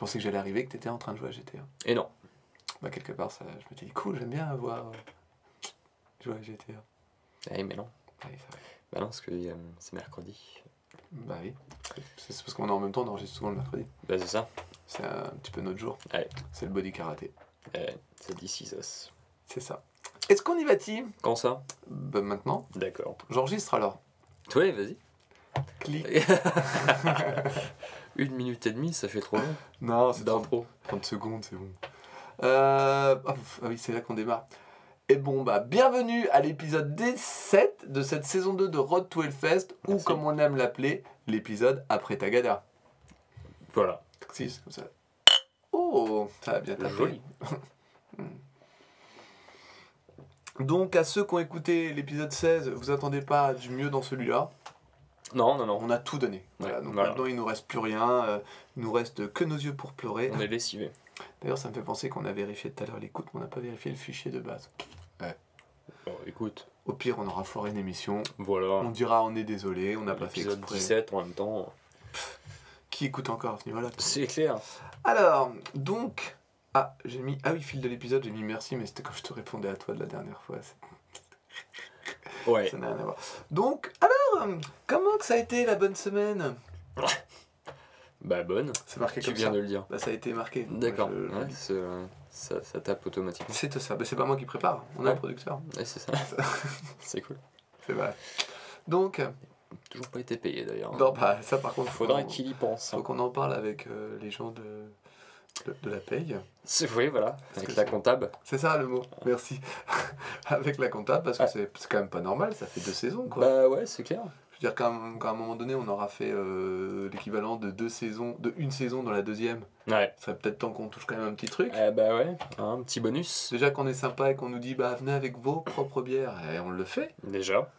pensais que j'allais arriver, que t'étais en train de jouer à GTA. Et non. Bah, quelque part, ça, je me suis dit, cool, j'aime bien avoir. euh, jouer à GTA. Eh, mais non. Ouais, vrai. Bah non, parce que euh, c'est mercredi. Bah oui. C'est parce qu'on est en même temps, on enregistre souvent le mercredi. Bah c'est ça. C'est un petit peu notre jour. Ouais. C'est le body karaté. Eh, c'est This Is Us. C'est ça. Est-ce qu'on y va, Tim? Quand ça? Bah maintenant. D'accord. J'enregistre alors. Ouais, vas-y. Clic. Une minute et demie, ça fait trop long. Non, c'est 30, D'intro. 30 secondes, c'est bon. Euh, ah ah oui, c'est là qu'on démarre. Et bon, bah, bienvenue à l'épisode 17 de cette saison 2 de Road to Hellfest, ou comme on aime l'appeler, l'épisode après Tagada. Voilà. Si, c'est comme ça. Oh, ça va bien taper. Joli. Donc, à ceux qui ont écouté l'épisode 16, vous attendez pas du mieux dans celui-là. Non, non, non. On a tout donné. Voilà, Ouais, donc voilà. maintenant, il nous reste plus rien. euh, il nous reste que nos yeux pour pleurer. On est lessivé. D'ailleurs, ça me fait penser qu'on a vérifié tout à l'heure l'écoute, mais on n'a pas vérifié le fichier de base. Bon, écoute, Au pire, on aura foiré une émission. voilà. On dira on est désolé, on n'a pas fait exprès. 17 en même temps. Qui écoute encore à ce niveau-là C'est clair. Alors, donc. Ah, j'ai mis. Ah oui, fil de l'épisode, j'ai mis merci, mais c'était quand je te répondais à toi de la dernière fois. Ouais. Ça n'a rien à voir. Donc, alors, euh, comment que ça a été la bonne semaine? Bah bonne. C'est marqué Tu comme viens ça. de le dire. Bah, ça a été marqué. D'accord. Je- Ouais, c'est, euh, ça, ça tape automatiquement. C'est ça. Bah, c'est pas moi qui prépare. On a un producteur. Ouais, c'est ça. c'est cool. C'est vrai. Donc, Toujours pas été payé d'ailleurs. non, bah, ça par contre, faut- Faudrait qu'il y pense. faut qu'on en parle avec euh, les gens de, de, de la paye. Oui, voilà. Parce Avec la comptable. C'est ça le mot, merci. avec la comptable, parce que Ouais. c'est quand même pas normal, ça fait deux saisons quoi. Bah ouais, c'est clair. Je veux dire qu'à un, un moment donné, on aura fait euh, l'équivalent de deux saisons, de une saison dans la deuxième. Ouais. Ça serait peut-être temps qu'on touche quand même un petit truc. Eh bah ouais, un petit bonus. Déjà qu'on est sympa et qu'on nous dit bah venez avec vos propres bières, et on le fait. Déjà.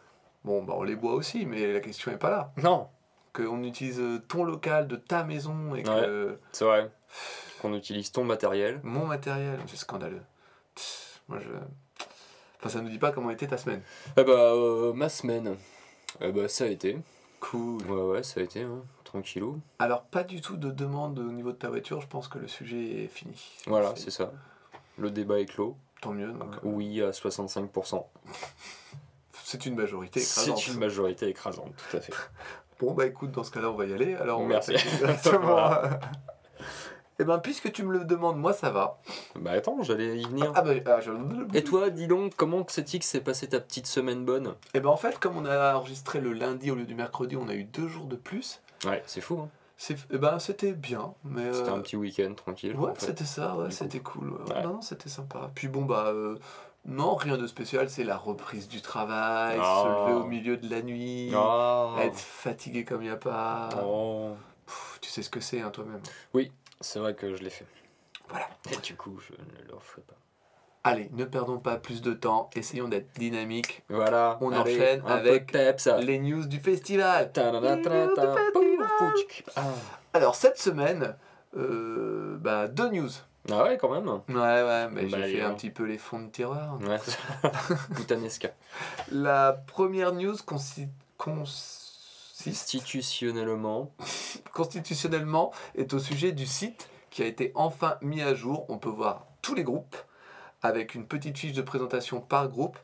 Bon bah on les boit aussi, mais la question est pas là. Non, Qu'on utilise ton local de ta maison et que c'est vrai. Qu'on utilise ton matériel. mon matériel, c'est scandaleux. Pff, Moi je. Enfin ça nous dit pas comment était ta semaine. Eh bah, euh, ma semaine. Eh bah, ça a été. Cool. Ouais, ouais, ça a été. Hein. Tranquillou. Alors pas du tout de demande au niveau de ta voiture, je pense que le sujet est fini. Voilà, c'est ça. Le débat est clos. Tant mieux. Donc, euh, Oui à 65%. c'est une majorité écrasante. C'est une majorité écrasante, tout à fait. Bon bah écoute, dans ce cas-là, on va y aller. Alors on Merci. va attaquer directement. Voilà. Eh ben puisque tu me le demandes, moi ça va. Bah attends, j'allais y venir. Ah bah ah, je... Et toi, dis donc, comment que que s'est passé ta petite semaine bonne? Eh ben en fait, comme on a enregistré le lundi au lieu du mercredi, on a eu deux jours de plus. Ouais, c'est fou, hein. C'est, eh ben c'était bien, mais. C'était euh, un petit week-end tranquille. Ouais, en fait. c'était ça, ouais, c'était cool. ouais. Ouais. Non, non, c'était sympa. Puis bon, bah, euh, non, rien de spécial, c'est la reprise du travail, Ah. se lever au milieu de la nuit, Ah. être fatigué comme il n'y a pas. Oh. Pff, tu sais ce que c'est, hein, toi-même. C'est vrai que je l'ai fait. Voilà. Et du coup, je ne le referai pas. Allez, ne perdons pas plus de temps, essayons d'être dynamiques. Voilà. On allez, enchaîne avec peps. Les news du festival. Ah. Alors, cette semaine, euh, bah, deux news. Ah ouais, quand même. Ouais, ouais, mais Bah, j'ai fait un petit peu les fonds de tiroir. Ouais. Boutanesca. La première news consi- consiste. Constitutionnellement est au sujet du site qui a été enfin mis à jour. On peut voir tous les groupes avec une petite fiche de présentation par groupe,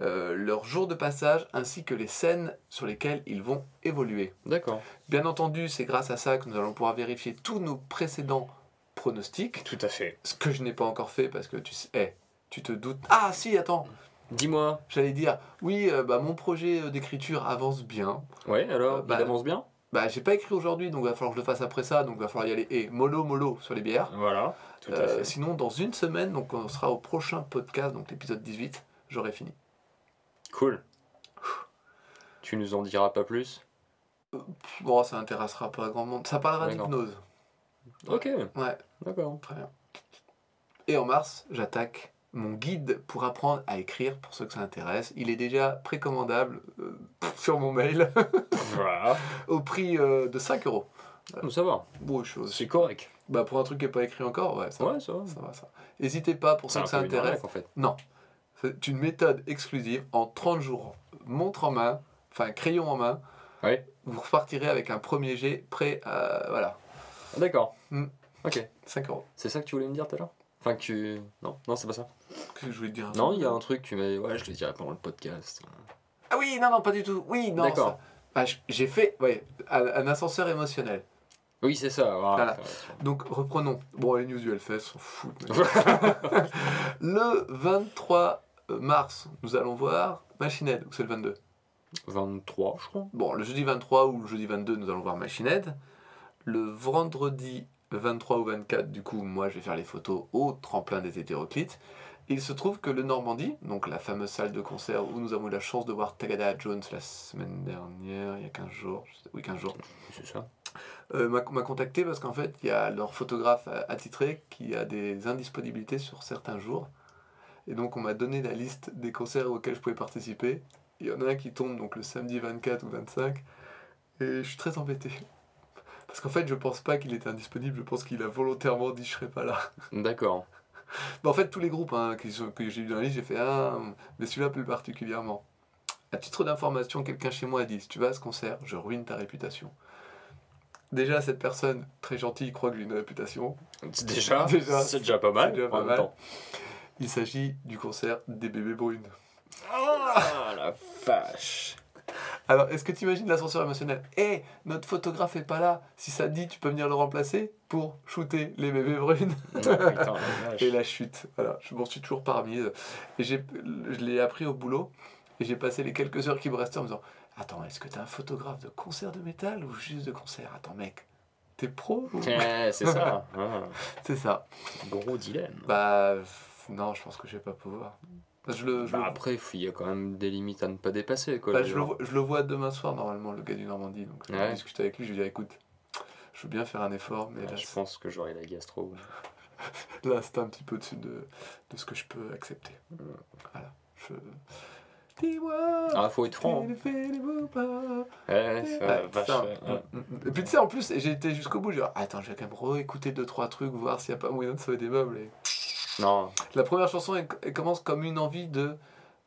euh, leur jour de passage ainsi que les scènes sur lesquelles ils vont évoluer. D'accord. Bien entendu, c'est grâce à ça que nous allons pouvoir vérifier tous nos précédents pronostics, Tout à fait. ce que je n'ai pas encore fait parce que tu sais, eh, tu te doutes. Ah si, attends, Dis-moi. j'allais dire, oui, euh, bah, mon projet euh, d'écriture avance bien. Ouais, alors, Euh, bah, il avance bien Bah, j'ai pas écrit aujourd'hui, donc il va falloir que je le fasse après ça, donc il va falloir y aller. Et mollo, mollo sur les bières. Voilà. Tout à fait. sinon, dans une semaine, donc on sera au prochain podcast, donc l'épisode 18, j'aurai fini. Cool. Tu nous en diras pas plus? Bon, ça intéressera pas grand monde. Ça parlera d'hypnose. Ok. Ouais, D'accord. très bien. Et en mars, j'attaque mon guide pour apprendre à écrire, pour ceux que ça intéresse. Il est déjà précommandable euh, sur mon mail Voilà. au prix euh, de 5 euros. Ça va. Bon, chose. C'est correct. Bah, pour un truc qui n'est pas écrit encore, ouais, ça, Ouais, ça va. va, ça va. Ça. N'hésitez pas, pour ceux que ça intéresse. en fait. Non. C'est une méthode exclusive. En 30 jours, montre en main, enfin crayon en main, Ouais. vous repartirez avec un premier jet prêt à. Voilà. D'accord. Hmm. Ok. 5 euros. C'est ça que tu voulais me dire tout à l'heure? Enfin, que tu. Non, non, c'est pas ça. Qu'est-ce que je voulais te dire Non, il y a un truc, tu m'as Ouais, je te dirai pendant le podcast. Ah oui, non, non, pas du tout. Oui, non. D'accord. Ah, j- j'ai fait ouais, un, un ascenseur émotionnel. Oui, c'est ça. Voilà. Voilà. Donc reprenons. Bon, les news du Hellfest s'en foutent. mais- le 23 mars, nous allons voir Machine Head, ou c'est le 22 23, je crois. Bon, le jeudi 23 ou le jeudi 22, nous allons voir Machine Head. Le vendredi 23 ou 24, du coup, moi, je vais faire les photos au tremplin des hétéroclites. Et il se trouve que le Normandie, donc la fameuse salle de concert où nous avons eu la chance de voir Tagada Jones la semaine dernière, il y a 15 jours, je sais- oui 15 jours, C'est ça. euh, m'a m'a contacté parce qu'en fait, il y a leur photographe attitré qui a des indisponibilités sur certains jours. Et donc, on m'a donné la liste des concerts auxquels je pouvais participer. Il y en a un qui tombe donc le samedi 24 ou 25. Et je suis très embêté. Parce qu'en fait, je pense pas qu'il était indisponible. Je pense qu'il a volontairement dit je serai pas là. D'accord. Bah, en fait, tous les groupes hein, que j'ai eu dans la liste, j'ai fait ah, mais celui-là plus particulièrement. À titre d'information, quelqu'un chez moi a dit si tu vas à ce concert, je ruine ta réputation. Déjà, cette personne, très gentille, croit que j'ai une réputation. Déjà, Déjà, c'est déjà pas mal. déjà pas mal. temps. Il s'agit du concert des bébés brunes. Ah la vache. Alors, est-ce que tu imagines l'ascenseur émotionnel? Eh, notre photographe est pas là. Si ça te dit, tu peux venir le remplacer pour shooter les bébés brunes. Non, putain. Et la chute. Voilà, je m'en suis toujours pas remise. Et je l'ai appris au boulot. Et j'ai passé les quelques heures qui me restaient en me disant Attends, est-ce que t'es un photographe de concert de métal ou juste de concert? Attends, mec, t'es pro ou- c'est ça. Ah, C'est ça. gros dilemme. Bah, non, je pense que je vais pas pouvoir. Je le, je Bah le- après, il y a quand même des limites à ne pas dépasser. Quoi, bah, je le, je le vois demain soir, normalement, le gars du Normandie. Donc, je Ouais. discuter avec lui. Je lui dis Écoute, je veux bien faire un effort, mais Ouais, là, je pense que j'aurai la gastro. là c'est un petit peu au-dessus de, de ce que je peux accepter. Voilà. Je. Dis-moi Ah, faut être franc. hein. Ouais, ça, vache, ça. ouais. Mm, mm. Et puis tu sais, en plus, j'ai été jusqu'au bout. J'ai dit, attends, je vais quand même réécouter deux trois trucs, voir s'il n'y a pas moyen de sauver des meubles. Et... Non, La première chanson, elle, elle commence comme une envie de,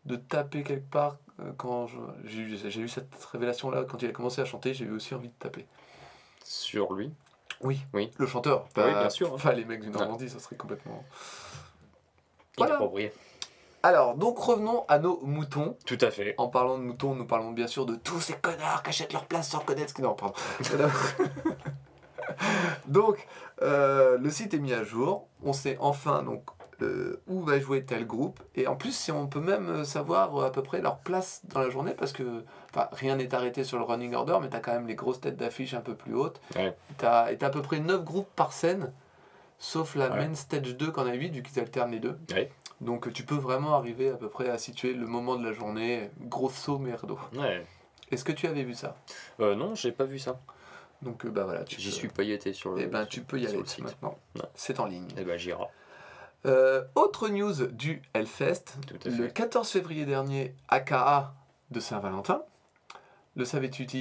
de taper quelque part. euh, Quand j'ai eu, cette révélation-là, quand il a commencé à chanter, j'ai eu aussi envie de taper. sur lui? Oui, Oui. le chanteur. Ah oui, pas- bien sûr, hein. Pas les mecs du Normandie, ça serait complètement. Voilà. Inapproprié. Alors, donc revenons à nos moutons. Tout à fait. En parlant de moutons, nous parlons bien sûr de tous ces connards qui achètent leur place sans connaître ce que... Non, pardon. donc, euh, le site est mis à jour. On sait enfin donc euh, où va jouer tel groupe. Et en plus, si on peut même euh, savoir euh, à peu près leur place dans la journée, parce que rien n'est arrêté sur le running order, mais tu as quand même les grosses têtes d'affiche un peu plus hautes. Ouais. T'as- et tu as à peu près 9 groupes par scène, sauf la Ouais. main stage 2 qu'on a 8, vu qu'ils alternent les deux. Ouais. Donc tu peux vraiment arriver à peu près à situer le moment de la journée, grosso merdo. Ouais. Est-ce que tu avais vu ça? Euh, non, j'ai pas vu ça. Donc euh, bah voilà, tu J'y peux- suis pailleté sur le. Eh ben tu peux y aller maintenant. C'est en ligne. Eh ben j'irai. Euh, autre news du Hellfest. Le fait. 14 février dernier, AKA de Saint-Valentin. Le savais-tu, Que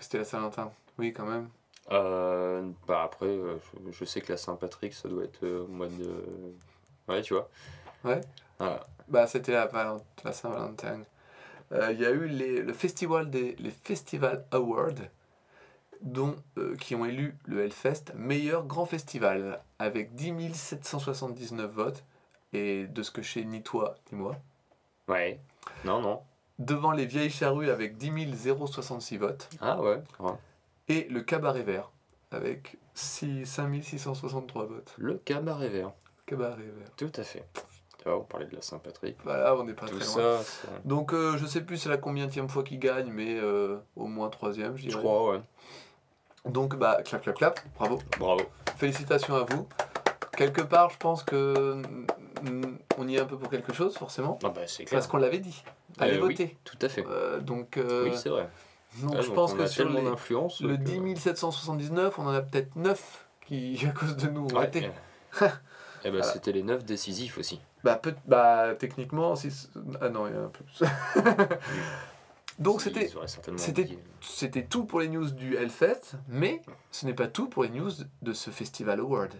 c'était la Saint-Valentin Oui, quand même. Euh, bah après, euh, je, je sais que la Saint-Patrick, ça doit être au mois de. Ouais, tu vois. Ouais. Voilà. Bah, c'était la, Valent- la Saint-Valentin. Il y a eu les, le festival des les Festival Awards, dont, euh, qui ont élu le Hellfest meilleur grand festival, avec 10 779 votes, et de ce que je sais, ni toi ni moi. Ouais. Non, non. Devant les Vieilles Charrues avec 10 066 votes, Ah ouais. ouais. et le Cabaret Vert avec 6, 5663 votes. Le cabaret vert. Cabaret Vert. Tout à fait. On parlait de la Saint-Patrick. Voilà, on n'est pas Tout très loin. ça, Donc, euh, je sais plus c'est la combienième fois qu'il gagne, mais euh, au moins troisième, je je dirais. crois, ouais. Donc, bah, clap, clap, clap, bravo. Bravo. Félicitations à vous. Quelque part, je pense que mm, on y est un peu pour quelque chose, forcément, Ah bah c'est clair. parce qu'on l'avait dit. Allez Euh, oui. voter. Tout à fait. Euh, donc, euh, Oui, c'est vrai. donc Ah, je donc pense on que a sur tellement les- d'influence. le que- 10 779, on en a peut-être 9 qui, à cause de nous, ont Ouais. été. Eh ben, Voilà. c'était les 9 décisifs aussi. Bah, peut- bah, techniquement, si... Ah non, il y a un peu plus. donc, c'était c'était- tout pour les news du Hellfest, mais ce n'est pas tout pour les news de ce Festival Award.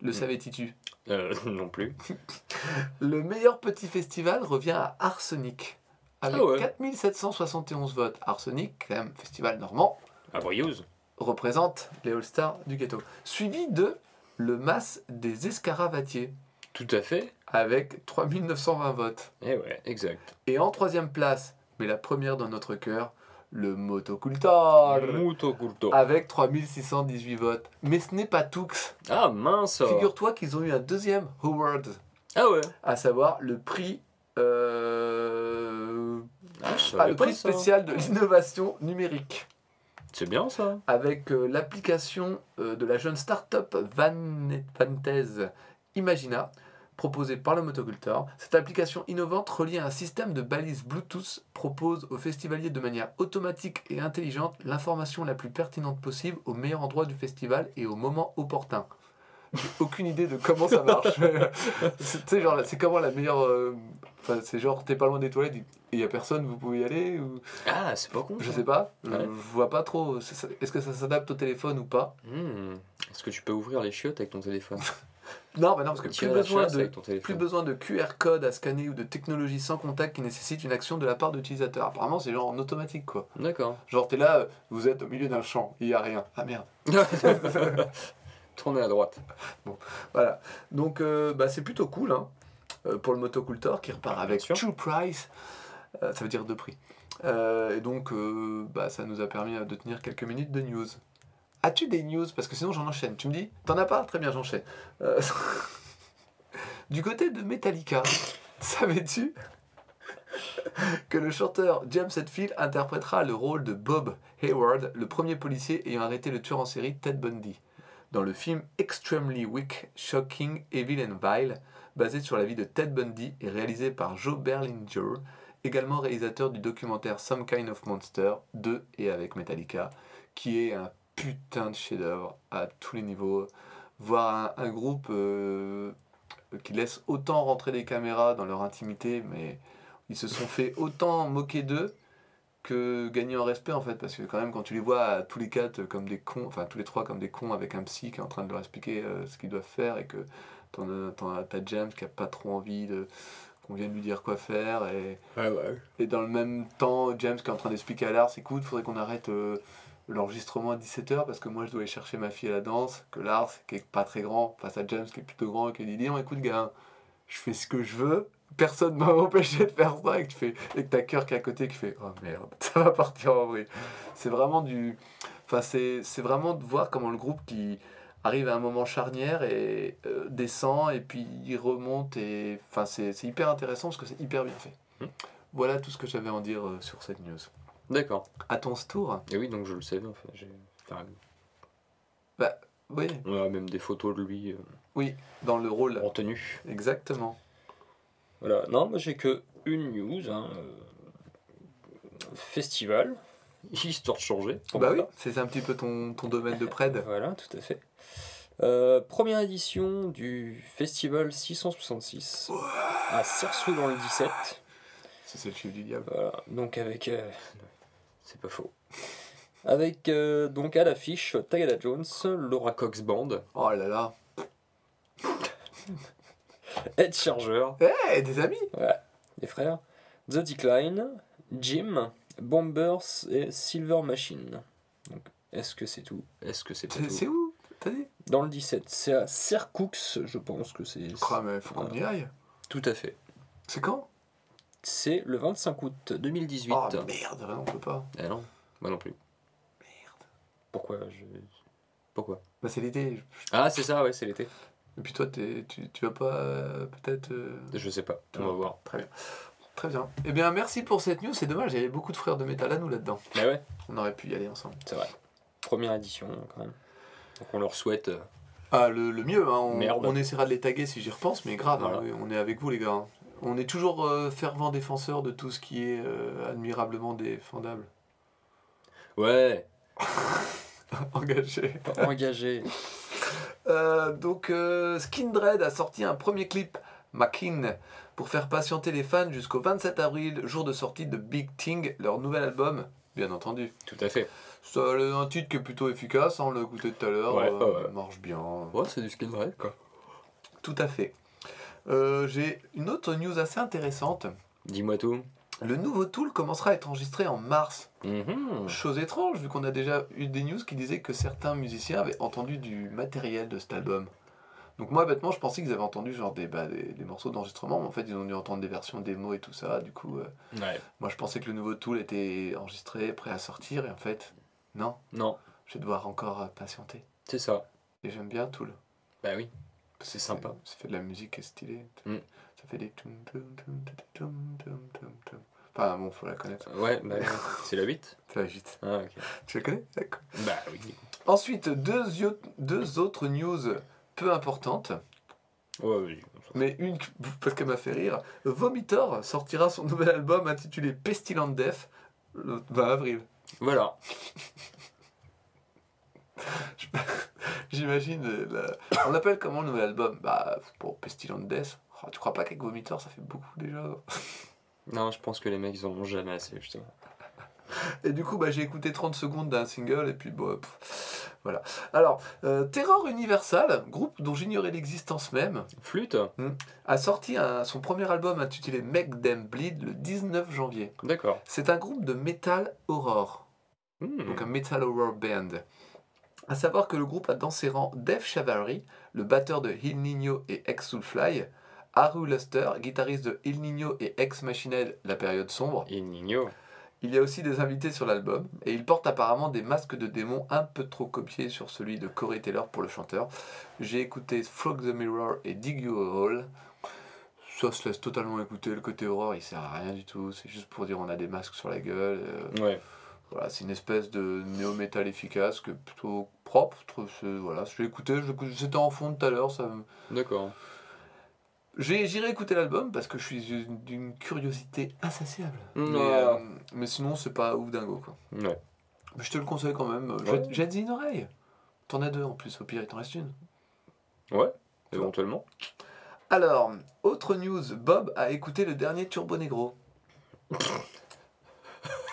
Le Mm. savais-tu? Euh, non plus. Le meilleur petit festival revient à Arsenic. Avec Ah ouais. 4771 votes. Arsenic, quand même, festival normand. À représente les All-Stars du ghetto. Suivi de le Mas des Escaravatiers, Tout à fait. avec 3920 votes. Eh ouais, exact. Et en troisième place, mais la première dans notre cœur, le Motocultor, Muto culto. avec 3618 votes. Mais ce n'est pas tout. Ah mince. Figure-toi qu'ils ont eu un deuxième award, Ah ouais. à savoir le prix... euh, Ah, ah, le prix ça. spécial de l'innovation numérique. C'est bien ça. avec euh, l'application euh, de la jeune start-up Van Imagina, proposée par le motoculteur. Cette application innovante reliée à un système de balises Bluetooth propose aux festivaliers de manière automatique et intelligente l'information la plus pertinente possible au meilleur endroit du festival et au moment opportun. J'ai aucune idée de comment ça marche. c'est tu sais, genre, c'est comment la meilleure. euh, Enfin, c'est genre, t'es pas loin des toilettes, il y a personne, vous pouvez y aller ou... Ah, c'est pas con. Je ça. sais pas, Ouais. je vois pas trop. Est-ce que ça s'adapte au téléphone ou pas? Hmm. Est-ce que tu peux ouvrir les chiottes avec ton téléphone? Non, bah non, parce que plus besoin, de, plus besoin QR code à scanner ou de technologie sans contact qui nécessite une action de la part d'utilisateur. Apparemment, c'est genre en automatique quoi. D'accord. Genre, t'es là, euh, vous êtes au milieu d'un champ, il y a rien. Ah merde. Tournez à droite. Voilà. Donc, euh, bah, c'est plutôt cool hein, euh, pour le motocultor qui repart Ah, avec sûr. two price. Euh, ça veut dire deux prix. Euh, et donc, bah, ça nous a permis de tenir quelques minutes de news. As-tu des news? Parce que sinon, j'en enchaîne. Tu me dis T'en as pas? Très bien, j'enchaîne. Euh, du côté de Metallica, savais-tu que le chanteur James Hetfield interprétera le rôle de Bob Hayward, le premier policier ayant arrêté le tueur en série Ted Bundy, dans le film Extremely Weak, Shocking, Evil and Vile, basé sur la vie de Ted Bundy et réalisé par Joe Berlinger, également réalisateur du documentaire Some Kind of Monster de et avec Metallica, qui est un putain de chef-d'œuvre à tous les niveaux. Voir un, un groupe euh, qui laisse autant rentrer les caméras dans leur intimité, mais ils se sont fait autant moquer d'eux que gagner en respect en fait parce que quand même quand tu les vois tous les quatre comme des cons enfin tous les trois comme des cons avec un psy qui est en train de leur expliquer euh, ce qu'ils doivent faire et que t'as James qui a pas trop envie de qu'on vienne lui dire quoi faire et, ouais. et dans le même temps James qui est en train d'expliquer à Lars écoute faudrait qu'on arrête euh, l'enregistrement à 17h parce que moi je dois aller chercher ma fille à la danse que Lars qui est pas très grand face à James qui est plutôt grand qui lui dit non écoute gars je fais ce que je veux personne m'a empêché de faire ça et que tu fais et que t'as cœur qui est à côté qui fait oh merde ça va partir en vrille. C'est vraiment du enfin c'est c'est vraiment de voir comment le groupe qui arrive à un moment charnière et euh, descend et puis il remonte et enfin c'est c'est hyper intéressant parce que c'est hyper bien fait. Hmm. voilà tout ce que j'avais à en dire euh, sur cette news D'accord. à ton tour Et oui, donc je le savais en fait. Enfin, oui on a même des photos de lui euh, oui dans le rôle en tenue. exactement Voilà. Non, moi j'ai que une news. hein, euh, Festival. Histoire de changer. bah oui c'est un petit peu ton, ton domaine de près Voilà, tout à fait. Euh, première édition du festival 666 à Cersou dans le 17. c'est le chiffre du diable Voilà, donc avec. euh, c'est pas faux. Avec euh, donc à l'affiche Tagada Jones, Laura Cox Band, oh là là. Ed Charger, Eh, des amis. Les frères, The Decline, Jim, Bombers et Silver Machine. Donc, est-ce que c'est tout? Est-ce que c'est pas C'est tout? c'est où? T'as dit? Dans le 17, c'est à Sercoux, je pense que c'est. Ah, mais faut qu'on y aille. Tout à fait. C'est quand? C'est le 25 août 2018. Oh merde, on peut pas. Eh non, moi non plus. Merde. Pourquoi je... Pourquoi? Bah, c'est l'été. Ah, c'est ça, ouais, c'est l'été. Et puis toi, t'es- tu, tu vas pas euh, peut-être. euh, Je sais pas, on va voir. Très bien. Très bien. Eh bien, merci pour cette news. C'est dommage, il y avait beaucoup de frères de métal à nous là-dedans. Mais ouais, On aurait pu y aller ensemble. c'est vrai. Première édition, quand même. Donc on leur souhaite. euh, Ah, le, le mieux, hein, on, Merde. on essaiera de les taguer si j'y repense, mais grave, hein, Voilà. oui, on est avec vous les gars. hein. On est toujours euh, fervent défenseur de tout ce qui est euh, admirablement défendable. Ouais, Engagé. engagé. Euh, donc, euh, Skindred a sorti un premier clip, Makin, pour faire patienter les fans jusqu'au 27 avril, jour de sortie de Big Thing, leur nouvel album, bien entendu. Tout à fait. C'est un titre qui est plutôt efficace, hein, on l'a écouté tout à l'heure, Ouais, euh, marche bien. Ouais, c'est du skin red, quoi. Tout à fait. Euh, J'ai une autre news assez intéressante. Dis-moi tout. Le nouveau Tool commencera à être enregistré en mars. Mhm. Chose étrange, vu qu'on a déjà eu des news qui disaient que certains musiciens avaient entendu du matériel de cet album. Donc moi, bêtement, je pensais qu'ils avaient entendu genre des, bah, des, des morceaux d'enregistrement, mais en fait, ils ont dû entendre des versions démo et tout ça. Du coup, euh, Ouais. moi, je pensais que le nouveau Tool était enregistré, prêt à sortir, et en fait, non, Non, je vais devoir encore patienter. c'est ça. Et j'aime bien Tool. Bah oui. C'est sympa. Ça fait de la musique qui est stylée. Mm. Ça fait des... Enfin bon, faut la connaître. Ouais, bah, c'est la 8 Ça va vite. Ah, ok. Tu la connais? D'accord. Bah oui. Ensuite, deux, yeux- deux autres news peu importantes, Ouais, oui. mais une parce qu'elle m'a fait rire. Vomitor sortira son nouvel album intitulé Pestilent Death le 20 avril. Voilà. J'imagine. euh, la- On l'appelle comment le nouvel album? Bah, pour Pestilent Death. Oh, tu crois pas qu'avec Vomitor ça fait beaucoup déjà? Non, je pense que les mecs, ils en ont jamais assez, justement. Et du coup, bah, j'ai écouté 30 secondes d'un single et puis bon, pff, voilà. Alors, euh, Terror Universal, groupe dont j'ignorais l'existence même, Flûte? a sorti un- son premier album intitulé Make Them Bleed le 19 janvier. D'accord. C'est un groupe de metal horror, Hmm. donc un metal horror band. À savoir que le groupe a dans ses rangs Dave Chavarri, le batteur de Il Nino et ex Soulfly, Haru Luster, guitariste de Il Nino et ex Machine Head, la période sombre. Et Nino. Il y a aussi des invités sur l'album, et il porte apparemment des masques de démons un peu trop copiés sur celui de Corey Taylor pour le chanteur. J'ai écouté Frog the Mirror et Dig You a Hole. Ça se laisse totalement écouter, le côté horreur il sert à rien du tout, c'est juste pour dire on a des masques sur la gueule. euh, Ouais. Voilà, c'est une espèce de néo-métal efficace, que plutôt propre. Voilà, je l'ai écouté, c'était en fond tout à l'heure. Ça... D'accord. J'irai écouter l'album parce que je suis d'une- curiosité insatiable. Mm, Mais, euh, mais sinon, c'est pas ouf dingo quoi. Ouais. Mais je te le conseille quand même. Ouais. Jette- une oreille. T'en as deux en plus, au pire, il t'en reste une. Ouais, éventuellement. Alors, autre news Bob a écouté le dernier Turbo Negro.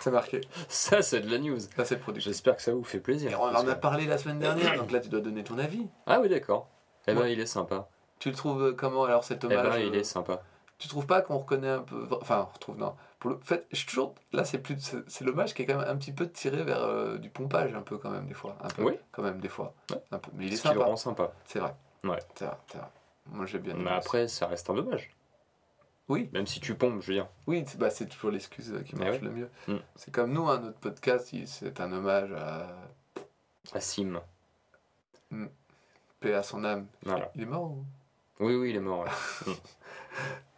c'est marqué. Ça, c'est de la news. Là, c'est le produit. J'espère que ça vous fait Et plaisir. on en a parlé la semaine dernière, donc là, tu dois donner ton avis. Ah oui, d'accord. Eh ben, il est sympa. Tu le trouves euh, comment alors cet Eh hommage ben, il euh, est sympa. Tu trouves pas qu'on reconnaît un peu. Enfin, on retrouve, non. Pour le fait, je suis toujours. Là, c'est plus. C'est c'est l'hommage qui est quand même un petit peu tiré vers euh, du pompage, un peu quand même, des fois. Un peu. Oui. Quand même, des fois. Ouais. Un peu. Mais il est Ce qui le sympa. rend sympa. C'est vrai. Ouais. C'est vrai, c'est vrai. Moi, j'ai bien aimé. Mais après, ça reste un dommage. Oui. Même si tu pompes, je veux dire. Oui, c'est bah, c'est toujours l'excuse euh, qui Mais marche le mieux. Mm. C'est comme nous, hein, notre podcast, c'est un hommage à. À Sim. Paix à son âme. Voilà. Il est mort ou... Oui, oui, il est mort. ouais.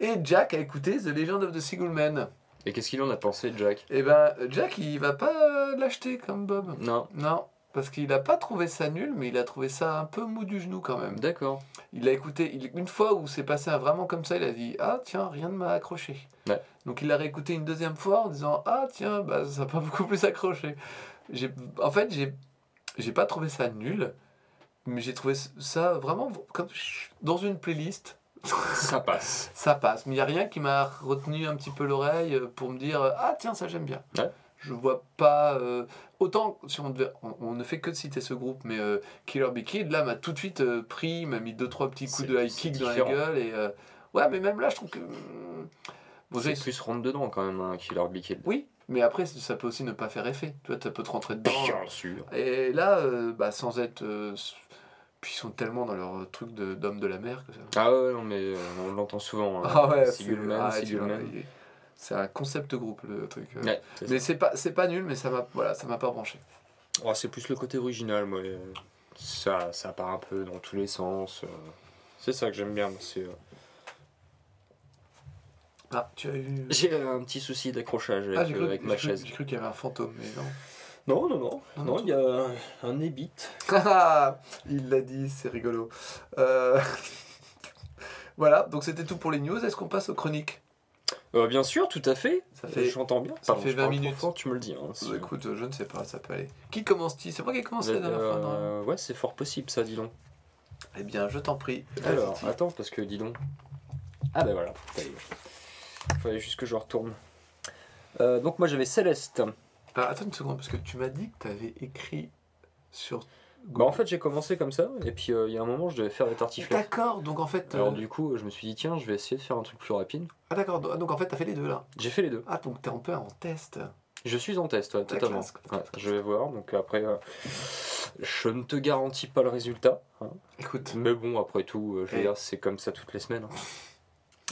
Et Jack a écouté The Legend of the Single Man. Et qu'est-ce qu'il en a pensé, Jack? Et ben, Jack, il va pas euh, l'acheter comme Bob. Non. Non, parce qu'il a pas trouvé ça nul, mais il a trouvé ça un peu mou du genou quand même. D'accord. Il l'a écouté il- une fois où c'est passé un- vraiment comme ça, il a dit Ah tiens, rien ne m'a accroché. Ouais. Donc il l'a réécouté une deuxième fois en disant Ah tiens, bah, ça n'a pas beaucoup plus accroché. En fait, j'ai j'ai pas trouvé ça nul, mais j'ai trouvé ça vraiment comme dans une playlist. Ça passe. Ça passe, mais il n'y a rien qui m'a retenu un petit peu l'oreille euh, pour me dire Ah tiens, ça j'aime bien. Ouais. Je vois pas. euh, autant, si on, devait, on, on ne fait que de citer ce groupe, mais euh, Killer Be Kid, là, m'a tout de suite euh, pris, m'a mis deux, trois petits coups de high kick dans la gueule. Et, ouais, mais même là, je trouve que. hum, Bon, C'est plus rentre dedans quand même, un Killer Be Kid. oui, mais après, ça peut aussi ne pas faire effet. Tu vois, ça peut te rentrer dedans. Bien sûr. Et là, bah, sans être. puis ils sont tellement dans leur truc de- d'homme de, la mer que ça. Ah ouais, non, mais on l'entend souvent. hein. Ah ouais, c'est Ah, c'est un concept groupe le truc. Ouais, c'est Mais c'est pas c'est pas nul, mais ça m'a voilà, ça m'a pas branché. Oh, c'est plus le côté original, moi. Ça, ça part un peu dans tous les sens. euh. C'est ça que j'aime bien. c'est, euh, Ah, tu as eu. J'ai un petit souci d'accrochage avec, Ah, euh, cru, avec ma cru- chaise. j'ai cru qu'il y avait un fantôme, mais non. Non, non, non. Non, Non, non, il y a un, un ébit. Il l'a dit, c'est rigolo. Euh, voilà, donc c'était tout pour les news. Est-ce qu'on passe aux chroniques? Euh, bien sûr, tout à fait. Ça fait- J'entends bien. ça Pardon, fait je 20 parle trop minutes. fort, tu me le dis. hein, si- Bah, Écoute, je ne sais pas, ça peut aller. Qui commence-t-il? C'est moi qui ai commencé la dernière fois, non Euh, ouais, c'est fort possible, ça, dis donc. Eh bien, je t'en prie. Alors, attends, parce que dis donc. Ah bah voilà. Il fallait juste que je retourne. Euh, donc moi j'avais Céleste. Ah, attends une seconde, parce que tu m'as dit que tu avais écrit sur Bah en fait j'ai commencé comme ça et puis euh, il y a un moment je devais faire des tartiflettes. D'accord, donc en fait. Alors euh, du coup je me suis dit tiens je vais essayer de faire un truc plus rapide. Ah d'accord, donc en fait t'as fait les deux là? J'ai fait les deux. Ah donc t'es un peu en test. Je suis en test, ouais, totalement. classe, Ouais, je vais voir, donc après, euh, je ne te garantis pas le résultat. hein. Écoute. Mais bon, après tout, je veux Et- dire, c'est comme ça toutes les semaines. hein.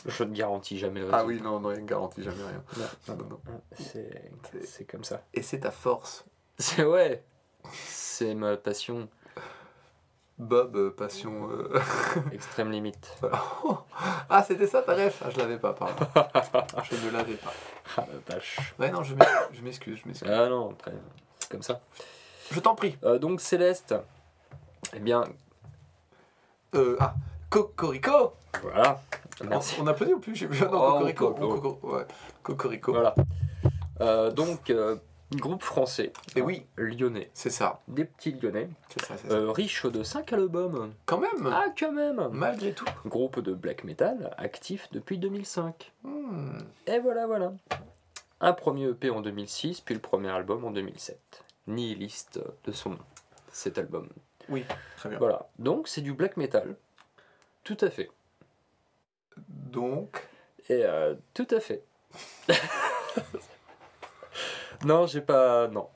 Je ne garantis jamais le résultat. Ah oui, non, non, il ne garantit jamais rien. Non, Non, non, non. c'est comme ça. Et c'est ta force. C'est ouais, c'est ma passion Bob, euh, passion. euh, extrême limite. ah, c'était ça ta ref? Ah, je l'avais pas, pardon. je ne l'avais pas. Ah la vache. Ouais, non, je m'ex- je m'excuse, je m'excuse. Ah non, après, c'est comme ça. Je t'en prie. Euh, donc Céleste, eh bien, Euh, ah, Cocorico voilà. Merci. On, on applaudit ou plus? J'ai vu un Oh, Cocorico. ouais. Cocorico. Voilà. Donc, groupe français. Et oui, Lyonnais. c'est ça. Des petits Lyonnais. C'est ça, c'est ça. Euh, riche de 5 albums. Quand même Ah, quand même Malgré tout. Groupe de black metal actif depuis 2005. Hmm. Et voilà, voilà. Un premier EP en 2006, puis le premier album en 2007. Nihiliste de son nom, cet album. Oui, très bien. Voilà. Donc, c'est du black metal. Tout à fait. Donc, Et euh, tout à fait. non, j'ai pas. Non.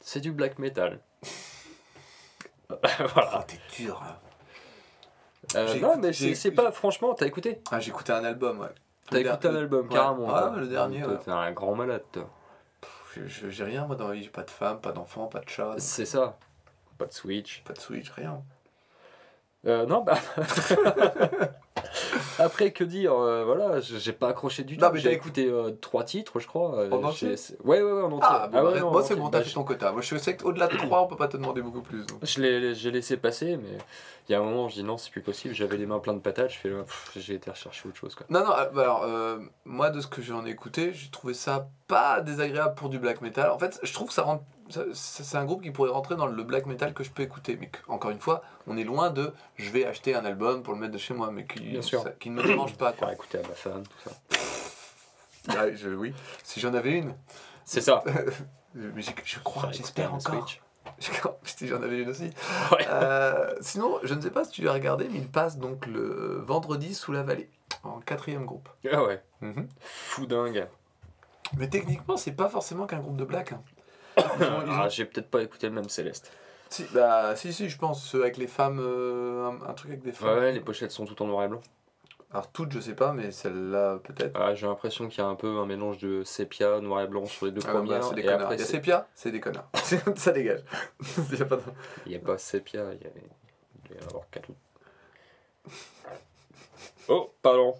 C'est du black metal. voilà. oh, t'es dur. hein. Euh, non, mais c'est pas. Franchement, t'as écouté? Ah, j'ai écouté un album, ouais. T'as écouté un album, ouais. carrément. Ouais, quoi. le dernier, Toi, ouais. T'es un grand malade, toi. J'ai rien, moi, dans la vie. J'ai pas de femme, pas d'enfant, pas de chat, C'est ça. Pas de Switch. pas de Switch, rien. Euh, non, bah. Après, que dire euh, Voilà, j'ai pas accroché du tout. Non, mais j'ai t'as écouté euh, trois titres, je crois. euh, En entier Ouais, ouais, ouais, en entier. Ah, bon, ouais, bah, non, moi, c'est bon, t'as Bah, fait ton quota. Moi, je sais qu'au-delà de 3, on peut pas te demander beaucoup plus. donc. Je l'ai, j'ai laissé passer, mais il y a un moment, je dis non, c'est plus possible. J'avais les mains pleines de patates, je fais, j'ai été rechercher autre chose. Quoi. Non, non, alors, euh, moi, de ce que j'en ai écouté, j'ai trouvé ça pas désagréable pour du black metal. En fait, je trouve que ça rentre. Ça- C'est un groupe qui pourrait rentrer dans le black metal que je peux écouter. Mais que, encore une fois, on est loin de je vais acheter un album pour le mettre de chez moi, mais qui, ça- ne me dérange pas. Quoi. Faire écouter à ma femme, tout ça. Ah, je- oui, si j'en avais une. C'est ça. mais je crois, j'espère encore. J'en avais une aussi. Ouais. Euh, sinon, je ne sais pas si tu l'as regardé, mais il passe donc le vendredi sous la vallée, en quatrième groupe. Ah ouais, fou dingue. Mais techniquement, c'est pas forcément qu'un groupe de black. hein. Ah, j'ai peut-être pas écouté le même Céleste. Si, bah, si, si, je pense, ceux avec les femmes, euh, un, un truc avec des femmes. Ouais, les pochettes sont toutes en noir et blanc. Alors, toutes, je sais pas, mais celle-là, peut-être. Ah, j'ai l'impression qu'il y a un peu un mélange de sépia, noir et blanc sur les deux Ah, bah, premières. c'est des et connaards. après, Il y a c'est- Sépia, c'est des connards. ça dégage. Il y a pas de- il n'y a pas sépia, il y a, il doit y en avoir quatre. Oh, pardon.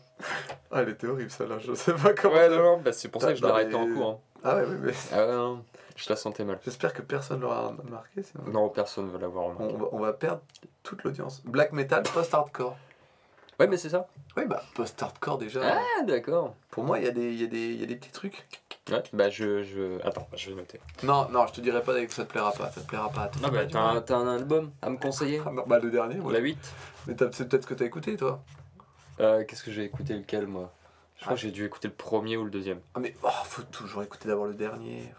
Ah, elle était horrible, celle-là, je sais pas comment. Ouais, non, non, bah, c'est pour ça que je l'ai Non, arrêté en mais- cours. hein. Ah, ouais, ouais, mais Ah ouais, non, je la sentais mal. j'espère que personne l'aura remarqué. sinon- Non, personne ne va l'avoir On, remarqué. va, on va perdre toute l'audience. Black metal, post-hardcore. Ouais, mais c'est ça. Oui, bah, post-hardcore déjà. Ah, d'accord. Pour moi, il y, a des- y, a des- il y a des petits trucs. Ouais, bah je, je... Attends, je vais noter. Non, non, je te dirais pas que ça te plaira pas. Ça te plaira pas. Ah bah t'as un, un album à me conseiller Ah, non, bah, le dernier, ouais. La 8 Mais c'est peut-être ce que t'as écouté, toi. euh, Qu'est-ce que j'ai écouté lequel moi? Je crois Ah. que j'ai dû écouter le premier ou le deuxième. Ah, mais oh, faut toujours écouter d'abord le dernier.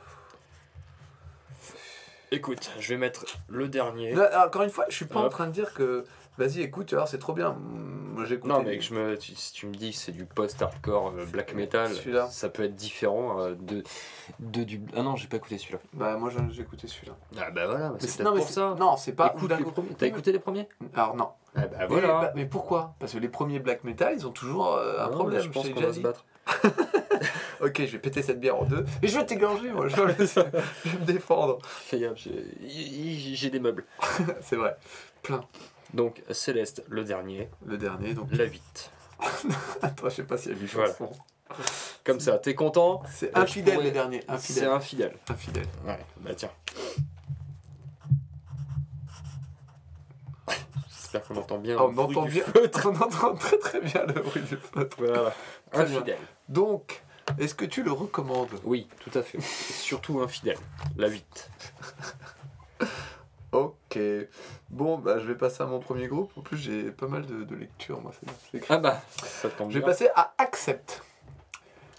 Écoute, je vais mettre le dernier. Là, alors, encore une fois, je suis pas en train de dire que vas-y, écoute, tu vois, c'est trop bien. Moi, j'ai écouté. Non mais je me, tu- si tu me dis que c'est du post-hardcore euh, black metal, Celui-là. ça peut être différent euh, de, de du... Ah non, j'ai pas écouté celui-là. Bah, moi, j'ai écouté celui-là. Ah bah voilà, Mais c'est pour ça. Non, c'est pas. Écoute. T'as écouté les premiers? Alors, non. Ah bah Mais, voilà. bah, mais pourquoi? Parce que les premiers black metal, ils ont toujours euh, un Non, problème. Je pense qu'on va se battre. Ok, je vais péter cette bière en deux. Et je vais t'égorger, moi. Je vais, je vais me défendre. Fais gaffe, j'ai- des meubles. c'est vrai. Donc Céleste, le dernier, Le dernier, donc. la 8. Attends, je sais pas s'il y a 8 Voilà. chansons. Comme ça, t'es content C'est je infidèle, pourrais- le dernier. C'est Infidèle. infidèle. Infidèle. Ouais, bah tiens. J'espère qu'on entend bien. Ah, le on bruit entend du bien. On entend très très bien le bruit du feutre. Voilà. Bien. Donc, est-ce que tu le recommandes? Oui, tout à fait. Surtout infidèle. La 8. Ok. Bon, bah je vais passer à mon premier groupe. En plus, j'ai pas mal de, de lectures, moi. c'est-. Ah bah, ça tombe Je vais passer à Accept.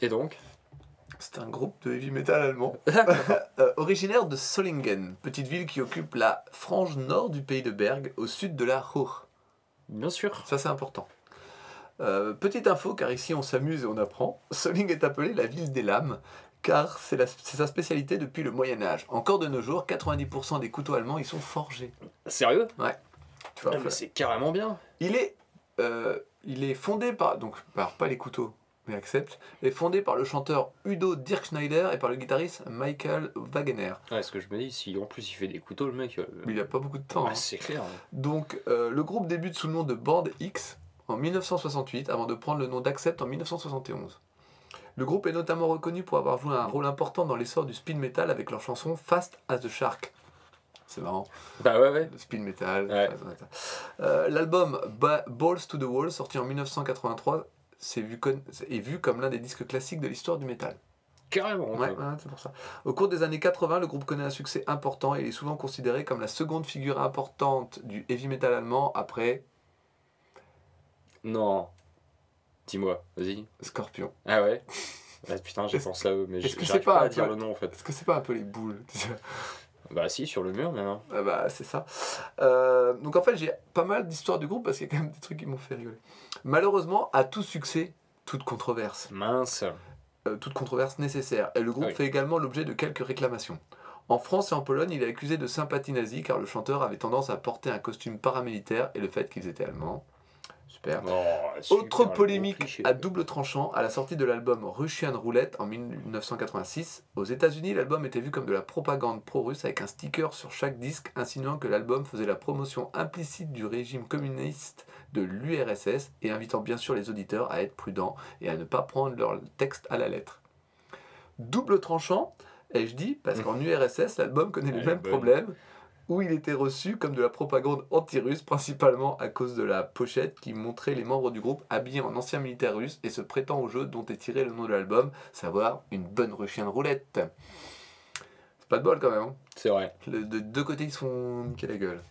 Et donc? C'est un groupe de heavy metal allemand. Euh, originaire de Solingen, petite ville qui occupe la frange nord du pays de Berg, au sud de la Ruhr. Bien sûr. Ça, c'est important. Euh, petite info, car ici on s'amuse et on apprend. Solingen est appelée la ville des lames, car c'est sa spécialité depuis le Moyen-Âge. Encore de nos jours, 90% des couteaux allemands y sont forgés. Sérieux? Tu vois, Ah, mais c'est carrément bien. il, est, euh, il est fondé par, donc par pas les couteaux, mais accepte, est fondé par le chanteur Udo Dirkschneider et par le guitariste Michael Wagener. Ouais, ce que je me dis, si en plus il fait des couteaux, le mec. euh, il a pas beaucoup de temps. ouais, hein. c'est clair. Donc, euh, le groupe débute sous le nom de Band X en 1968 avant de prendre le nom d'Accept en 1971. Le groupe est notamment reconnu pour avoir joué un rôle important dans l'essor du speed metal avec leur chanson Fast as the Shark. C'est marrant, Bah ouais, ouais. le speed metal. Ouais. Euh, L'album Ba- Balls to the Wall, sorti en 1983, c'est vu con- est vu comme l'un des disques classiques de l'histoire du métal. Carrément. Ouais, ouais, c'est pour ça. Au cours des années 80, le groupe connaît un succès important et est souvent considéré comme la seconde figure importante du heavy metal allemand après Non. Dis-moi, vas-y. Scorpion. Ah ouais Ah, Putain, j'ai pensé à eux, mais est-ce j'- que j'arrive c'est pas à dire le nom en fait. Est-ce que c'est pas un peu les boules sais? Bah si, sur le mur maintenant. Ah bah, c'est ça. Euh, donc en fait, j'ai pas mal d'histoires du groupe parce qu'il y a quand même des trucs qui m'ont fait rigoler. Malheureusement, à tout succès, toute controverse. Mince. Euh, toute controverse nécessaire. Et le groupe oui. fait également l'objet de quelques réclamations. En France et en Pologne, il est accusé de sympathie nazie car le chanteur avait tendance à porter un costume paramilitaire et le fait qu'ils étaient allemands. Super. Oh, super, Autre le polémique à double tranchant, à la sortie de l'album Russian Roulette en 1986, aux États-Unis, l'album était vu comme de la propagande pro-russe avec un sticker sur chaque disque insinuant que l'album faisait la promotion implicite du régime communiste de l'URSS et invitant bien sûr les auditeurs à être prudents et à ne pas prendre leur texte à la lettre. Double tranchant, et je dis parce qu'en URSS, l'album connaît les Ouais, mêmes bonne. problèmes où il était reçu comme de la propagande anti-russe, principalement à cause de la pochette qui montrait les membres du groupe habillés en anciens militaires russes et se prêtant au jeu dont est tiré le nom de l'album, savoir une bonne russienne roulette. C'est pas de bol quand même. hein. C'est vrai. Le- de deux côtés, ils se font niquer la gueule.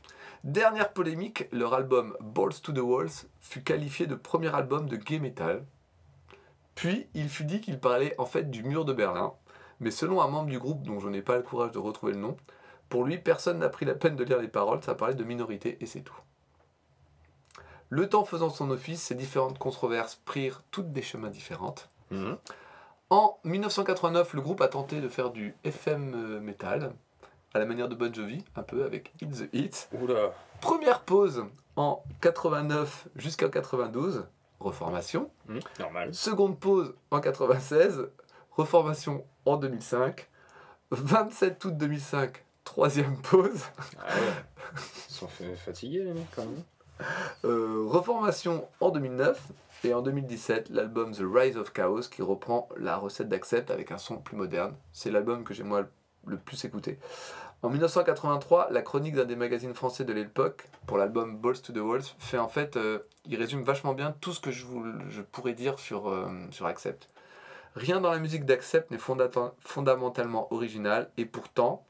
Dernière polémique, leur album Balls to the Walls fut qualifié de premier album de gay metal. Puis, il fut dit qu'il parlait en fait du mur de Berlin. Mais selon un membre du groupe, dont je n'ai pas le courage de retrouver le nom, pour lui, personne n'a pris la peine de lire les paroles, ça parlait de minorité et c'est tout. Le temps faisant son office, ces différentes controverses prirent toutes des chemins différents. Mhm. En 1989, le groupe a tenté de faire du FM euh, metal, à la manière de Bon Jovi, un peu avec Hit the Hit. Oula. Première pause en 89 jusqu'à 92, reformation. Mhm, Normal. Seconde pause en 96, reformation en 2005. 27 août 2005, troisième pause. Ah ouais. Ils sont fa- fatigués les mecs quand même. Euh, reformation en 2009. Et en 2017, l'album The Rise of Chaos qui reprend la recette d'Accept avec un son plus moderne. C'est l'album que j'ai moi le plus écouté. En 1983, la chronique d'un des magazines français de l'époque, pour l'album Balls to the Walls, fait en fait, euh, il résume vachement bien tout ce que je, vous, je pourrais dire sur, euh, sur Accept. Rien dans la musique d'Accept n'est fondamentalement original, et pourtant,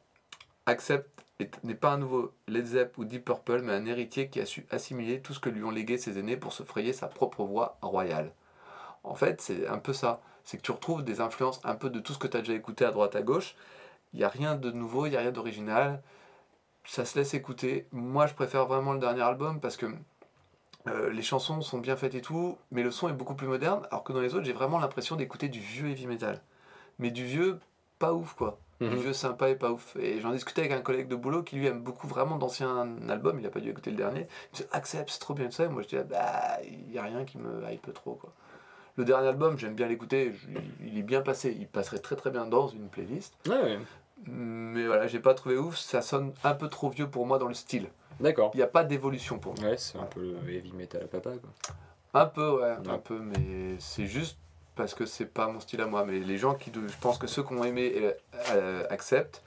Accept est- n'est pas un nouveau Led Zepp ou Deep Purple, mais un héritier qui a su assimiler tout ce que lui ont légué ses aînés pour se frayer sa propre voie royale. En fait, c'est un peu ça. C'est que tu retrouves des influences un peu de tout ce que tu as déjà écouté à droite à gauche. Il n'y a rien de nouveau, il n'y a rien d'original. Ça se laisse écouter. Moi, je préfère vraiment le dernier album parce que euh, les chansons sont bien faites et tout, mais le son est beaucoup plus moderne, alors que dans les autres, j'ai vraiment l'impression d'écouter du vieux heavy metal. Mais du vieux, pas ouf quoi du Mhm. vieux sympa et pas ouf. Et j'en discutais avec un collègue de boulot qui lui aime beaucoup vraiment d'anciens albums, il a pas dû écouter le dernier. Il me dit Accept, c'est trop bien ça. Et moi je dis ah, bah, il y a rien qui me hype trop quoi. Le dernier album, j'aime bien l'écouter, il est bien passé, il passerait très très bien dans une playlist. Ouais, ouais. Mais voilà, j'ai pas trouvé ouf, ça sonne un peu trop vieux pour moi dans le style. D'accord. Il n'y a pas d'évolution pour moi. Ouais, c'est un peu le heavy metal à papa quoi. Un peu, ouais, Ouais. un peu, mais c'est juste parce que c'est pas mon style à moi. Mais les gens qui, je pense que ceux qui ont aimé euh, euh, acceptent,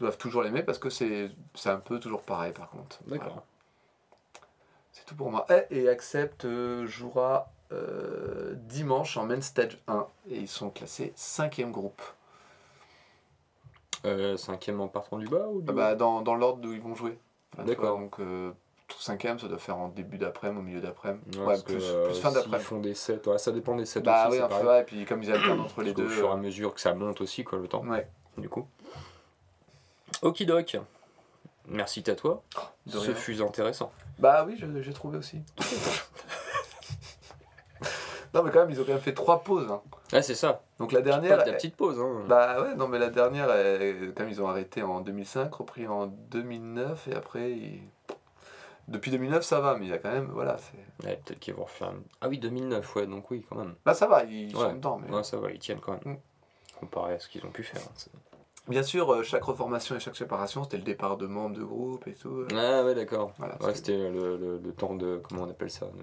doivent toujours l'aimer parce que c'est un peu toujours pareil par contre. D'accord. Voilà. C'est tout pour moi. Et, et Accept euh, jouera euh, dimanche en Main Stage 1 et ils sont classés cinquième groupe. Euh, cinquième en partant du bas ou du Ah bah, dans dans l'ordre où ils vont jouer. Enfin, D'accord. Donc euh, cinquième, ça doit faire en début d'après-midi, au milieu d'après-midi. Ouais, Ouais, parce que, plus, euh, plus fin d'après-midi. font des sets, ouais, ça dépend des sets Bah aussi, oui, enfin, pareil. ouais, et puis comme ils alternent entre les deux. fur et euh, à mesure que ça monte aussi, quoi, le temps, Ouais, du coup. Okidoc. Merci à toi. de Ce rien. fut intéressant. Bah oui, j'ai trouvé aussi. non, mais quand même, ils ont quand même fait trois pauses. hein. Ah, c'est ça. Donc la dernière. de la petite pause. Hein. Bah ouais, non, mais la dernière, elle- comme ils ont arrêté en 2005, repris en 2009, et après. ils- Depuis 2009, ça va, mais il y a quand même. Voilà, c'est. Ouais, peut-être qu'ils vont refaire. Ah oui, 2009, ouais, donc oui, quand même. Là, ça va, ils Ouais. sont dedans. Mais... Ouais, ça va, ils tiennent quand même. Mm. Comparé à ce qu'ils ont pu faire. hein, c'est- Bien sûr, euh, chaque reformation et chaque séparation, c'était le départ de membres de groupe et tout. Ah ouais, d'accord. Voilà, Ouais, c'était- c'était le, le, le temps de. Comment on appelle ça le,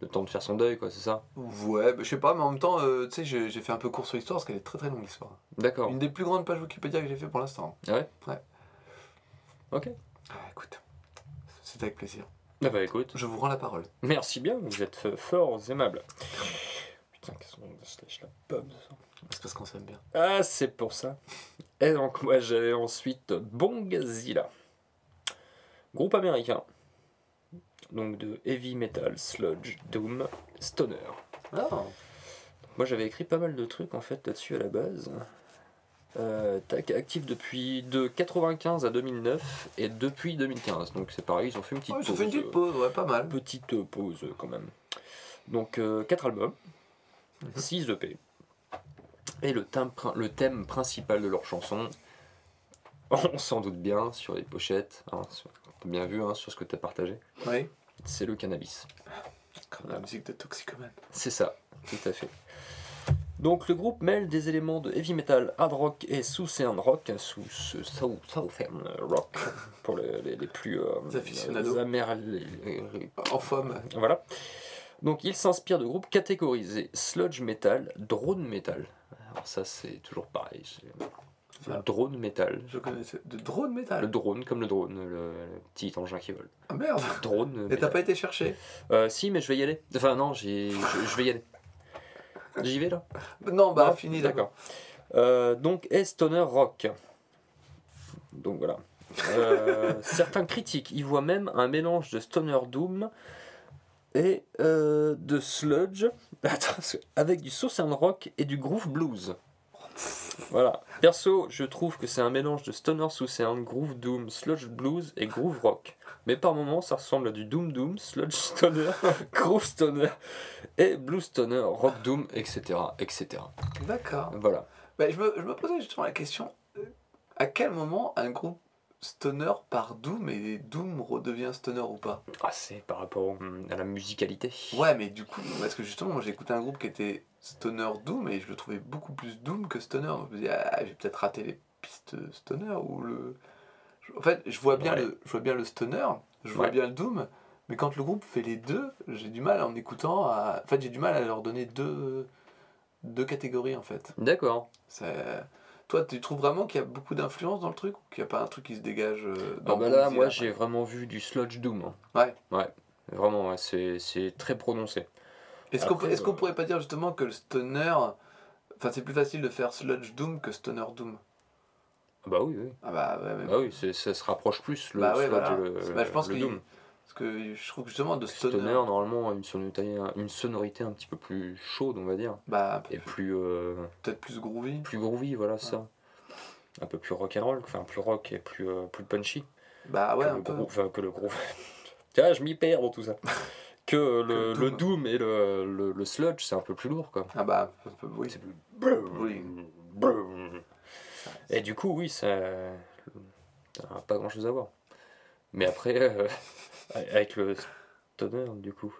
le temps de faire son deuil, quoi, c'est ça? Ouais, bah, je sais pas, mais en même temps, euh, tu sais, j'ai j'ai fait un peu court sur l'histoire parce qu'elle est très très longue l'histoire. D'accord. Une des plus grandes pages Wikipédia que j'ai fait pour l'instant. Ah ouais? Ouais. Ok. Ah, écoute, c'est avec plaisir. Ah bah écoute, Je vous rends la parole. merci bien, vous êtes f- forts aimables. Putain, qu'est-ce qu'on se la pomme. C'est parce qu'on s'aime bien. Ah, c'est pour ça. Et donc, moi, j'avais ensuite Bongzilla. Groupe américain. Donc de heavy metal, sludge, doom, stoner. Ah, Moi, j'avais écrit pas mal de trucs en fait là-dessus à la base. Euh, tac, actif depuis de 95 à 2009 et depuis 2015. Donc c'est pareil, ils ont fait une petite pause. ils ont fait une petite pause, ouais, pas mal. petite euh, pause euh, quand même. Donc 4 albums, Mhm. 6 EP. Et le thème, le thème principal de leur chanson, on s'en doute bien sur les pochettes, hein, sur- bien vu hein, sur ce que tu as partagé, Oui, c'est le cannabis. comme la musique de Toxicomane. C'est ça, tout à fait. Donc le groupe mêle des éléments de heavy metal, hard rock et southern rock, sous southern rock pour les, les- les plus euh, Les amér- les- les- En forme. Voilà. Donc il s'inspire de groupes catégorisés sludge metal, drone metal. Alors ça c'est toujours pareil. c'est- Ah. Drone metal. Je connaissais. De drone Le métal. drone comme le drone, le, le petit engin qui vole. Ah merde Drone. Et t'as metal. pas été chercher? Euh, si mais je vais y aller. Enfin non, je vais y aller. J'y vais là. Non, bah Non fini D'accord. Euh, donc est stoner rock. Donc voilà. Euh, certains critiques y voient même un mélange de stoner doom et euh, de sludge avec du southern rock et du groove blues. Voilà. Perso, je trouve que c'est un mélange de stoner southern, groove doom, sludge blues et groove rock. Mais par moments, ça ressemble à du doom doom, sludge stoner, groove stoner et blues stoner, rock doom, etc., etc. D'accord. Voilà. Bah, je, me, je me posais justement la question euh, à quel moment un groupe stoner part Doom et Doom redevient stoner ou pas? Ah, c'est par rapport à la musicalité. Ouais, mais du coup, parce que justement, moi j'ai écouté un groupe qui était stoner Doom et je le trouvais beaucoup plus Doom que stoner. Donc je me dis, ah, j'ai peut-être raté les pistes stoner ou le. En fait, je vois bien, Ouais. le, je vois bien le stoner, je vois Ouais. bien le Doom, mais quand le groupe fait les deux, j'ai du mal en écoutant à. En fait, j'ai du mal à leur donner deux, deux catégories en fait. D'accord. Toi, tu trouves vraiment qu'il y a beaucoup d'influence dans le truc ou qu'il n'y a pas un truc qui se dégage euh, Ah dans bah là, moi j'ai vraiment vu du sludge doom. hein. Ouais. Ouais. Vraiment, ouais, c'est très prononcé. Est-ce qu'on est qu'on euh, pourrait pas dire justement que le stoner. Enfin, c'est plus facile de faire Sludge Doom que Stoner Doom? Ah bah oui, oui. Ah bah ouais, mais- Bah oui, ça se rapproche plus le Bah ouais, sludge voilà. le, Bah, je pense le doom. Parce que je trouve que justement de Stoner. Stoner, normalement, a une sonorité, une sonorité un petit peu plus chaude, on va dire. Bah, un peu Et plus- plus, euh, peut-être plus groovy. plus groovy, voilà ça. Un peu plus rock and roll, enfin plus rock et plus, euh, plus punchy. Bah ouais, que, un le peu. gros, enfin, que le gros. Tiens, je m'y perds dans tout ça. Que le, le le doom. doom et le, le, sludge, c'est un peu plus lourd, quoi. Ah bah, oui. C'est plus. Oui. Et du coup, oui, ça. n'a pas grand chose à voir. Mais après, euh, avec le stoner, du coup.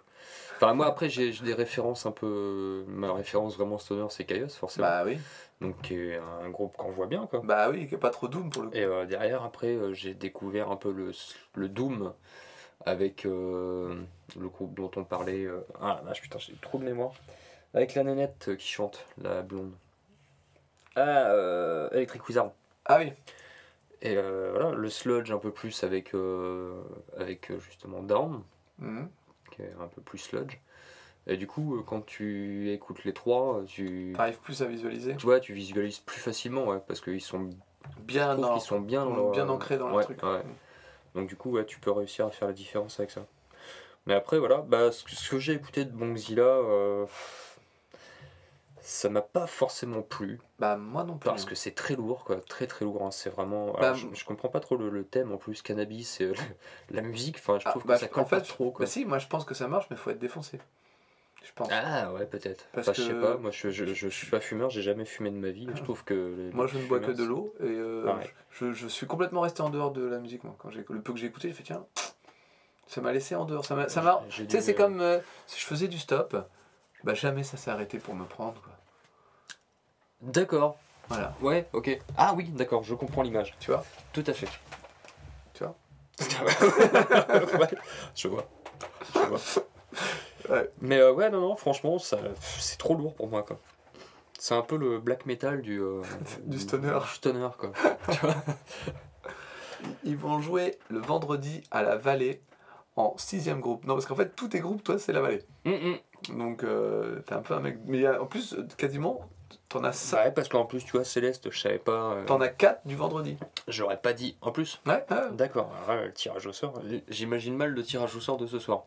Enfin, moi, après, j'ai des références un peu. Ma référence vraiment stoner, c'est Chaos, forcément. Bah oui. Donc, un groupe qu'on voit bien, quoi. Bah oui, qui est pas trop Doom pour le coup. Et euh, derrière, après, euh, j'ai découvert un peu le, le Doom avec euh, le groupe dont on parlait. euh, Ah la vache, putain, j'ai trop de mémoire. Avec la nénette euh, qui chante, la blonde. Ah, euh, Electric Wizard. Ah oui. Et voilà, le sludge un peu plus avec, avec justement Down, Mhm. qui est un peu plus sludge. Et du coup, quand tu écoutes les trois, tu, T'arrives plus à visualiser. tu vois, tu visualises plus facilement, ouais, parce qu'ils sont, Bien dans. qu'ils sont bien, bien ancrés dans ouais, truc. ouais. Donc du coup, ouais, tu peux réussir à faire la différence avec ça. Mais après, voilà, bah, ce que, ce que j'ai écouté de Bongzilla, euh, ça m'a pas forcément plu. Bah, moi non plus. Parce que c'est très lourd, quoi. Très très lourd. hein. C'est vraiment. Bah, alors, je, je comprends pas trop le, le thème en plus, cannabis et euh, la musique. Enfin, je Ah, trouve bah, que ça colle en fait, pas trop, quoi. Bah, si, moi je pense que ça marche, mais faut être défoncé. Je pense. Ah ouais, peut-être. Parce Enfin, je sais que- pas, moi je, je, je suis pas fumeur, j'ai jamais fumé de ma vie. Je trouve que. les- Moi, je ne bois que de l'eau et euh, je, je suis complètement resté en dehors de la musique. Moi, quand le peu que j'ai écouté, j'ai fait tiens, ça m'a laissé en dehors. Ça m'a, ça m'a- J'ai- j'ai Tu sais, c'est comme euh, si je faisais du stop, bah jamais ça s'est arrêté pour me prendre. Quoi. D'accord. Voilà, Ouais, ok. Ah oui, d'accord, je comprends l'image. tu vois? Tout à fait. Tu vois? Ouais, je vois. Je vois. Ouais. Mais euh, ouais, non, non, franchement, ça, c'est trop lourd pour moi, quoi. C'est un peu le black metal du. euh, Du stoner. du stoner, quoi. Ils vont jouer le vendredi à la Vallée en sixième groupe. Non, parce qu'en fait, tous tes groupes, toi, c'est la Vallée. Hum, hum. Donc, euh, t'es un peu un mec. Mais il y a- en plus, quasiment, t'en as ça. Ouais, parce qu'en plus, tu vois, Céleste, je savais pas. euh, T'en as quatre du vendredi. J'aurais pas dit. En plus, Ouais, ouais. d'accord, alors le tirage au sort. J'imagine mal le tirage au sort de ce soir.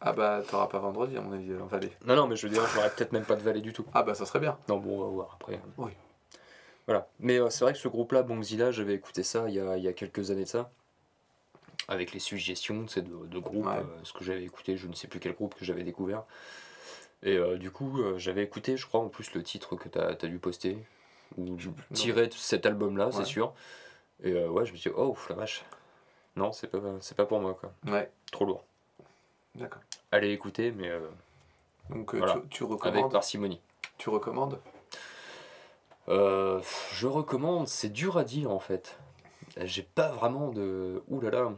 Ah bah, t'auras pas vendredi, à mon avis, en Vallée. Non, non, mais je veux dire, j'aurais peut-être même pas de valet du tout. Ah bah, ça serait bien. Non, bon, on va voir après. Oui. Voilà. Mais euh, c'est vrai que ce groupe-là, Bongzilla, j'avais écouté ça il y, a, il y a quelques années de ça. Avec les suggestions de, de groupes. Ouais. euh, ce que j'avais écouté, je ne sais plus quel groupe que j'avais découvert. Et euh, du coup, euh, j'avais écouté, je crois, en plus le titre que tu as, dû poster. Ou tiré de cet album-là, Ouais. c'est sûr. Et euh, ouais, je me suis dit, oh, la vache. Non, c'est pas, c'est pas pour moi, quoi. Ouais, Trop lourd. D'accord. Allez écouter, mais euh, Donc, euh, Voilà. tu, tu avec recommandes parcimonie. Tu recommandes Euh, je recommande, c'est dur à dire en fait. J'ai pas vraiment de. Ouh là là.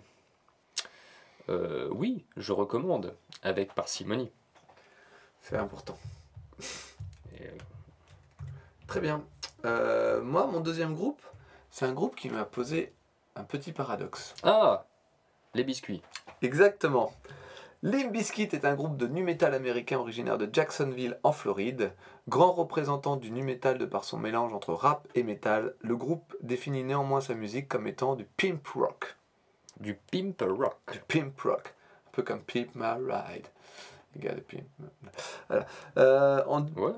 Euh, oui, je recommande, avec parcimonie. C'est important. Et, Très bien. Moi, mon deuxième groupe, c'est un groupe qui m'a posé un petit paradoxe. Ah Les biscuits. Exactement. Limp Bizkit est un groupe de nu metal américain originaire de Jacksonville en Floride. Grand représentant du nu metal de par son mélange entre rap et metal, le groupe définit néanmoins sa musique comme étant du pimp rock. Du pimp rock. Du pimp rock. Un peu comme Pimp My Ride. Les gars de Pimp. Voilà. Euh, en Ouais.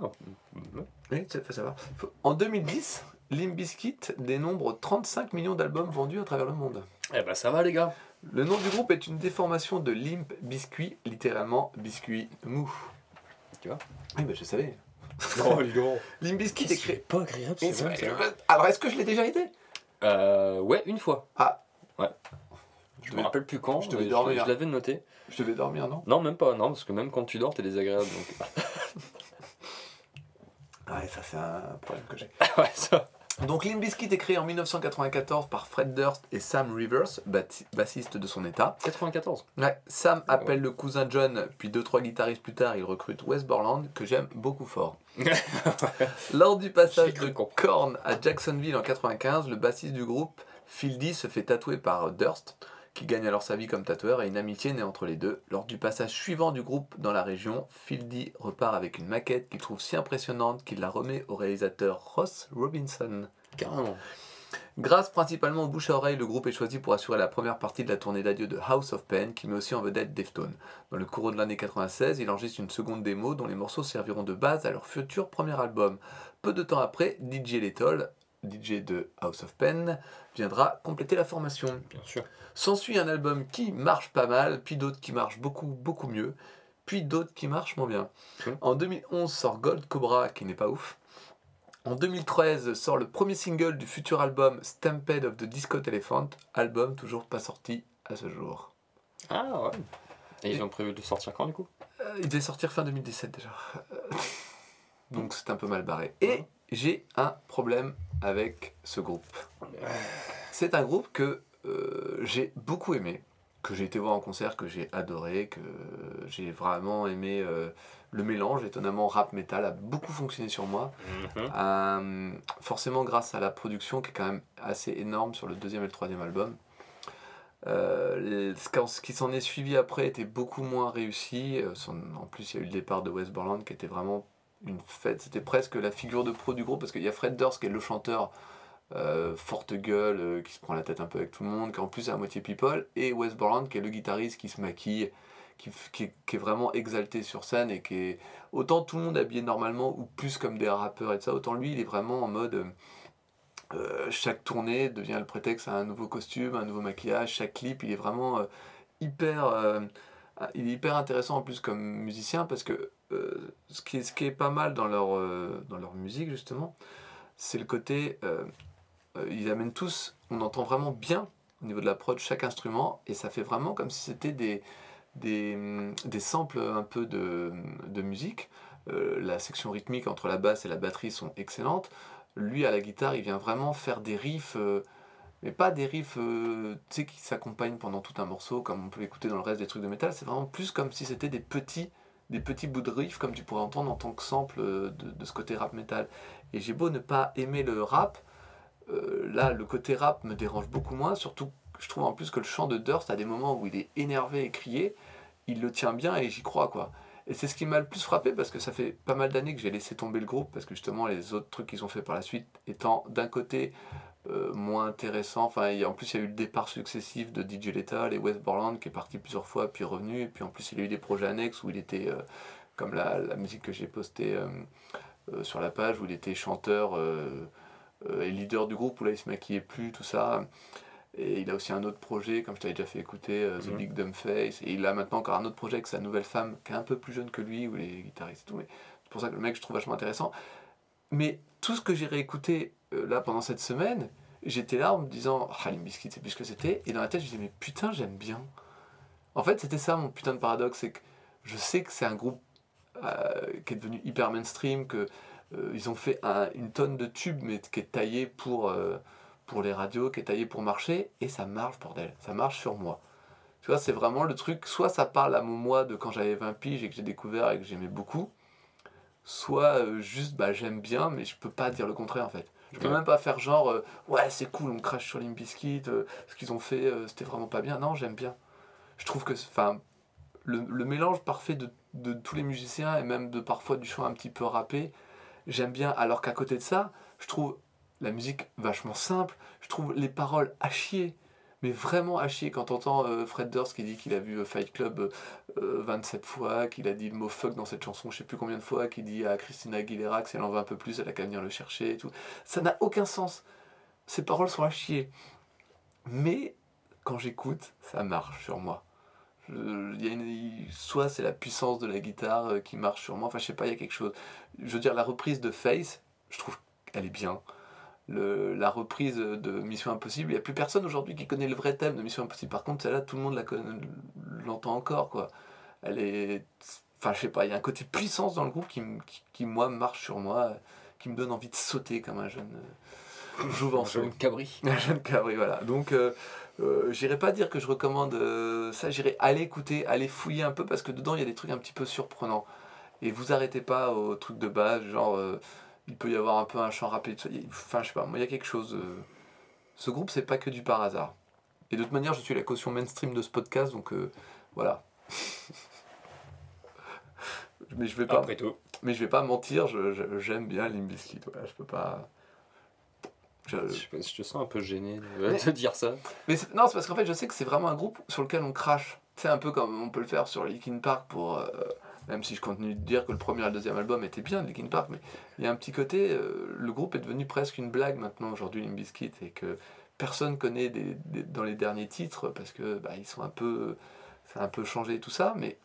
Oui, ça faut savoir. En 2010, Limp Bizkit dénombre 35 millions d'albums vendus à travers le monde. Eh ben ça va les gars. Le nom du groupe est une déformation de Limp Biscuit, littéralement biscuit mou. Tu vois? Oui, bah je savais. Les gars. Limp Bizkit est créé. pas agréable, c'est vrai. Alors, est-ce que je l'ai déjà été? Euh, ouais, une fois. Ah. Ouais. Je Je me rappelle plus quand, je devais mais dormir. je l'avais noté. Je devais dormir, non? Non, même pas, non, parce que même quand tu dors, t'es désagréable. Donc... Ouais, ça c'est un problème que j'ai. ouais, ça. Donc Limp Bizkit est créé en 1994 par Fred Durst et Sam Rivers, bassiste de son état. 94. Ouais, Sam appelle le cousin John, puis deux trois guitaristes plus tard, il recrute Wes Borland, que j'aime beaucoup fort. Lors du passage de. Korn à Jacksonville en 95, le bassiste du groupe, Phil D, se fait tatouer par Durst, qui gagne alors sa vie comme tatoueur, et une amitié naît entre les deux. Lors du passage suivant du groupe dans la région, D repart avec une maquette qu'il trouve si impressionnante qu'il la remet au réalisateur Ross Robinson. Carrément. Grâce principalement au bouche à oreille, le groupe est choisi pour assurer la première partie de la tournée d'adieu de House of Pain, qui met aussi en vedette Deftones. Dans le cours de l'année 96, il enregistre une seconde démo dont les morceaux serviront de base à leur futur premier album. Peu de temps après, DJ Lethal, DJ de House of Pain, viendra compléter la formation. Bien sûr. S'ensuit un album qui marche pas mal, puis d'autres qui marchent beaucoup, beaucoup mieux, puis d'autres qui marchent moins bien. En 2011 sort Gold Cobra, qui n'est pas ouf. En 2013 sort le premier single du futur album Stampede of the Disco Elephant, album toujours pas sorti à ce jour. Ah ouais. Et ils ont prévu de sortir quand du coup? Euh, il devait sortir fin 2017 déjà. Donc c'est un peu mal barré. Et j'ai un problème avec ce groupe. C'est un groupe que euh, j'ai beaucoup aimé, que j'ai été voir en concert, que j'ai adoré, que j'ai vraiment aimé euh, le mélange, étonnamment rap metal a beaucoup fonctionné sur moi. Euh, forcément grâce à la production qui est quand même assez énorme sur le deuxième et le troisième album. Euh, ce qui s'en est suivi après était beaucoup moins réussi. En plus, il y a eu le départ de Wes Borland qui était vraiment une fête. C'était presque la figure de pro du groupe parce qu'il y a Fred Durst qui est le chanteur euh, forte gueule, euh, qui se prend la tête un peu avec tout le monde, qui en plus est à moitié people, et Wes Borland qui est le guitariste qui se maquille, qui, est vraiment exalté sur scène et qui est autant tout le monde habillé normalement ou plus comme des rappeurs et tout ça, autant lui il est vraiment en mode euh, chaque tournée devient le prétexte à un nouveau costume, un nouveau maquillage, chaque clip il est vraiment hyper il est hyper intéressant en plus comme musicien parce que ce, qui est, ce qui est pas mal dans leur, dans leur musique justement, c'est le côté euh, ils amènent tous, on entend vraiment bien au niveau de la prod chaque instrument et ça fait vraiment comme si c'était des, des, des, samples un peu de, de musique. Euh, la section rythmique entre la basse et la batterie sont excellentes. Lui à la guitare, il vient vraiment faire des riffs, euh, mais pas des riffs qui s'accompagnent pendant tout un morceau comme on peut l'écouter dans le reste des trucs de métal. C'est vraiment plus comme si c'était des petits, des petits bouts de riffs comme tu pourrais entendre en tant que sample de, de ce côté rap metal. Et j'ai beau ne pas aimer le rap, euh, là, le côté rap me dérange beaucoup moins, surtout je trouve en plus que le chant de Durst, à des moments où il est énervé et crié, il le tient bien et j'y crois, quoi. Et c'est ce qui m'a le plus frappé parce que ça fait pas mal d'années que j'ai laissé tomber le groupe parce que justement les autres trucs qu'ils ont fait par la suite étant d'un côté euh, moins intéressants. Enfin, en plus il y a eu le départ successif de DJ Lethal et West Borland qui est parti plusieurs fois puis revenu. Et puis en plus il y a eu des projets annexes où il était euh, comme la, la, musique que j'ai postée sur la page où il était chanteur euh, est leader du groupe où là il se maquillait plus, tout ça. Et il a aussi un autre projet, comme je t'avais déjà fait écouter, euh, The mhm. Big Dumb Face. Et il a maintenant encore un autre projet avec sa nouvelle femme, qui est un peu plus jeune que lui, où il est guitariste et tout. Mais c'est pour ça que le mec, je trouve vachement intéressant. Mais tout ce que j'ai réécouté euh, là pendant cette semaine, j'étais là en me disant, ah, oh, Biscuit, c'est plus ce que c'était. Et dans la tête, je disais, mais putain, j'aime bien. En fait, c'était ça mon putain de paradoxe, c'est que je sais que c'est un groupe qui est devenu hyper mainstream, que euh, ils ont fait une tonne de tubes, mais qui est taillé pour, euh, pour les radios, qui est taillé pour marcher, et ça marche, bordel. Ça marche sur moi. Tu vois, c'est vraiment le truc, soit ça parle à mon moi de quand j'avais 20 piges et que j'ai découvert et que j'aimais beaucoup, soit euh, juste, bah j'aime bien, mais je peux pas dire le contraire en fait. Je peux même pas faire genre, ouais, c'est cool, on crache sur Limbiskit, ce qu'ils ont fait, c'était vraiment pas bien. Non, j'aime bien. Je trouve que, enfin, le, le, mélange parfait de, de, tous les musiciens et même de parfois du chant un petit peu rappé, j'aime bien. Alors qu'à côté de ça, je trouve la musique vachement simple, je trouve les paroles à chier, mais vraiment à chier. Quand t'entends euh, Fred Durst qui dit qu'il a vu euh, Fight Club 27 euh, fois, qu'il a dit le mot fuck dans cette chanson, je sais plus combien de fois, qu'il dit à Christina Aguilera que si elle en veut un peu plus, elle a qu'à venir le chercher et tout. Ça n'a aucun sens. Ces paroles sont à chier. Mais quand j'écoute, ça marche sur moi. soit c'est la puissance de la guitare qui marche sur moi, enfin je sais pas, il y a quelque chose je veux dire, la reprise de Face, je trouve qu'elle est bien. Le, la reprise de Mission Impossible, il n'y a plus personne aujourd'hui qui connaît le vrai thème de Mission Impossible. Par contre, celle-là, tout le monde l'entend encore, quoi. Elle est... Enfin, je sais pas, il y a un côté puissance dans le groupe qui, qui, moi, marche sur moi, qui me donne envie de sauter comme un jeune euh, jouvenceau. un jeune cabri. Un jeune cabri, voilà. Donc, euh, euh, j'irai pas dire que je recommande euh, ça, j'irai aller écouter, aller fouiller un peu, parce que dedans, il y a des trucs un petit peu surprenants. Et vous arrêtez pas au truc de base, genre euh, il peut y avoir un peu un chant rapide. Enfin, je sais pas, moi il y a quelque chose. Euh, ce groupe, c'est pas que du par hasard. Et de toute manière, je suis la caution mainstream de ce podcast, donc euh, voilà. mais je vais pas. Après tout. Mais je vais pas mentir, j'aime bien Limbiskit. Voilà, je peux pas. Je... Je, te sens un peu gêné de, dire ça. Mais non, c'est parce qu'en fait, je sais que c'est vraiment un groupe sur lequel on crache. C'est un peu comme on peut le faire sur Linkin Park pour même si je continue de dire que le premier et le deuxième album étaient bien, Linkin Park, mais il y a un petit côté, euh, le groupe est devenu presque une blague maintenant aujourd'hui, Limp Bizkit, et que personne connaît dans les derniers titres parce que bah, ils sont un peu, ça a un peu changé tout ça, mais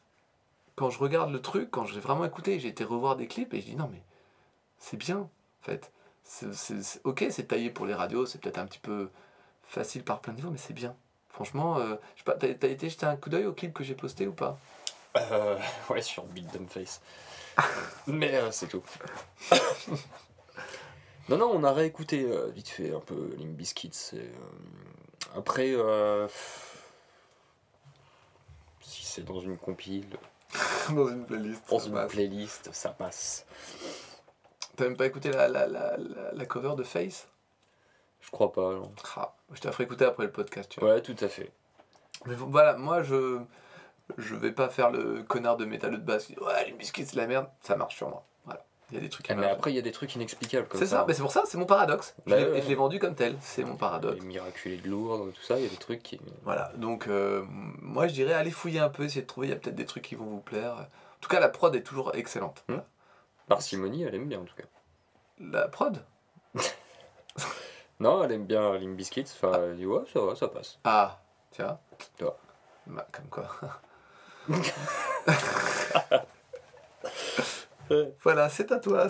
quand je regarde le truc, quand j'ai vraiment écouté, j'ai été revoir des clips et je dis non mais c'est bien en fait. ok, c'est taillé pour les radios, c'est peut-être un petit peu facile par plein de niveaux, mais c'est bien. Franchement, euh, je sais été jeter un coup d'œil au clip que j'ai posté ou pas? Euh, ouais, sur Big Dumb Face. Mais euh, c'est tout. non, non, on a réécouté euh, vite fait un peu Limp Bizkit. Après, si c'est dans une compile. dans une playlist. Dans une passe. playlist, ça passe. T'as même pas écouté la, la, la, la, cover de Face? Je crois pas, non. Ah, je t'ai fait écouter après le podcast, tu vois. Ouais, tout à fait. Mais voilà, moi je je vais pas faire le connard de métal de qui dit ouais les biscuits c'est la merde ça marche sur moi voilà Il y a des trucs Ah, mais après, il y a des trucs inexplicables comme C'est ça, mais c'est pour ça, c'est mon paradoxe. Je Bah l'ai- je l'ai vendu comme tel, c'est mon paradoxe. Les miraculés de Lourdes, tout ça, il y a des trucs qui. Voilà, donc euh, moi je dirais allez fouiller un peu, essayer de trouver, il y a peut-être des trucs qui vont vous plaire. En tout cas, la prod est toujours excellente. Hmm. Parcimonie, elle aime bien en tout cas. La prod? Non, elle aime bien Limp Bizkit. Enfin, elle dit ouais, ça va, ça passe. Ah, tiens. Tu vois. Bah, comme quoi. voilà, c'est à toi.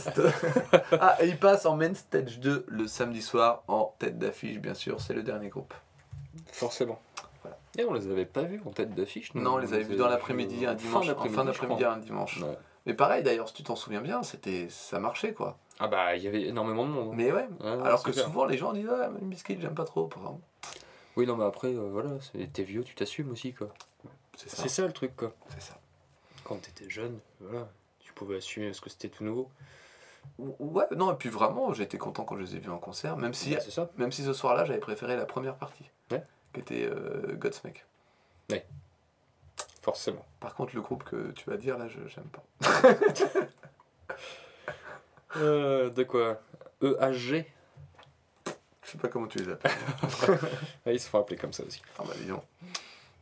ah, et il passe en main stage 2 le samedi soir en tête d'affiche, bien sûr, c'est le dernier groupe. Forcément. Voilà. Et on les avait pas vus en tête d'affiche. Non, on les avait vus dans l'après-midi, un dimanche, en fin d'après-midi, un dimanche. Ouais. Mais pareil d'ailleurs, si tu t'en souviens bien, c'était ça marchait quoi. Ah bah, il y avait énormément de monde. hein. Mais ouais, Ouais, alors que clair. souvent les gens disent Ouais, mais biscuit, j'aime pas trop. par exemple. Oui, non, mais après, euh, voilà, t'es vieux, tu t'assumes aussi, quoi. C'est ça. Le truc, quoi. C'est ça. Quand t'étais jeune, voilà, tu pouvais assumer parce que c'était tout nouveau. Ou- Ouais, non, et puis vraiment, j'étais content quand je les ai vus en concert, même si, ça. même si ce soir-là, j'avais préféré la première partie, Ouais. qui était euh, Godsmack. Forcément. Par contre, le groupe que tu vas dire, là, je j'aime pas. Euh, de quoi? EHG Je sais pas comment tu les appelles. Ils se font appeler comme ça aussi. Ah bah, disons.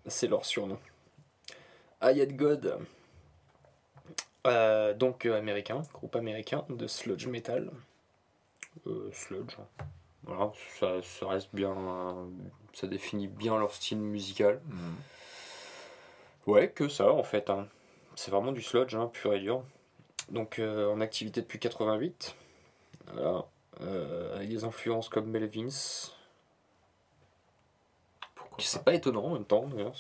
C'est leur surnom. Ayat God. Euh, donc euh, américain, groupe américain de sludge metal. Euh, sludge. Voilà, ça, ça reste bien. ça définit bien leur style musical. Ouais, que ça en fait. hein. C'est vraiment du sludge, hein, pur et dur. Donc euh, en activité depuis 88. Voilà. Euh, avec des influences comme Melvins. C'est pas étonnant en même temps d'ailleurs.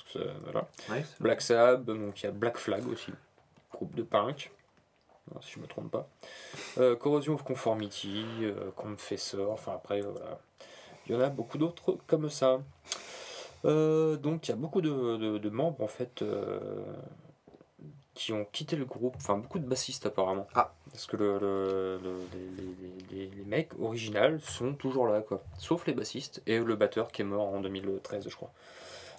voilà. Ouais, Black Sabbath, donc il y a Black Flag aussi, groupe de punk, si je me trompe pas. Euh, Corrosion of Conformity, euh, Confessor, enfin après euh, voilà. Il y en a beaucoup d'autres comme ça. Euh, donc il y a beaucoup de, de- de membres en fait qui ont quitté le groupe, enfin beaucoup de bassistes apparemment. Ah. Parce que le, le- le- les, les- les- les mecs originaux sont toujours là quoi. Sauf les bassistes et le batteur qui est mort en 2013 je crois.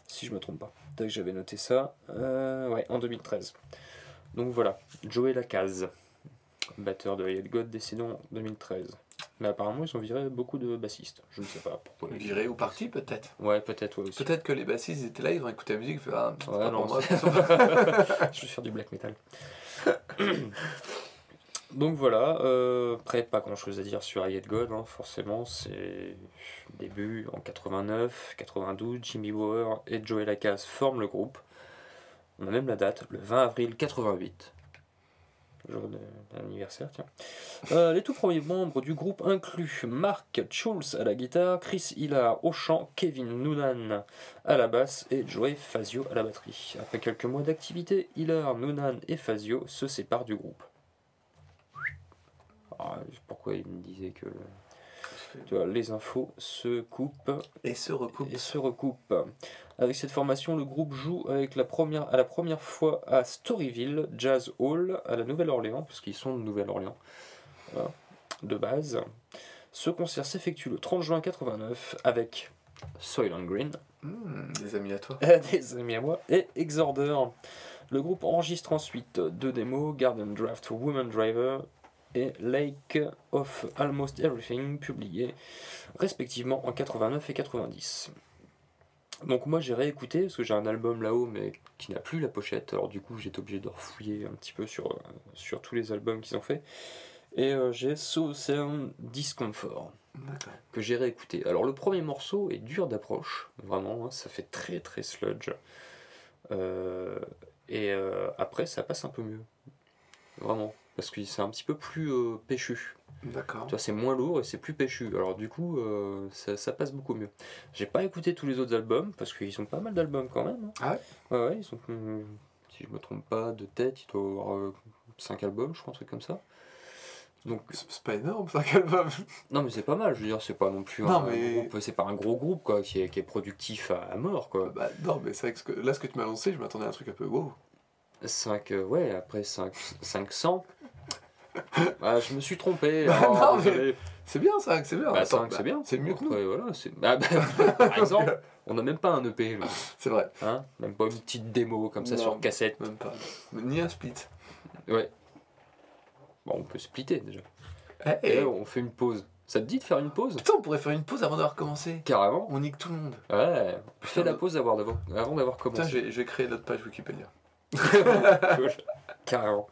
Si je me trompe pas. J'avais noté ça. Euh, ouais, en 2013. Donc voilà, Joey Lacaze, batteur de Hired God, décédé en 2013. Mais apparemment, ils ont viré beaucoup de bassistes. Je ne sais pas pourquoi. Viré ou parti, peut-être. Ouais, peut-être, ouais aussi. Peut-être que les bassistes étaient là, ils ont écouté la musique, ils fait, ah, Ouais, pas non, moi. je vais faire du black metal. Donc voilà, euh, après pas grand chose à dire sur Hired God, hein, forcément, c'est début en 89, 92, Jimmy Bower et Joey Lacaze forment le groupe. On a même la date, le 20 avril 88. Jour de tiens. Euh, les tout premiers membres du groupe incluent Mark Schulz à la guitare, Chris Hillard au chant, Kevin Noonan à la basse et Joey Fazio à la batterie. Après quelques mois d'activité, Hillard, Noonan et Fazio se séparent du groupe. Ah, pourquoi il me disait que tu vois, les infos se coupent Et se recoupe. et se recoupent. Avec cette formation, le groupe joue avec la première, à la première fois à Storyville Jazz Hall à la Nouvelle-Orléans, parce qu'ils sont de Nouvelle-Orléans voilà, de base. Ce concert s'effectue le 30 juin 89 avec Soylent Green, Hmm, des amis à toi. des amis à moi, et Exorder. Le groupe enregistre ensuite deux démos, Garden Draft Woman Driver et Lake of Almost Everything, publiés respectivement en 89 et 90. Donc moi j'ai réécouté, parce que j'ai un album là-haut, mais qui n'a plus la pochette, alors du coup j'étais obligé de refouiller un petit peu sur, euh, sur tous les albums qu'ils ont fait. Et euh, j'ai So Sound Discomfort que j'ai réécouté. Alors le premier morceau est dur d'approche, vraiment, hein, ça fait très très sludge. Euh, et euh, après ça passe un peu mieux, vraiment, parce que c'est un petit peu plus euh, péchu. D'accord. Tu vois, c'est moins lourd et c'est plus péchu. Alors du coup, euh, ça, ça passe beaucoup mieux. J'ai pas écouté tous les autres albums, parce qu'ils ont pas mal d'albums quand même. hein. Ah ouais? Ouais, ouais, ils ont, hum, si je me trompe pas, de tête, il doit avoir 5 albums, je crois, un truc comme ça. Donc, C'est pas énorme, ça, album. non mais c'est pas mal, je veux dire, c'est pas non plus Non, un mais- groupe, c'est pas un gros groupe quoi, qui est, qui est productif à, à mort quoi. Bah, non, mais c'est vrai que- là, ce que tu m'as lancé, je m'attendais à un truc un peu wow. 5, ouais, après 5, 500. Ah, je me suis trompé. Bah, oh, non, mais- désolé. C'est bien, ça, c'est bien. Bah, 5 c'est bien. C'est mieux que nous. Voilà, bah, bah, par exemple, on n'a même pas un EP, C'est vrai. hein même pas une petite démo comme ça Non. sur cassette. Même pas. Ni un split. Ouais. Bon, on peut splitter déjà. Et on fait une pause. Ça te dit de faire une pause? Putain, on pourrait faire une pause avant d'avoir commencé. Carrément. On nique tout le monde. Ouais, fais la pause avant d'avoir, avant d'avoir Putain, commencé. vais créer notre page Wikipédia. Cool. Carrément.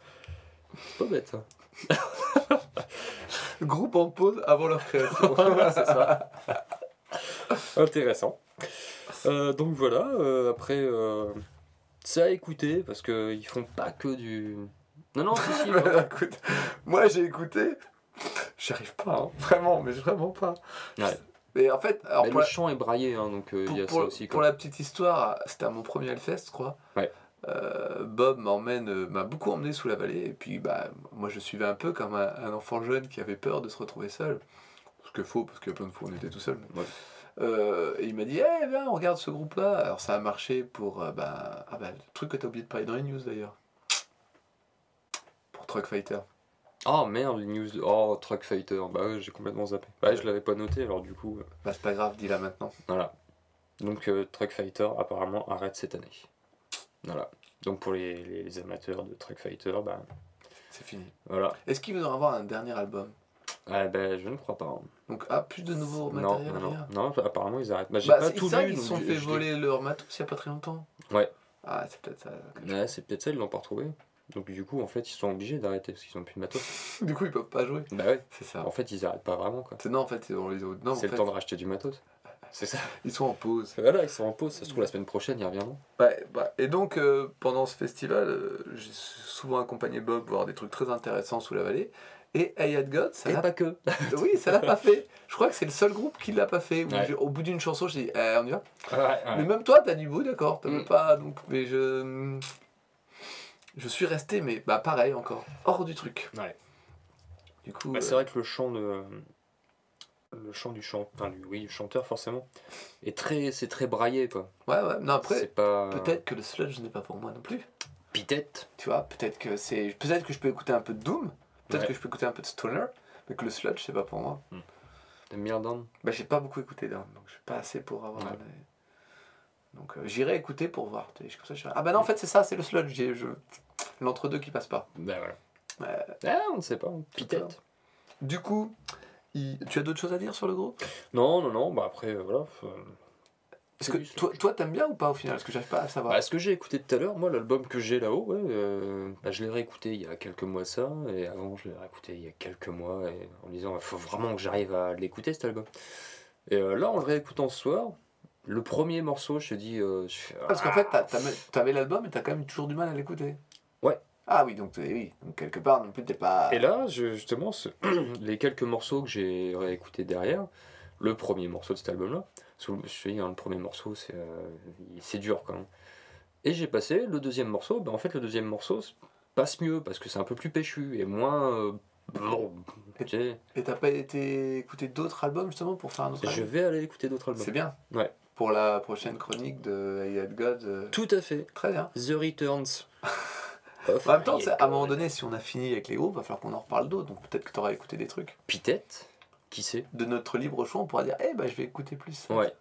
Pas bête ça. Groupe en pause avant leur création. c'est ça. Intéressant. Euh, donc voilà, euh, après, euh, c'est à écouter parce qu'ils font pas que du. Non, non, si, si. Écoute, moi j'ai écouté, j'arrive pas, hein. vraiment, mais vraiment pas. Ouais. Mais en fait, alors le la, chant est braillé, hein, donc euh, il y a pour- ça aussi. pour la petite histoire, c'était à mon premier Hellfest, je crois. Ouais. Euh, Bob m'emmène, euh, m'a beaucoup emmené sous la vallée, et puis bah, moi je suivais un peu comme un, un enfant jeune qui avait peur de se retrouver seul. Ce que faux, parce qu'il y a plein de fois on était tout seul. mais- Ouais. Euh, et il m'a dit, eh viens, on regarde ce groupe-là. Alors ça a marché pour. euh, bah, ah bah, le truc que t'as oublié de parler dans les news d'ailleurs. Pour Truck Fighter. Oh merde, les news. Oh, Truck Fighter. Bah ouais, j'ai complètement zappé. Bah, je l'avais pas noté, alors du coup. Bah, c'est pas grave, dis-la maintenant. Voilà. Donc, euh, Truck Fighter apparemment arrête cette année. Voilà. Donc, pour les, les- les amateurs de Truck Fighter, bah C'est fini. voilà. Est-ce qu'ils vont avoir un dernier album? Ah, bah, je ne crois pas. hein. Donc, ah, plus de nouveaux Non, matériel non, non, rien non, apparemment ils arrêtent. Bah, j'ai Bah, pas tout ça qu'ils se sont fait voler leur matos il y a pas très longtemps. Ouais. Ah, c'est peut-être ça. Ouais, c'est peut-être ça, ils l'ont pas retrouvé. Donc, du coup, en fait, ils sont obligés d'arrêter parce qu'ils ont plus de matos. Du coup, ils peuvent pas jouer. bah ouais. C'est ça. En fait, ils arrêtent pas vraiment quoi. C'est- Non, en fait, on les non, en c'est fait, le temps de racheter du matos. C'est ça. ils sont en pause. Voilà, ils sont en pause. Ça se trouve, la semaine prochaine, ils reviendront. Bah, bah, et donc, euh, pendant ce festival, euh, j'ai souvent accompagné Bob voir des trucs très intéressants sous la vallée. Et Had God, ça l'a pas que. oui, ça l'a pas fait. Je crois que c'est le seul groupe qui l'a pas fait. où Ouais. j'ai- au bout d'une chanson, j'ai dit, eh, on y va. Ouais, Mais même toi, t'as dit oui, d'accord. T'avais Mm. pas. Donc, mais je. Je suis resté, mais bah pareil encore, hors du truc. Ouais. Du coup. Bah, euh, c'est vrai que le chant de le chant du chant enfin du, oui du chanteur forcément est très c'est très braillé quoi Ouais, ouais. Non, après, pas peut-être que le sludge n'est pas pour moi non plus. peut-être Tu vois, peut-être que c'est. Peut-être que je peux écouter un peu de Doom. Peut-être Ouais. que je peux écouter un peu de Stoner. Mais que le sludge, c'est pas pour moi. t'aimes bien Dan Bah, j'ai pas beaucoup écouté Doom, donc je suis pas assez pour avoir. Ouais. Donc, euh, j'irai écouter pour voir. Comme ça, je Ah, bah non, en fait, c'est ça, c'est le sludge. Je... L'entre-deux qui passe pas. bah voilà Ouais. ah on ne sait pas peut-être Du coup, il- tu as d'autres choses à dire sur le groupe? Non non non bah après euh, voilà faut- Est-ce que toi, toi, t'aimes bien ou pas au final? Parce que j'arrive pas à savoir. Bah, ce que j'ai écouté tout à l'heure, moi, l'album que j'ai là-haut, ouais, euh, bah, je l'ai réécouté il y a quelques mois ça, et avant je l'ai réécouté il y a quelques mois, et en me disant, il faut vraiment que j'arrive à l'écouter cet album. Et euh, là, en le réécoutant ce soir, le premier morceau, je te dis, euh, je fais, Ah, Parce qu'en fait, t'as- t'as- t'avais l'album et t'as quand même toujours du mal à l'écouter. Ah oui, donc oui, donc quelque part non plus t'es pas. Et là, je- justement, ce- les quelques morceaux que j'ai réécoutés derrière, le premier morceau de cet album-là, je dis, hein, le premier morceau, c'est euh, c'est dur quand même. Et j'ai passé le deuxième morceau, ben, en fait, le deuxième morceau passe mieux parce que c'est un peu plus péchu et moins. euh, sais, Et t'as pas été écouter d'autres albums justement pour faire un autre je album? vais aller écouter d'autres albums. C'est bien. Ouais. Pour la prochaine chronique de I Had God. euh, Tout à fait. Très bien. The Returns. of En même temps, à un moment donné, si on a fini avec les groupes, va falloir qu'on en reparle d'autres. Donc peut-être que t'auras écouté des trucs. Peut-être, qui sait? De notre libre choix, on pourra dire, eh ben je vais écouter plus. Ouais.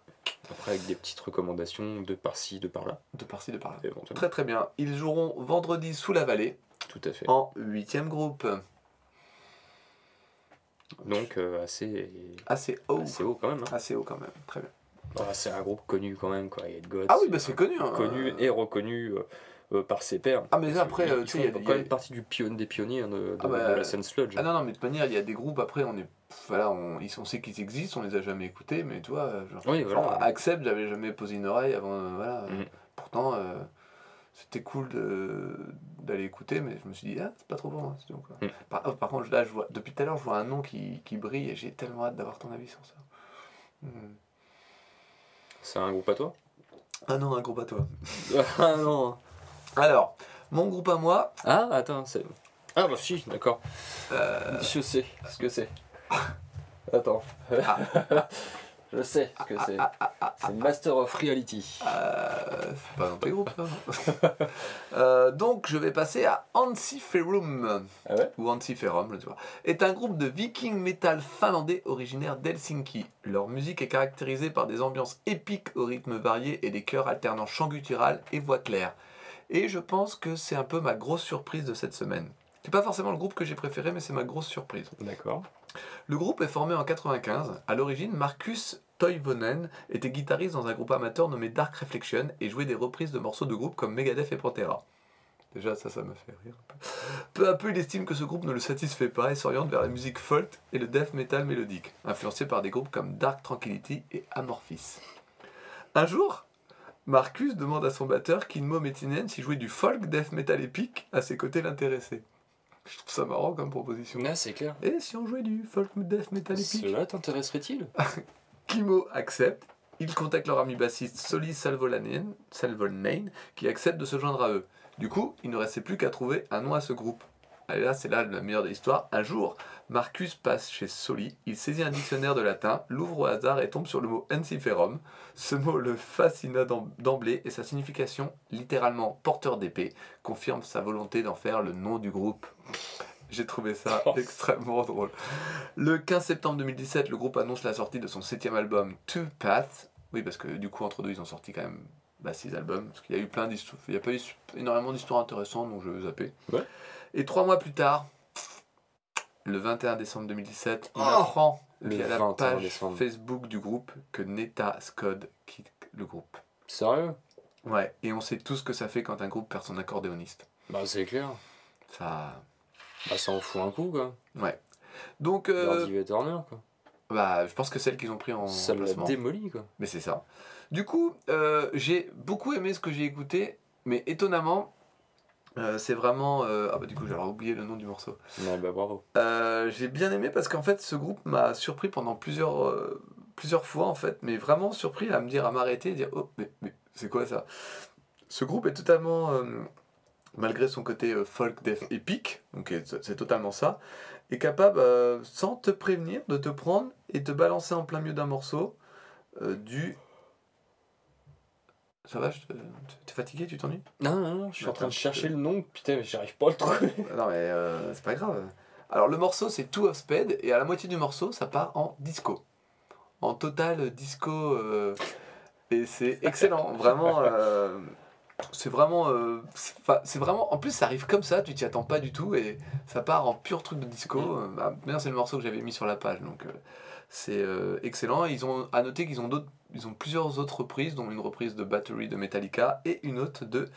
Après, avec des petites recommandations de par-ci, de par-là, De par-ci, de par-là. éventuellement. Très très bien. Ils joueront vendredi sous la vallée Tout à fait. en huitième groupe. Donc, euh, assez, Assez haut. assez haut quand même. hein. Assez haut quand même. Très bien. Ah, c'est un groupe connu quand même, quoi. Head God, Ah oui, bah c'est connu. hein. connu et reconnu euh, euh, par ses pairs. Ah, mais après, euh, tu sais, il y a quand même partie du pion, des pionniers hein, de, de- Ah bah, de la scène sludge. Ah non, non, mais de toute manière, il y a des groupes, après, on est. Voilà, on, on sait qu'ils existent, on les a jamais écoutés, mais tu vois, euh, genre, oui, voilà. genre, Accept, j'avais jamais posé une oreille avant. voilà. Mhm. Pourtant, c'était cool d'aller écouter, mais je me suis dit, ah, c'est pas trop tout, quoi. Mhm. Par, oh, par contre, là, je vois, depuis tout à l'heure, je vois un nom qui, qui brille et j'ai tellement hâte d'avoir ton avis sur ça. Mhm. C'est un groupe à toi? Ah non, un groupe à toi. Ah non Alors, mon groupe à moi, Ah, attends, c'est. Ah bah si, d'accord. euh, Je sais ce que c'est. Attends. Je sais ce que c'est. C'est Master of Reality. Euh, pas dans tes groupes. Euh, donc, je vais passer à Ansiferum, Ah ouais? Ou Ansiferum, je sais pas, est un groupe de viking metal finlandais originaire d'Helsinki. Leur musique est caractérisée par des ambiances épiques au rythme varié et des chœurs alternant chant guttural et voix claire. Et je pense que c'est un peu ma grosse surprise de cette semaine. C'est pas forcément le groupe que j'ai préféré, mais c'est ma grosse surprise. D'accord. Le groupe est formé en 95. À l'origine, Marcus Toivonen était guitariste dans un groupe amateur nommé Dark Reflection et jouait des reprises de morceaux de groupes comme Megadeth et Pantera. Déjà, ça, ça me fait rire. peu. À peu, il estime que ce groupe ne le satisfait pas et s'oriente vers la musique folk et le death metal mélodique, influencé par des groupes comme Dark Tranquillity et Amorphis. Un jour, Marcus demande à son batteur Kinmo Metinen s'il jouait du folk death metal épique, à ses côtés l'intéressait. Je trouve ça marrant comme proposition. Là, c'est clair. Et si on jouait du folk death metal épique? Cela t'intéresserait-il? Kimo accepte. Il contacte leur ami bassiste Soli Salvolanen, Salvolnein, qui accepte de se joindre à eux. Du coup, il ne restait plus qu'à trouver un nom à ce groupe. Et là, c'est là la meilleure de l'histoire. Un jour, Marcus passe chez Soli, il saisit un dictionnaire de latin, l'ouvre au hasard et tombe sur le mot ensiferum. Ce mot le fascina d'em- d'emblée et sa signification, littéralement porteur d'épée, confirme sa volonté d'en faire le nom du groupe. J'ai trouvé ça Oh. extrêmement drôle. Le 15 septembre 2017, le groupe annonce la sortie de son septième album, Two Paths. Oui, parce que du coup, entre deux, ils ont sorti quand même bah, six albums. Parce qu'il y a eu plein d'histoires. Il n'y a pas eu énormément d'histoires intéressantes, donc je vais zapper. Ouais. Et trois mois plus tard, le 21 décembre 2017, on Oh apprend via la 21 page décembre. Facebook du groupe que Neta Scott quitte le groupe. Sérieux? Ouais, et on sait tous ce que ça fait quand un groupe perd son accordéoniste. Bah, c'est clair. Ça. Bah, ça en fout un coup, quoi. Donc, euh, Leur Diva Turner, quoi. bah, je pense que celle qu'ils ont pris en Ça l'a démoli, quoi. Mais c'est ça. Du coup, euh, j'ai beaucoup aimé ce que j'ai écouté, mais étonnamment, euh, c'est vraiment. euh, Ah bah du coup, j'avais oublié le nom du morceau. Ouais, bah, bravo. Euh, j'ai bien aimé parce qu'en fait, ce groupe m'a surpris pendant plusieurs, plusieurs fois, en fait, mais vraiment surpris à me dire, à m'arrêter et dire Oh, mais, mais c'est quoi ça? Ce groupe est totalement. malgré son côté folk death épique, donc c'est totalement ça, est capable, sans te prévenir, de te prendre et te balancer en plein milieu d'un morceau du. Ça va, je te- t'es fatigué, tu t'ennuies? Non, non, non, je suis en train de chercher le nom, putain, mais j'arrive pas à le trouver. Non mais euh, c'est pas grave. Alors le morceau c'est Two of Spade et à la moitié du morceau ça part en disco. En total disco euh, et c'est excellent. Vraiment euh, c'est vraiment euh, c'est enfin, c'est vraiment en plus ça arrive comme ça, tu t'y attends pas du tout et ça part en pur truc de disco. Euh, bah, D'ailleurs c'est le morceau que j'avais mis sur la page donc euh, c'est euh, excellent. Ils ont à noter qu'ils ont d'autres ils ont plusieurs autres reprises dont une reprise de Battery de Metallica et une autre de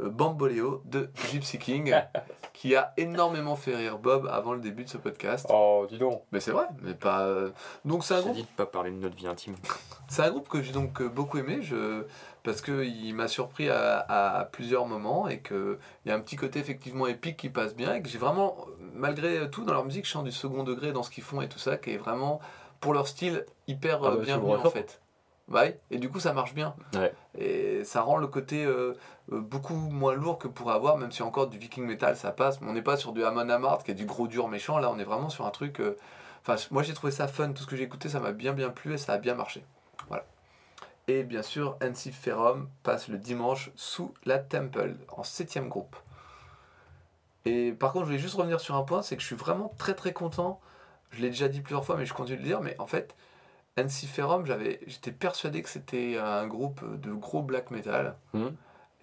euh, Bamboleo de Gypsy King qui a énormément fait rire Bob avant le début de ce podcast. Oh, dis donc. Mais c'est vrai, mais pas. euh, Donc c'est un groupe, dit de pas parler de notre vie intime. c'est un groupe que j'ai donc euh, beaucoup aimé, je... parce que il m'a surpris à, à plusieurs moments et que il y a un petit côté effectivement épique qui passe bien et que j'ai vraiment, malgré tout dans leur musique, je sens du second degré dans ce qu'ils font et tout ça, qui est vraiment pour leur style hyper Ah euh, bah, bienvenu en fait. Ouais, et du coup ça marche bien. Ouais. Et ça rend le côté euh, euh, beaucoup moins lourd que pour avoir, même si encore du viking metal ça passe, mais on n'est pas sur du Amon Amarth qui est du gros dur méchant, là on est vraiment sur un truc. euh, Enfin, moi j'ai trouvé ça fun, tout ce que j'ai écouté ça m'a bien bien plu et ça a bien marché. Voilà. Et bien sûr, NC Ferrum passe le dimanche sous la Temple, en septième groupe. Et par contre, je voulais juste revenir sur un point, c'est que je suis vraiment très très content. Je l'ai déjà dit plusieurs fois, mais je continue de le dire. Mais en fait, NC Ferrum, j'avais, j'étais persuadé que c'était un groupe de gros black metal. Mhm.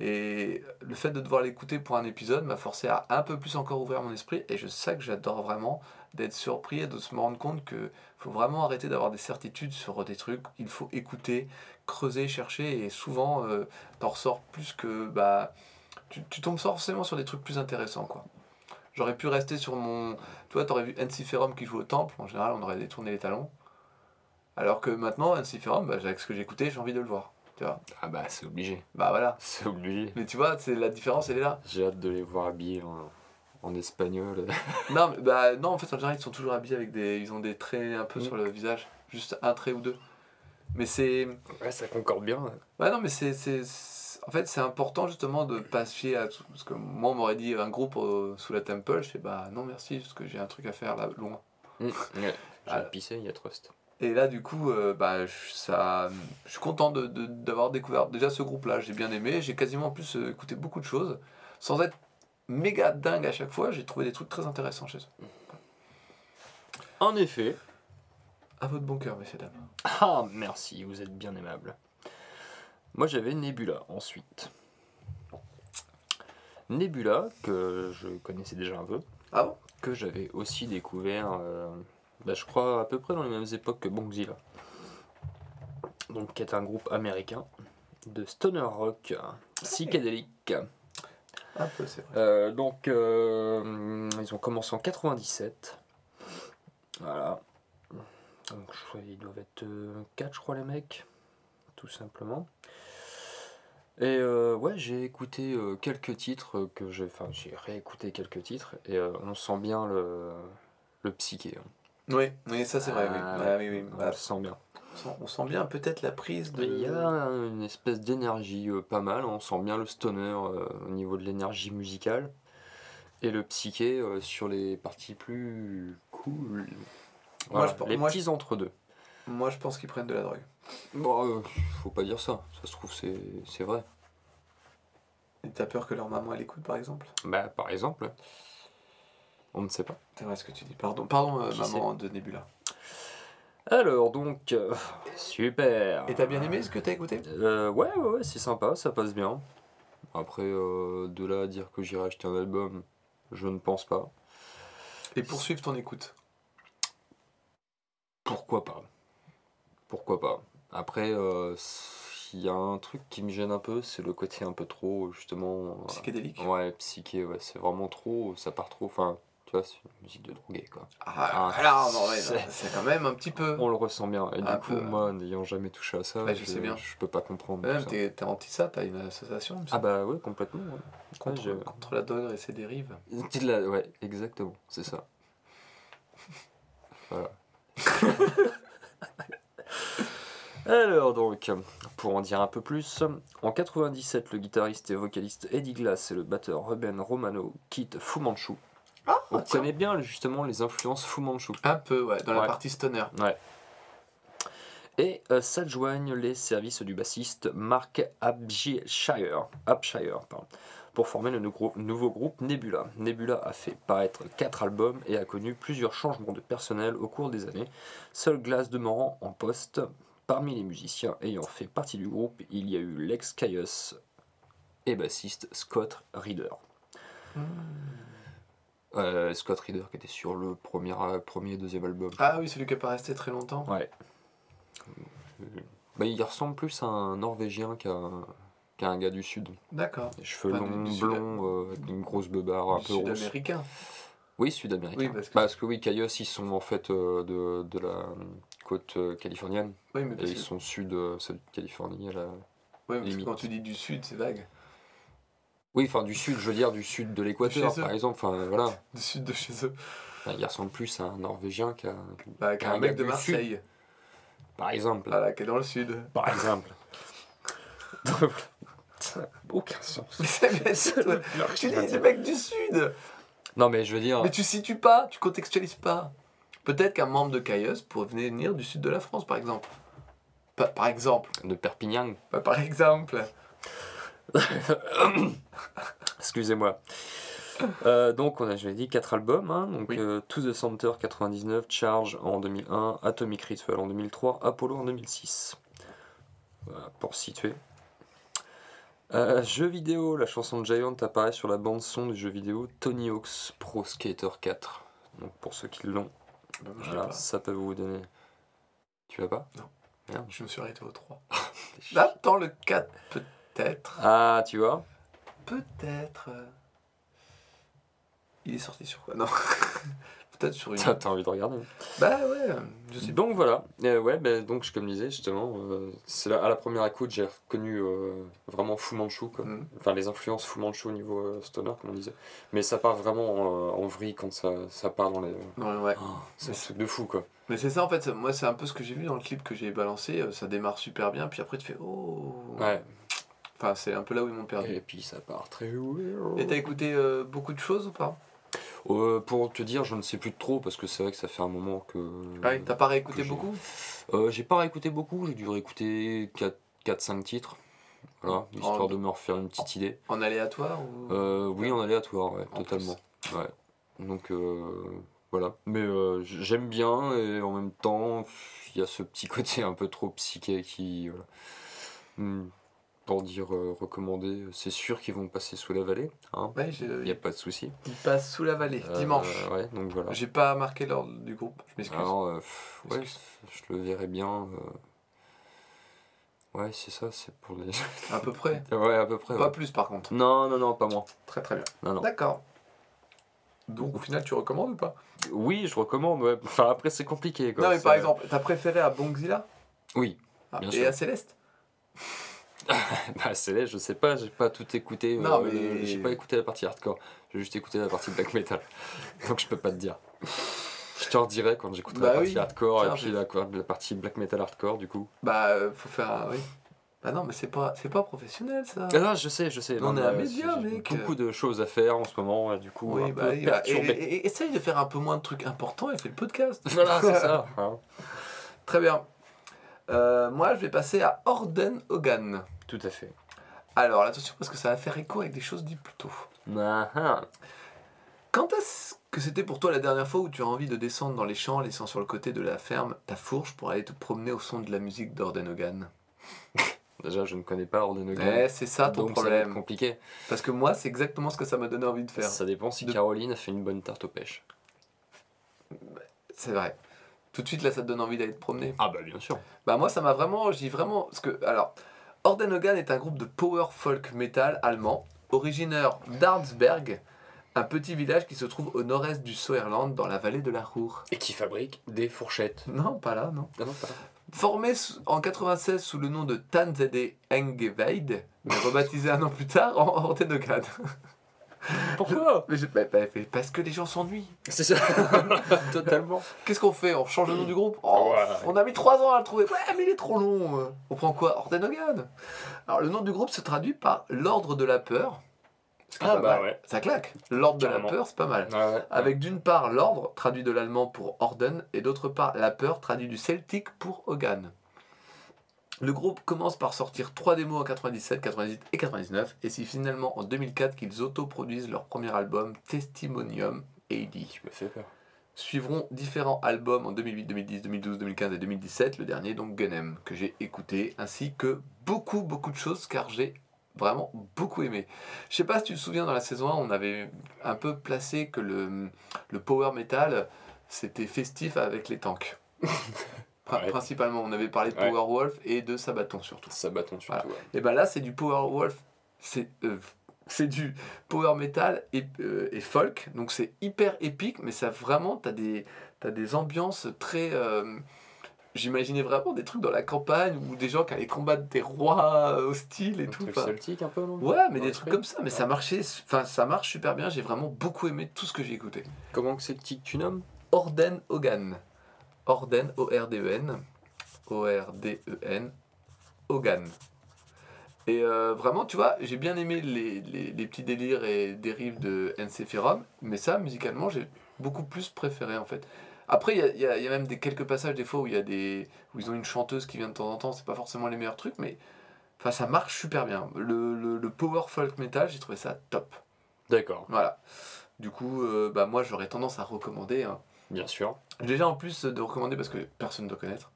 Et le fait de devoir l'écouter pour un épisode m'a forcé à un peu plus encore ouvrir mon esprit. Et je sais que j'adore vraiment d'être surpris et de se rendre compte que faut vraiment arrêter d'avoir des certitudes sur des trucs. Il faut écouter, creuser, chercher. Et souvent, euh, t'en ressors plus que. Bah, tu, tu tombes forcément sur des trucs plus intéressants, quoi. J'aurais pu rester sur mon. Tu vois, t'aurais vu NC Ferrum qui joue au temple. En général, on aurait détourné les talons. Alors que maintenant, NC Ferrum, bah, avec ce que j'ai écouté, j'ai envie de le voir. Tu vois Ah bah, c'est obligé. Bah voilà. C'est obligé. Mais tu vois, c'est la différence, elle est là. J'ai hâte de les voir habillés en, en espagnol. Non, mais, bah, non, en fait, en général, ils sont toujours habillés avec des. Ils ont des traits un peu Mm. sur le visage. Juste un trait ou deux. Mais c'est. Ouais, ça concorde bien. Ouais, non, mais c'est. En fait, c'est important justement de pas se fier à tout. Parce que moi, on m'aurait dit un groupe euh, sous la Temple. Je fais bah non, merci, parce que j'ai un truc à faire là, loin. Mm. Ouais. J'ai Ah. pissé, il y a Trust. Et là, du coup, euh, bah, je- ça, je suis content de- de- d'avoir découvert déjà ce groupe-là. J'ai bien aimé. J'ai quasiment en plus euh, écouté beaucoup de choses. Sans être méga dingue à chaque fois, j'ai trouvé des trucs très intéressants chez eux. En effet. À votre bon cœur, messieurs, dames. Ah, merci, vous êtes bien aimable. Moi, j'avais Nebula ensuite. Nebula, que je connaissais déjà un peu, Ah bon? Que j'avais aussi découvert, euh, bah, je crois, à peu près dans les mêmes époques que Bongzilla. Donc, qui est un groupe américain de stoner rock psychédélique. Un peu, c'est vrai. Euh, donc, euh, ils ont commencé en 97. Voilà. Donc, je crois qu'ils doivent être 4, je crois, les mecs. Tout simplement. Et euh, ouais, j'ai écouté euh, quelques titres que j'ai. Enfin, j'ai réécouté quelques titres et euh, on sent bien le, le psyché. hein. Oui, oui, ça c'est vrai. oui. Ah, oui, oui. On Bah, sent bien. on, sent, on sent bien peut-être la prise de. Il y a une espèce d'énergie pas mal, on sent bien le stoner au niveau de l'énergie musicale et le psyché sur les parties plus cool. Voilà, je pense- les moi, je- petits entre-deux. Moi, je pense qu'ils prennent de la drogue. Bon, euh, faut pas dire ça, ça se trouve c'est vrai. Et t'as peur que leur maman elle écoute par exemple? Bah par exemple, on ne sait pas. C'est vrai ce que tu dis. Pardon, pardon euh, maman de Nebula. Alors donc, euh, super. Et t'as bien aimé ce que t'as écouté? Euh, ouais, ouais, ouais, c'est sympa, ça passe bien. Après, de là à dire que j'irai acheter un album, je ne pense pas. Et poursuivre ton écoute? Pourquoi pas? Pourquoi pas? Après, euh, il y a un truc qui me gêne un peu, c'est le côté un peu trop, justement. euh, Psychédélique Ouais, psyché, ouais, c'est vraiment trop, ça part trop. Enfin, tu vois, c'est une musique de drogué, quoi. Ah, Ah, là, ouais, c'est- quand même un petit peu. On le ressent bien. Et du coup, peu. moi, n'ayant jamais touché à ça, Ouais, je sais bien. je peux pas comprendre. Même t'es anti ça, t'as une association Ah bah ouais, complètement. ouais. contre, je- contre la drogue et ses dérives. La- Ouais, exactement, c'est ça. Voilà. Alors donc, pour en dire un peu plus, en 97, le guitariste et vocaliste Eddie Glass et le batteur Ruben Romano quittent Fu Manchu. Ah, On tiens. connaît bien justement les influences Fu Manchu. Un peu, ouais, dans la partie stoner. Ouais. Et euh, s'adjoignent les services du bassiste Mark Abshire, Abshire pardon, pour former le nou- nouveau groupe Nebula. Nebula a fait paraître 4 albums et a connu plusieurs changements de personnel au cours des années. Seul Glass demeurant en poste. Parmi les musiciens ayant fait partie du groupe, il y a eu Lex Caius et bassiste Scott Reeder. Euh, Scott Reeder qui était sur le premier, premier et deuxième album. Ah oui, celui qui n'est pas resté très longtemps. Ouais. Bah, il ressemble plus à un Norvégien qu'à qu'à un gars du Sud. D'accord. Les cheveux Enfin, longs, blonds, euh, une grosse beubare un peu rose. Sud-américain. Oui, sud-américain. Oui, parce parce, que- que... oui, Cayos, ils sont en fait euh, de, de la côte euh, californienne. Oui, mais Et ils sont sud, euh, sud de Californie. à la- que limite. quand tu dis du Sud, c'est vague. Oui, enfin du sud, je veux dire du sud de l'équateur, par exemple. Enfin voilà. Du Sud de chez eux. Enfin, il ressemble plus à un Norvégien qu'à. Bah, un mec de Marseille. Par exemple. Voilà, qui est dans le Sud. Par exemple. Ça n'a aucun sens. Mais. Tu dis, c'est mec du Sud. Non, mais je veux dire. Mais tu situes pas, tu contextualises pas. Peut-être qu'un membre de Caius pourrait venir du sud de la France, par exemple. Pa- par exemple. De Perpignan. Pas par exemple. Excusez-moi. Euh, donc, on a, je l'ai dit, 4 albums. hein. donc, Oui. euh, To the Center 99, Charge en 2001, Atomic Ritual en 2003, Apollo en 2006. Voilà, pour situer. Euh, jeu vidéo, la chanson de Giant apparaît sur la bande-son du jeu vidéo Tony Hawk's Pro Skater 4. Donc, pour ceux qui l'ont, Bah, moi, je l'ai voilà, pas. ça peut vous donner. Tu l'as pas? Non. Merde. Je me suis arrêté au 3. Attends, le 4, peut-être. Ah, tu vois? Peut-être. euh, Il est sorti sur quoi? Non. Peut-être sur une. T'as envie de regarder Bah ouais, je sais. Donc voilà, Euh, ouais, ben, donc comme je disais justement, euh, c'est à la première écoute j'ai reconnu euh, vraiment Fu Manchu, quoi. Mm. enfin les influences Fu Manchu au niveau euh, stoner comme on disait, mais ça part vraiment en vrille quand ça, ça part dans les... Ouais, ouais. Oh, c'est un truc de fou quoi. Mais c'est ça en fait, moi c'est un peu ce que j'ai vu dans le clip que j'ai balancé, ça démarre super bien, puis après tu fais oh. Ouais, Enfin, c'est un peu là où ils m'ont perdu. et puis ça part très. Et t'as écouté beaucoup de choses ou pas? Euh, pour te dire, je ne sais plus trop parce que c'est vrai que ça fait un moment que... Ah oui, T'as pas réécouté beaucoup Euh, j'ai pas réécouté beaucoup, j'ai dû réécouter 4-5 titres. Voilà, histoire En- de me refaire une petite idée. En aléatoire ou... Euh, oui, en aléatoire, ouais, En totalement. Ouais. Donc euh, voilà. Mais euh, j'aime bien et en même temps, il y a ce petit côté un peu trop psyché qui. voilà. Hmm. Pour dire euh, recommander, c'est sûr qu'ils vont passer sous la vallée. Hein. Ouais, Il n'y a pas de souci. il passe sous la vallée, Euh, dimanche. Ouais, donc voilà. J'ai pas marqué l'ordre du groupe, je m'excuse. Alors, euh, ouais, je le verrai bien. euh. Ouais, c'est ça, c'est pour les. À peu près. ouais, à peu près. Pas plus par contre. Non, non, non, pas moi. Très très bien. Non, non. D'accord. Donc au final, tu recommandes ou pas? Oui, je recommande, ouais. Enfin, après, c'est compliqué, quoi. Non, mais par exemple, t'as préféré à Bongzilla Oui. Ah, Bien Et sûr. à Céleste? Bah, c'est je sais pas, j'ai pas tout écouté. Non, euh, mais- J'ai pas écouté la partie hardcore. J'ai juste écouté la partie black metal. Donc, je peux pas te dire. Je te redirai quand j'écouterai Bah la partie oui. hardcore Tiens, et puis la, partie black metal hardcore, du coup. Bah, euh, faut faire un. Oui. Bah non, mais c'est pas, c'est pas professionnel ça. Ah non, je sais, je sais. On est un mais, média, mec. Beaucoup de choses à faire en ce moment, et du coup, Oui, un bah, peu bah, et- et- essaye de faire un peu moins de trucs importants et fais le podcast. Voilà, c'est ça. hein. Très bien. Euh, moi, je vais passer à Orden Hogan. Tout à fait. Alors, attention, parce que ça va faire écho avec des choses dites plus tôt. Ah, ah. Quand est-ce que c'était pour toi la dernière fois où tu as envie de descendre dans les champs, laissant sur le côté de la ferme ta fourche pour aller te promener au son de la musique d'Orden Hogan Déjà, je ne connais pas Orden Hogan. Eh, c'est ça ton donc problème. compliqué. Parce que moi, c'est exactement ce que ça m'a donné envie de faire. Ça dépend si De- Caroline a fait une bonne tarte aux pêches. C'est vrai. Tout de suite, là, ça te donne envie d'aller te promener. Ah bah bien sûr. Bah moi ça m'a vraiment, dis vraiment, parce que alors, Orden Hogan est un groupe de power folk metal allemand, originaire d'Arnsberg, un petit village qui se trouve au nord-est du Sauerland dans la vallée de la Ruhr. Et qui fabrique des fourchettes. Non, pas là, non. Non, pas là. Formé en 96 sous le nom de Tanzede Engeweid, mais rebaptisé un an plus tard en Orden Hogan. Pourquoi Mais je- bah, bah, parce que les gens s'ennuient. C'est ça. Totalement. Qu'est-ce qu'on fait? On change le nom du groupe? Oh, Ouais. On a mis 3 ans à le trouver. Ouais, mais il est trop long. On prend quoi? Orden Hogan. Alors, le nom du groupe se traduit par l'ordre de la peur. Ah bah ouais. Ça claque. L'ordre de la peur, c'est pas mal. Ah ouais. Avec d'une part l'ordre, traduit de l'allemand pour Orden, et d'autre part la peur, traduit du celtique pour Hogan. Le groupe commence par sortir trois démos en 97, 98 et 99, et c'est finalement en 2004 qu'ils autoproduisent leur premier album, Testimonium AD. Tu me fais peur. Suivront différents albums en 2008, 2010, 2012, 2015 et 2017, le dernier donc Gunem, que j'ai écouté, ainsi que beaucoup, beaucoup de choses, car j'ai vraiment beaucoup aimé. Je sais pas si tu te souviens, dans la saison 1, on avait un peu placé que le, le power metal, c'était festif avec les tanks. Principalement, on avait parlé de Ouais. Power Wolf et de Sabaton surtout. Ça bâton surtout. Et ben là, c'est du Power Wolf, c'est euh, c'est du Power Metal et, euh, et folk, donc c'est hyper épique, mais ça vraiment, t'as des, t'as des ambiances très. euh, J'imaginais vraiment des trucs dans la campagne ou des gens qui allaient combattre des rois hostiles et Un tout. truc enfin, celtique un peu, non? Ouais, mais Dans des trucs comme ça, mais ça marchait, enfin ça marche super bien. J'ai vraiment beaucoup aimé tout ce que j'ai écouté. Comment que celtique tu nommes? Orden Hogan. Orden, O-R-D-E-N. O-R-D-E-N. Hogan. Et euh, vraiment, tu vois, j'ai bien aimé les, les, les petits délires et dérives de NC Ferrum, mais ça, musicalement, j'ai beaucoup plus préféré en fait. Après, il y y y a même des, quelques passages des fois où, y a des, où ils ont une chanteuse qui vient de temps en temps, c'est pas forcément les meilleurs trucs, mais enfin, ça marche super bien. Le, le, le power folk metal, j'ai trouvé ça top. D'accord, Voilà. Du coup, euh, bah, moi, j'aurais tendance à recommander. hein. Bien sûr. Déjà en plus de recommander parce que personne ne doit connaître.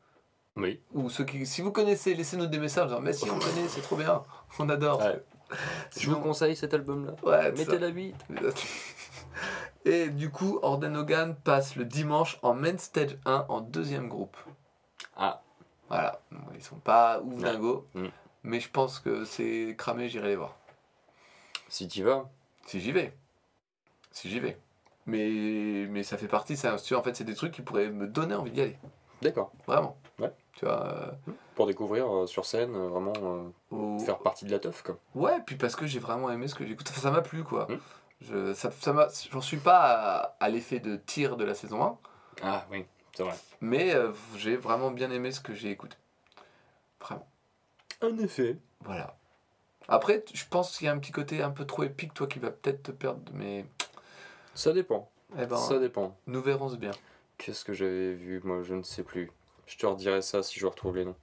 Oui. Ou ceux qui, si vous connaissez, laissez-nous des messages en disant mais si on connaît, c'est trop bien, on adore. Ouais. Je vous conseille cet album-là. Ouais, Mettez la 8. Et du coup, Orden Hogan passe le dimanche en Main Stage 1 en deuxième groupe. Ah. Voilà, ils sont pas ouf dingo, Mm. mais je pense que c'est cramé, j'irai les voir. Si tu vas. Si j'y vais. Si j'y vais. Mais, mais ça fait partie, ça, tu vois, en fait, c'est des trucs qui pourraient me donner envie d'y aller. D'accord. Vraiment. Ouais. Tu vois. euh, Pour découvrir euh, sur scène, euh, vraiment faire partie de la teuf, quoi. Ouais, puis parce que j'ai vraiment aimé ce que j'écoute. Enfin, ça m'a plu, quoi. Mm. Je, ça, j'en suis pas à, à l'effet de tir de la saison 1, Ah oui, c'est vrai. mais j'ai vraiment bien aimé ce que j'ai écouté. Vraiment. En effet. Voilà. Après, je pense qu'il y a un petit côté un peu trop épique, toi, qui va peut-être te perdre, mais Ça dépend. eh ben, Ça dépend. nous verrons ce bien. Qu'est-ce que j'avais vu? Moi, je ne sais plus. Je te redirai ça si je retrouve les noms.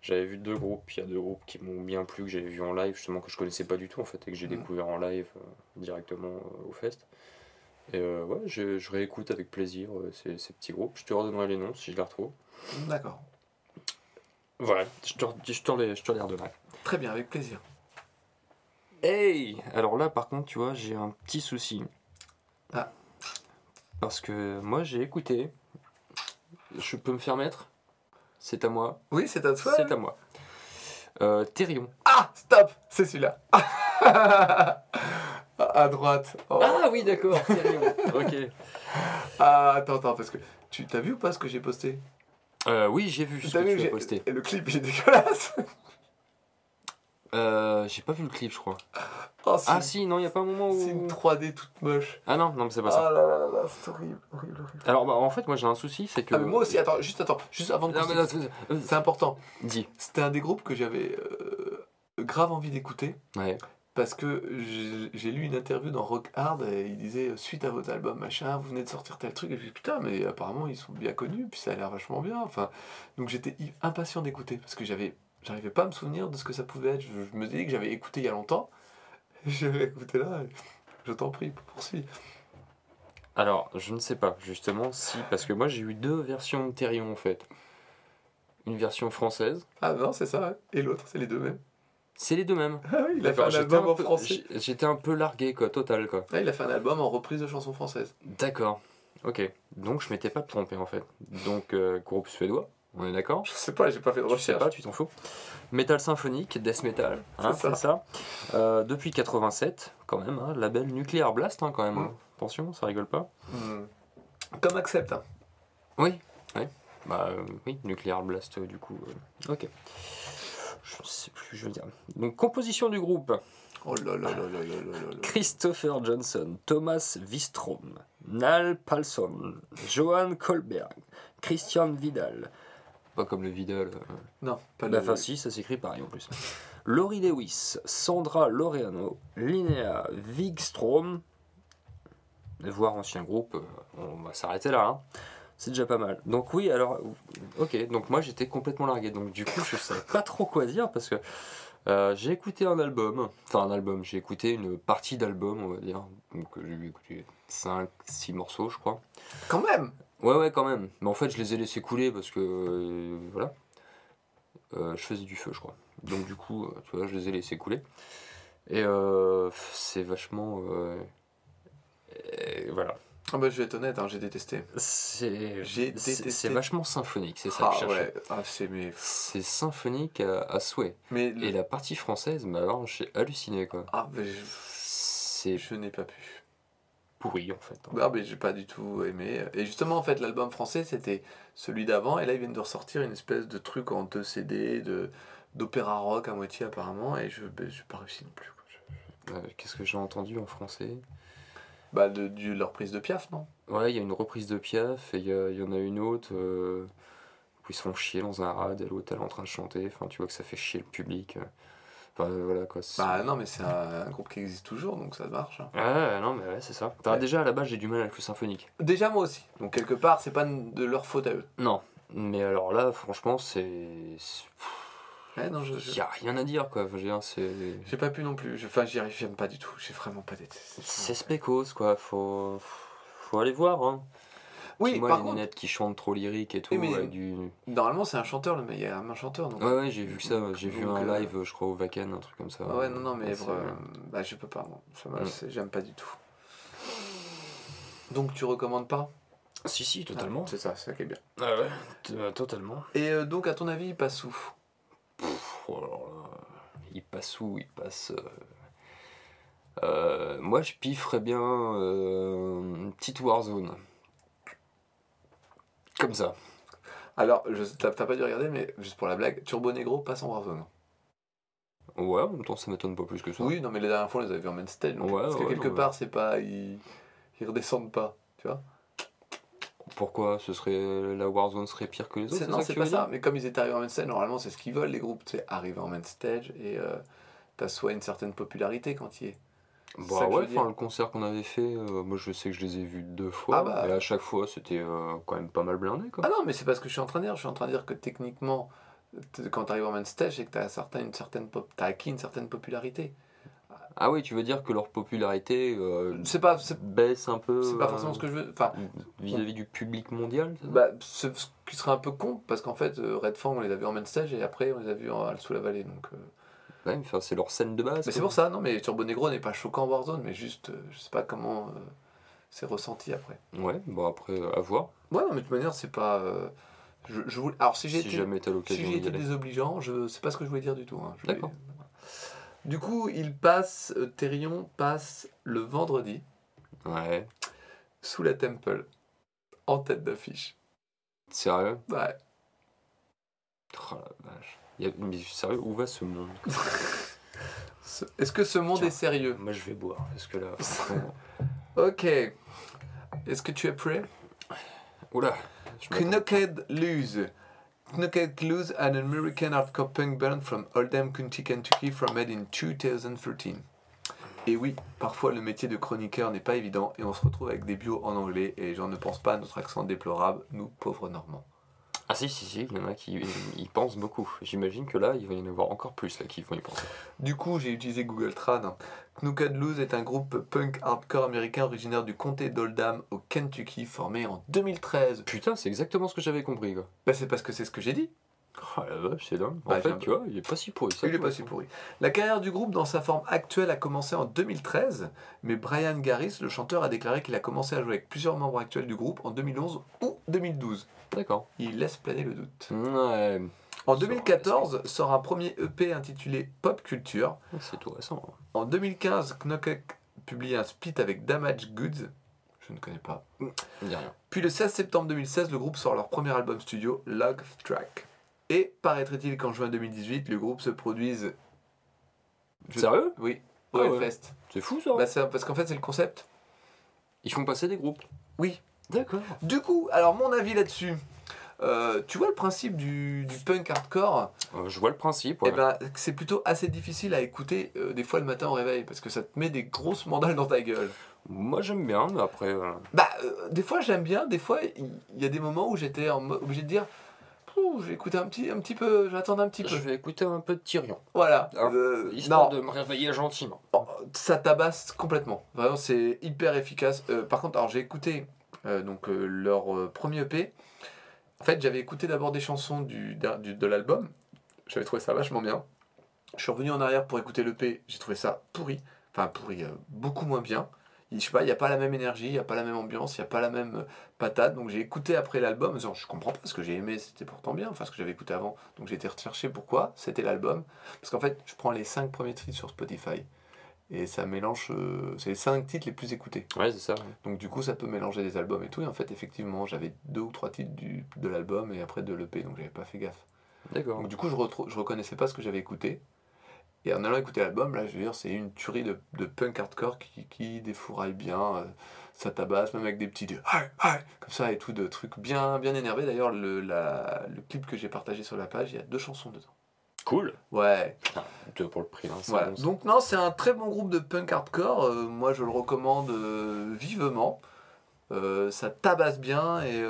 J'avais vu deux groupes. Il y a deux groupes qui m'ont bien plu, que j'avais vu en live, justement, que je connaissais pas du tout, en fait, et que j'ai Mhm. découvert en live euh, directement euh, au fest. Et euh, ouais, je, je réécoute avec plaisir ces, ces petits groupes. Je te redonnerai les noms si je les retrouve. D'accord. Voilà, je te, je te les, je te les redonnerai. Très bien, avec plaisir. Hey Alors là, par contre, tu vois, j'ai un petit souci. Ah. Parce que moi, j'ai écouté. Je peux me faire mettre C'est à moi. Oui, c'est à toi. C'est à moi. Euh, Thérion. Ah, stop, c'est celui-là. à droite. Oh. Ah oui, d'accord, Thérion. ok. Ah, attends, attends, parce que tu t'as vu ou pas ce que j'ai posté? Euh, oui, j'ai vu ce T'as que vu tu j'ai- as posté. Et le clip, il est dégueulasse. Euh, j'ai pas vu le clip, je crois. Oh, Ah si, non, il y a pas un moment c'est une où... 3D toute moche. Ah non, non, mais c'est pas ça. là là là là, c'est horrible, horrible, horrible. Alors, bah, en fait, moi, j'ai un souci, c'est que... Ah, mais moi aussi, attends, juste attends, juste avant de euh, C'est important. Dis. C'était un des groupes que j'avais euh, grave envie d'écouter. Ouais. Parce que j'ai- lu une interview dans Rock Hard et il disait euh, suite à votre album machin, vous venez de sortir tel truc et je dis putain mais apparemment ils sont bien connus puis ça a l'air vachement bien. Enfin donc j'étais impatient d'écouter parce que j'avais j'arrivais pas à me souvenir de ce que ça pouvait être. Je, je me disais que j'avais écouté il y a longtemps. J'avais écouté là. je t'en prie poursuis. Alors, je ne sais pas, justement, si... Parce que moi, j'ai eu deux versions de Thérion, en fait. Une version française. Ah non c'est ça ouais. et l'autre c'est les deux mêmes. C'est les deux mêmes. Ah oui il a fait D'accord, un j'étais album un en peu- français. J'étais un peu largué, quoi, total, quoi. Ah, il a fait un album en reprise de chansons françaises. D'accord. Ok. Donc, je m'étais pas trompé, en fait. Donc, euh, groupe suédois, on est d'accord? Je sais pas, j'ai pas fait de recherche. Tu sais pas, tu t'en fous. Metal symphonique, death metal, hein, c'est ça. Euh, depuis 87, quand même, hein, label Nuclear Blast, hein, quand même. Mm. Attention, ça rigole pas. Mm. Comme Accept. Hein. Oui, oui. Bah euh, oui, Nuclear Blast, euh, du coup. Ok. Je ne sais plus, je veux dire. Donc, composition du groupe. Oh là là là là là là Christopher Johnson, Thomas Wistrom, Nal Palson, Johan Kolberg, Christian Vidal, pas comme le Vidal. euh, Non, pas le. Enfin, si, ça s'écrit pareil en plus. Laurie Lewis, Sandra Laureano, Linnea Wigstrom, voire ancien groupe, euh, on va s'arrêter là. hein. C'est déjà pas mal. Donc oui, alors, ok, donc moi j'étais complètement largué. Donc du coup, je savais pas trop quoi dire parce que euh, j'ai écouté un album, enfin un album, j'ai écouté une partie d'album, on va dire. Donc j'ai écouté 5-6 morceaux, je crois. Quand même Ouais, ouais, quand même. Mais en fait, je les ai laissés couler parce que. euh, voilà. Euh, je faisais du feu, je crois. Donc, du coup, euh, tu vois, je les ai laissés couler. Et euh, c'est vachement. euh, et voilà. Ah bah je vais être honnête, hein, j'ai détesté. C'est. J'ai c'est- détesté. C'est vachement symphonique, c'est ça Ah que je cherchais. ouais, ah, c'est mais... C'est symphonique à, à souhait. Mais... le- Et la partie française, bah alors, j'ai halluciné, quoi. Ah mais je, C'est je n'ai pas pu. Pourri, en fait. Ah mais j'ai pas du tout aimé. Et justement en fait l'album français c'était celui d'avant et là ils viennent de ressortir une espèce de truc en deux CD de d'opéra rock à moitié apparemment et je ben, j'ai pas réussi non plus. Euh, Qu'est-ce que j'ai entendu en français? Bah de, du, leur prise de Piaf non? Ouais, il y a une reprise de Piaf et il y, a- il y en a une autre euh, où ils se font chier dans un rad et l'autre elle est en train de chanter. Enfin, tu vois que ça fait chier le public. euh. Enfin, voilà quoi. Bah non mais c'est un, un groupe qui existe toujours donc ça marche. hein. Ouais, non, mais ouais, c'est ça. Enfin, Ouais. déjà à la base, j'ai du mal avec le symphonique. Déjà moi aussi. Donc quelque part c'est pas de leur faute à eux. Non, mais alors là, franchement, c'est. Ouais, non, je, n'y a rien à dire quoi. Enfin, je veux dire, c'est. j'ai pas pu non plus. Je- Enfin j'y arrive j'aime pas du tout. J'ai vraiment pas détesté. C'est spécos quoi. Faut. Faut aller voir. Hein. Oui moi, par les contre lunettes qui chantent trop lyrique et tout. Oui, mais- avec du... normalement c'est un chanteur le mec il y a un chanteur donc. Ouais, ouais, j'ai vu ça. J'ai vu un euh, live, je crois, au Vacan, un truc comme ça. Ouais, non, non, mais Ouais, vra- bah, je peux pas, moi. Ça m'a- Mm. j'aime pas du tout. Donc tu recommandes pas? Si, si, totalement. Ah, C'est ça, c'est ça qui est bien. Ah ouais, euh, totalement. Et euh, donc, à ton avis, il passe où? Oh là là, il passe où? Il passe. euh, euh, moi, je pifferais bien euh, une petite Warzone. Comme ça. Alors, t'as pas dû regarder, mais juste pour la blague, Turbo Negro passe en Warzone. Ouais, en même temps, ça m'étonne pas plus que ça. Oui, non, mais la dernière fois, on les avait vus en main stage. donc- Ouais, parce que quelque non, part, c'est pas. Ils... ils redescendent pas, tu vois Pourquoi ce serait la Warzone serait pire que les autres Non, c'est pas ça. Mais comme ils étaient arrivés en main stage, normalement, c'est ce qu'ils veulent, les groupes. C'est arriver en main stage et euh, t'as soit une certaine popularité quand il est. Bah ça ouais, enfin le concert qu'on avait fait, euh, moi je sais que je les ai vus deux fois, Ah bah. et à chaque fois c'était euh, quand même pas mal blindé quoi. Ah non, mais c'est pas ce que je suis en train de dire. Je suis en train de dire que techniquement, quand tu arrives en main stage, c'est que tu as certain, une certaine pop... t'as acquis une certaine popularité. Ah oui, tu veux dire que leur popularité euh, C'est pas, baisse un peu c'est pas euh, forcément ce que je veux. Enfin, vis-à-vis du public mondial bah, ce, ce qui serait un peu con, parce qu'en fait, Red Fang, on les a vus en main stage et après, on les a vus en, sous la vallée. Donc, euh, Ouais, enfin, c'est leur scène de base. Mais c'est pour ça, non, mais Turbo Negro n'est pas choquant Warzone, mais juste, euh, je sais pas comment euh, c'est ressenti après. Ouais, bon après, euh, à voir. Ouais, non, mais de toute manière, c'est pas. euh, je, je voulais- Alors, si j'ai Si été, jamais t'as si l'occasion j'ai d'y été aller. désobligeant, je sais pas ce que je voulais dire du tout. hein. Je voulais- D'accord. Du coup, il passe, euh, Therion passe le vendredi Ouais. sous la Temple, en tête d'affiche. Sérieux? Ouais. Oh la vache. Y a- Mais sérieux, où va ce monde Ce- Est-ce que ce monde Tiens. est sérieux Moi je vais boire, parce que là. Ok. Est-ce que tu es prêt Oula. Knuckhead Lose. Knuckhead Lose, an American hardcore punk band from Oldham County, Kentucky, formed in 2013. Et oui, parfois le métier de chroniqueur n'est pas évident et on se retrouve avec des bios en anglais et j'en ne pense pas à notre accent déplorable, nous pauvres Normands. Ah si, si, si, il y en a qui y pensent beaucoup. J'imagine que là, il va y en avoir encore plus là qui vont y penser. Du coup, j'ai utilisé Google Trad. Knuckhead Lose est un groupe punk hardcore américain originaire du comté d'Oldham au Kentucky, formé en 2013. Putain, c'est exactement ce que j'avais compris quoi. Bah, c'est parce que c'est ce que j'ai dit. Oh la vache, c'est dingue. En Bah, fait, tu vois, il est pas si pourri. ça, Il est pas si pourri. La carrière du groupe dans sa forme actuelle a commencé en 2013, mais Brian Garris, le chanteur, a déclaré qu'il a commencé à jouer avec plusieurs membres actuels du groupe en 2011 ou 2012. D'accord. Il laisse planer le doute. Ouais, En 2014 sort un premier EP intitulé Pop Culture. c'est tout récent. hein. En 2015, Knockek publie un split avec Damage Goods. Je ne connais pas. Dit rien. Puis le 16 septembre 2016, le groupe sort leur premier album studio, Log Track. Et paraîtrait-il qu'en juin 2018, le groupe se produise. Je- Sérieux? Oui, Ah au ouais. Hellfest. C'est fou ça. Bah, c'est- parce qu'en fait, c'est le concept. Ils font passer des groupes. Oui. D'accord. Du coup, alors mon avis là-dessus. euh, tu vois le principe du, du punk hardcore? Euh, je vois le principe. Eh Ouais. ben, c'est plutôt assez difficile à écouter euh, des fois le matin au réveil parce que ça te met des grosses mandales dans ta gueule. Moi j'aime bien, mais après. euh, Bah, euh, des fois j'aime bien, des fois il il y, a des moments où j'étais en mo- obligé de dire Ouh, je vais écouter un petit, un petit peu, j'attends un petit peu. Je vais écouter un peu de Tyrion. Voilà. Hein, Euh, Histoire non, de me réveiller gentiment. ça tabasse complètement. Vraiment, c'est hyper efficace. Euh, par contre, alors j'ai écouté euh, donc euh, leur euh, premier EP. En fait, j'avais écouté d'abord des chansons du, du- de l'album. J'avais trouvé ça vachement bien. Je suis revenu en arrière pour écouter l'EP. J'ai trouvé ça pourri. Enfin, pourri, euh, beaucoup moins bien. Il- Je sais pas, il n'y a pas la même énergie, il n'y a pas la même ambiance, il n'y a pas la même euh, patate. Donc j'ai écouté après l'album, en disant, je comprends pas ce que j'ai aimé, c'était pourtant bien, enfin ce que j'avais écouté avant. Donc j'ai été rechercher pourquoi c'était l'album. Parce qu'en fait, je prends les 5 premiers titres sur Spotify. Et ça mélange, euh, c'est les 5 titres les plus écoutés. Ouais, c'est ça. Donc du coup, ça peut mélanger des albums et tout. Et en fait, effectivement, j'avais deux ou trois titres du, de l'album et après de l'EP, donc j'avais pas fait gaffe. D'accord. Donc du coup, je, je reconnaissais pas ce que j'avais écouté. Et en allant écouter l'album, là, je veux dire, c'est une tuerie de, de punk hardcore qui, qui défouraille bien. euh, ça tabasse, même avec des petits de comme ça et tout, de trucs bien, bien énervés. D'ailleurs, le, la- le clip que j'ai partagé sur la page, il y a deux chansons dedans. Cool. Ouais, Deux pour le prix. Hein, voilà. bon. Donc non, c'est un très bon groupe de punk hardcore. Euh, moi, je le recommande euh, vivement. Euh, ça tabasse bien et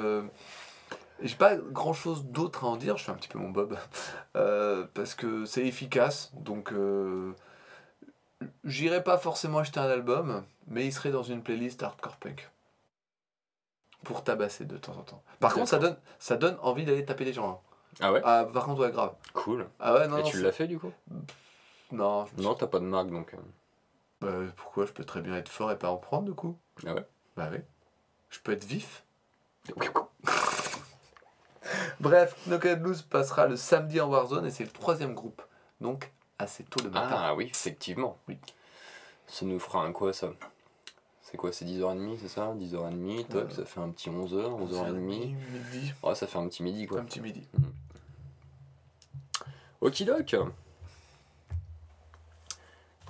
j'ai pas grand chose d'autre à en dire. Je fais un petit peu mon bob Euh, parce que c'est efficace. Donc euh, j'irai pas forcément acheter un album, mais il serait dans une playlist hardcore punk pour tabasser de temps en temps. Par contre, ça donne ça donne envie d'aller taper des gens. hein. Ah ouais? Ah, par contre, ouais, grave. Cool. Ah ouais, non, Et non, tu l'as fait du coup? Non, je me Non, t'as pas de marque donc. euh, Bah, pourquoi? Je peux très bien être fort et pas en prendre du coup Ah ouais? Bah oui. Je peux être vif. Bref, Knocked Loose passera le samedi en Warzone et c'est le troisième groupe. Donc assez tôt le matin. Ah oui, effectivement. Oui. Ça nous fera un quoi ça? C'est quoi C'est 10h30, c'est ça? 10h30, toc, Euh, ça fait un petit 11h, 11h30. Midi. Ouais, ça fait un petit midi quoi. Un petit midi. Okidoc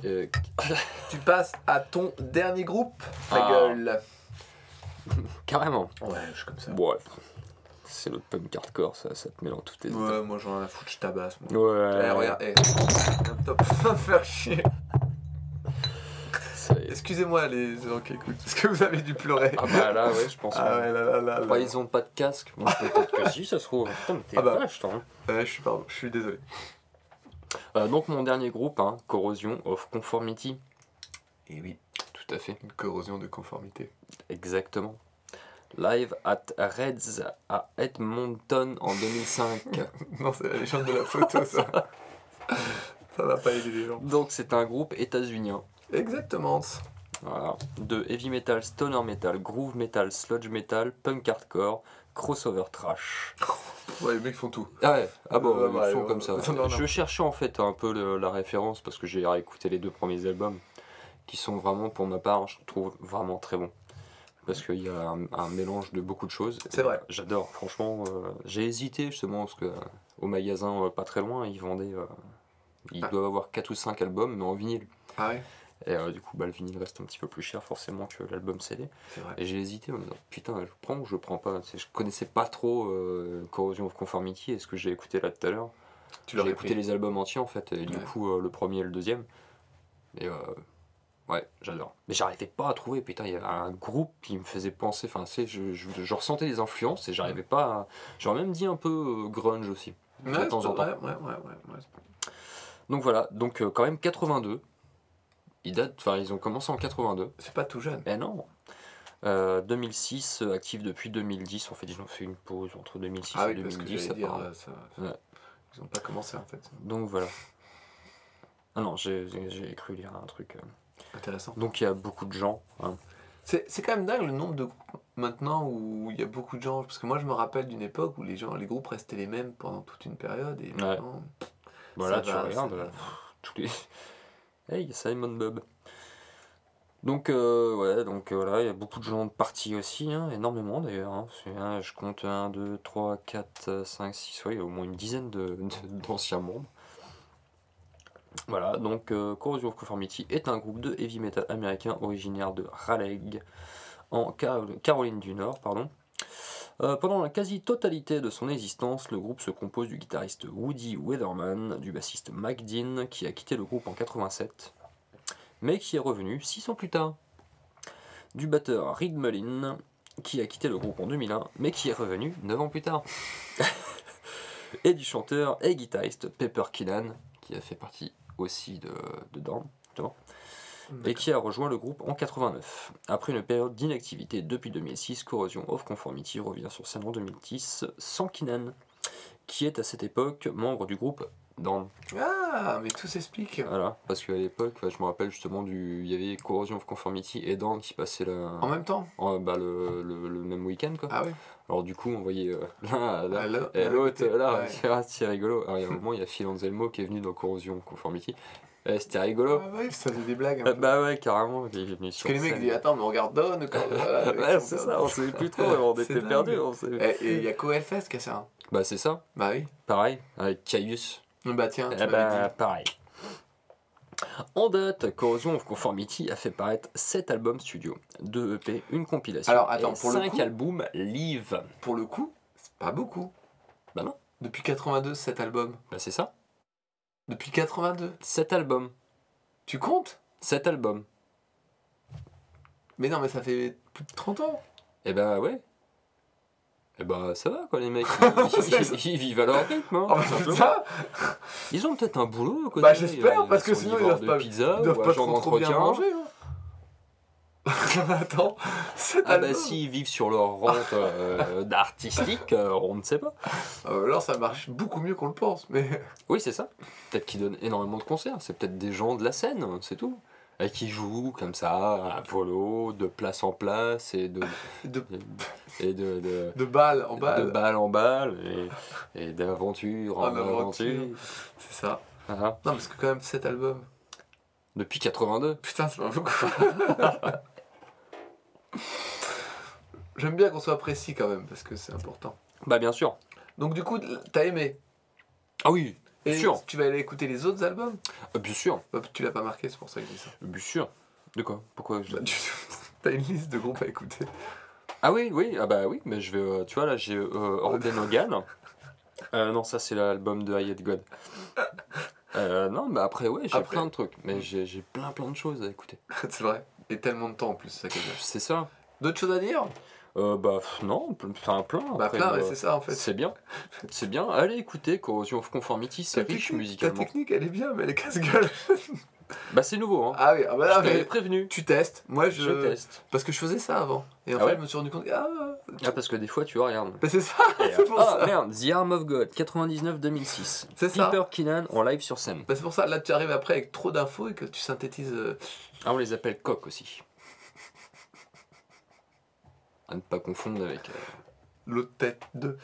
euh, Tu passes à ton dernier groupe, ta Ah. gueule. Carrément. Ouais, je suis comme ça. Ouais. C'est le punk hardcore, ça, ça te met dans toutes tes Ouais, moi j'en ai à foutre, je tabasse. Moi. Ouais. Eh, regarde, eh. Top, va faire chier. Excusez-moi les gens qui écoutent, parce que vous avez dû pleurer. Ah bah là, ouais, je pense. Ah ouais, là là là. là. Bah, ils ont pas de casque. Bon, peut-être que si, ça se trouve. Putain, mais t'es Ah bah. vache, toi. hein. Ouais, je suis pardon, je suis désolé. Euh, donc, mon dernier groupe, hein, Corrosion of Conformity. Et oui, Tout à fait. une corrosion de conformité. Exactement. Live at Reds à Edmonton en 2005. Non, c'est la légende de la photo, ça. Ça va pas aider les gens. Donc c'est un groupe états-unien. Exactement. Voilà. De heavy metal, stoner metal, groove metal, sludge metal, punk hardcore, crossover trash. Ouais, les mecs font tout. Ah ouais, ah bon, Ouais, ils ouais, font ouais, comme ouais. ça. Non, non. Je cherchais en fait un peu le- la référence parce que j'ai réécouté les deux premiers albums qui sont vraiment, pour ma part, je trouve vraiment très bons. Parce qu'il y a un, un mélange de beaucoup de choses. C'est vrai. J'adore, franchement. euh, j'ai hésité justement parce que euh, au magasin euh, pas très loin, ils vendaient. ils Ah. doivent avoir 4 ou 5 albums, mais en vinyle. Ah ouais, Et du coup, bah, le vinyle reste un petit peu plus cher forcément que l'album CD. c'est vrai. Et j'ai hésité en me disant putain, je prends ou je prends pas? Je connaissais pas trop Corrosion of Conformity et ce que j'ai écouté là tout à l'heure. J'ai écouté pris. les albums entiers en fait, et du coup le premier et le deuxième. Et ouais, j'adore. Mais j'arrivais pas à trouver, putain, il y avait un groupe qui me faisait penser, enfin, tu sais, je, je, je ressentais les influences et j'arrivais pas à. J'aurais même dit un peu euh, grunge aussi, de Ouais, temps en temps. Ouais, ouais, ouais. Donc voilà, donc euh, quand même 82. Ils datent, enfin, ils ont commencé en 82. C'est pas tout jeune. Mais non Euh, 2006, euh, actif depuis 2010. En fait, ils ont fait une pause entre 2006 Ah et oui, parce que 2010. dire, ça, Ouais. ils ont pas commencé en fait. Donc voilà. Ah non, j'ai cru lire un truc. Intéressant. Donc il y a beaucoup de gens. hein. C'est c'est quand même dingue le nombre de groupes maintenant où il y a beaucoup de gens. Parce que moi je me rappelle d'une époque où les gens, les groupes restaient les mêmes pendant toute une période. Et maintenant, Voilà, Ça tu va, regardes. tous les. Hey, Simon Bob. Donc, euh, ouais, donc euh, voilà, il y a beaucoup de gens partis aussi, hein, énormément d'ailleurs. hein. Hein, je compte 1, 2, 3, 4, 5, 6, ouais, il y a au moins une dizaine de, de- d'anciens membres. Voilà, donc euh, Corrosion of Conformity est un groupe de heavy metal américain originaire de Raleigh, en Carol- Caroline du Nord. Pardon. Euh, pendant la quasi-totalité de son existence, le groupe se compose du guitariste Woody Weatherman, du bassiste Mike Dean, qui a quitté le groupe en 87, mais qui est revenu 6 ans plus tard, du batteur Reed Mullin, qui a quitté le groupe en 2001, mais qui est revenu 9 ans plus tard, et du chanteur et guitariste Pepper Keenan, qui a fait partie aussi de, de Dawn, justement, et qui a rejoint le groupe en 89. Après une période d'inactivité depuis 2006, Corrosion of Conformity revient sur scène en 2010 sans Keenan, qui est à cette époque membre du groupe Dawn. Ah, mais tout s'explique. Voilà, parce qu'à l'époque, ouais, je me rappelle justement du. Il y avait Corrosion of Conformity et Dawn qui passaient la, En même temps en- bah, le, le- le même week-end quoi. Ah oui Alors du coup, on voyait euh, l'un là, Ah, là, et là, l'autre là, ouais. Ah, c'est rigolo. Alors il y a un moment, il y a Phil Anselmo qui est venu dans Corrosion Conformity. Eh, C'était rigolo. Ah ouais, ça faisait des blagues. un peu. bah ouais, carrément, Parce que les mecs disent Attends, mais on regarde Don voilà, Ouais, c'est ça, on savait plus trop, on était perdus. on savait- Et il y a Coelfest qui a ça. hein. Bah c'est ça, Bah oui. pareil, avec Caius. Bah tiens, tu Eh bah, dit. pareil. En date, Corrosion of Conformity a fait paraître 7 albums studio, 2 EP, une compilation Alors, attends, et pour le 5 coup- albums live. Pour le coup, c'est pas beaucoup. Bah non. Depuis 82, cet album. Bah c'est ça, Depuis 82. 7 albums, Tu comptes? 7 albums. Mais non, mais ça fait plus de 30 ans. Eh bah ouais. Eh bah ça va quoi les mecs, ils, ça. ils- ils vivent à leur rythme. hein, Oh, ça, Ils ont peut-être un boulot à côté. Bah, j'espère, parce que sinon, ils doivent pas- pizza ils doivent ou pas agents trop, bien manger. Hein. Attends, cet Ah bah album. s'ils vivent sur leur rente euh, d'artistique, euh, on ne sait pas. Euh, alors ça marche beaucoup mieux qu'on le pense, mais. Oui, c'est ça. Peut-être qu'ils donnent énormément de concerts. C'est peut-être des gens de la scène, c'est tout. Et qui jouent comme ça, à volo, de place en place, et de, De, et de, de, de balle en de balle. balle en balle, et, et d'aventure en, En aventure. aventure. C'est ça. Ah, Non, parce que quand même, cet album. Depuis 82. Putain, c'est pas beaucoup. J'aime bien qu'on soit précis quand même, parce que c'est important. Bah bien sûr. Donc, du coup, t'as aimé. Ah oui, Et Sûr. tu vas aller écouter les autres albums? Euh, bien sûr, Bah, Tu l'as pas marqué, c'est pour ça que je dis ça. bien sûr. De quoi? Pourquoi je... Bah, tu as une liste de groupes à écouter. Ah oui, oui, ah bah oui, mais je vais, euh, tu vois là j'ai euh, Orden Hogan. Euh, non, ça c'est l'album de Hate God. Euh, non, mais après ouais, j'ai Après. plein de trucs, mais j'ai j'ai plein plein de choses à écouter. c'est vrai. Et tellement de temps en plus, c'est ça. C'est ça. D'autres choses à dire? Euh, bah non, enfin plein. Bah, après, plein, mais c'est ça en fait. c'est bien, c'est bien. Allez écouter Corrosion of Conformity, c'est riche musicalement. technique, elle est bien, mais elle est casse-gueule. Bah c'est nouveau, hein. Ah oui, ah bah là, je t'avais mais prévenu. tu testes. Moi, je... Je teste. Parce que je faisais ça avant. Et en Ah fait, ouais je me suis rendu compte que ah, Ah, parce que des fois, tu regardes. Bah, c'est ça, Et, c'est pour ah, ça. merde, The Arm of God, 99-2006. C'est ça. Piper Keenan en live sur scène. Bah, c'est pour ça, là tu arrives après avec trop d'infos et que tu synthétises. euh, Ah, on les appelle coq aussi. À ne pas confondre avec. euh, l'autre tête 2.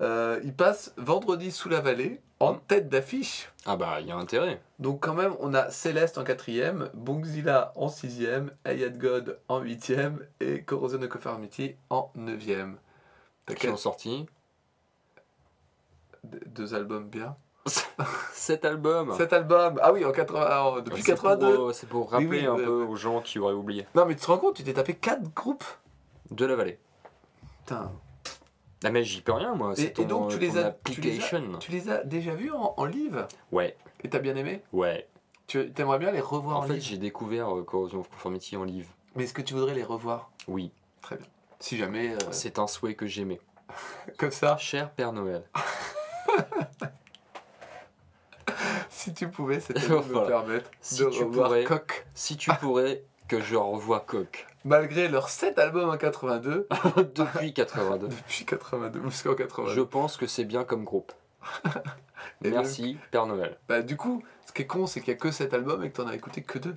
Euh, il passe vendredi sous la vallée en tête d'affiche. Ah, bah, il y a intérêt. Donc quand même, on a Céleste en quatrième, Bongzilla en sixième, Ayat God en huitième et Corrosion of Conformity en neuvième. T'as Qui ont sorti deux albums bien. cet album. Cet album, ah oui, en 80, en- depuis C'est 82. pour, euh, C'est pour Oui, rappeler oui, un ouais, peu ouais. aux gens qui auraient oublié. Non mais tu te rends compte, tu t'es tapé quatre groupes De la vallée. Putain. Ah, mais j'y peux rien, moi. Et- C'est et donc, tu les as- tu les as-. Tu les as déjà vus en, en live Ouais, Et t'as bien aimé ouais. Tu aimerais bien les revoir en, En fait, live j'ai découvert euh, Corrosion of Conformity en livre. Mais est-ce que tu voudrais les revoir Oui, Très bien. Si jamais, euh, c'est un souhait que j'aimais. comme ça, Cher Père Noël. si tu pouvais, c'était de me Voilà. permettre Si de tu revoir pourrais. Coq. Si tu pourrais que je revoie Coq Malgré leurs 7 albums en 82, depuis 82, depuis 82 jusqu'en 82. je pense que c'est bien comme groupe. Et Merci Père Noël. Bah, du coup, ce qui est con, c'est qu'il y a que 7 albums et que t'en as écouté que 2.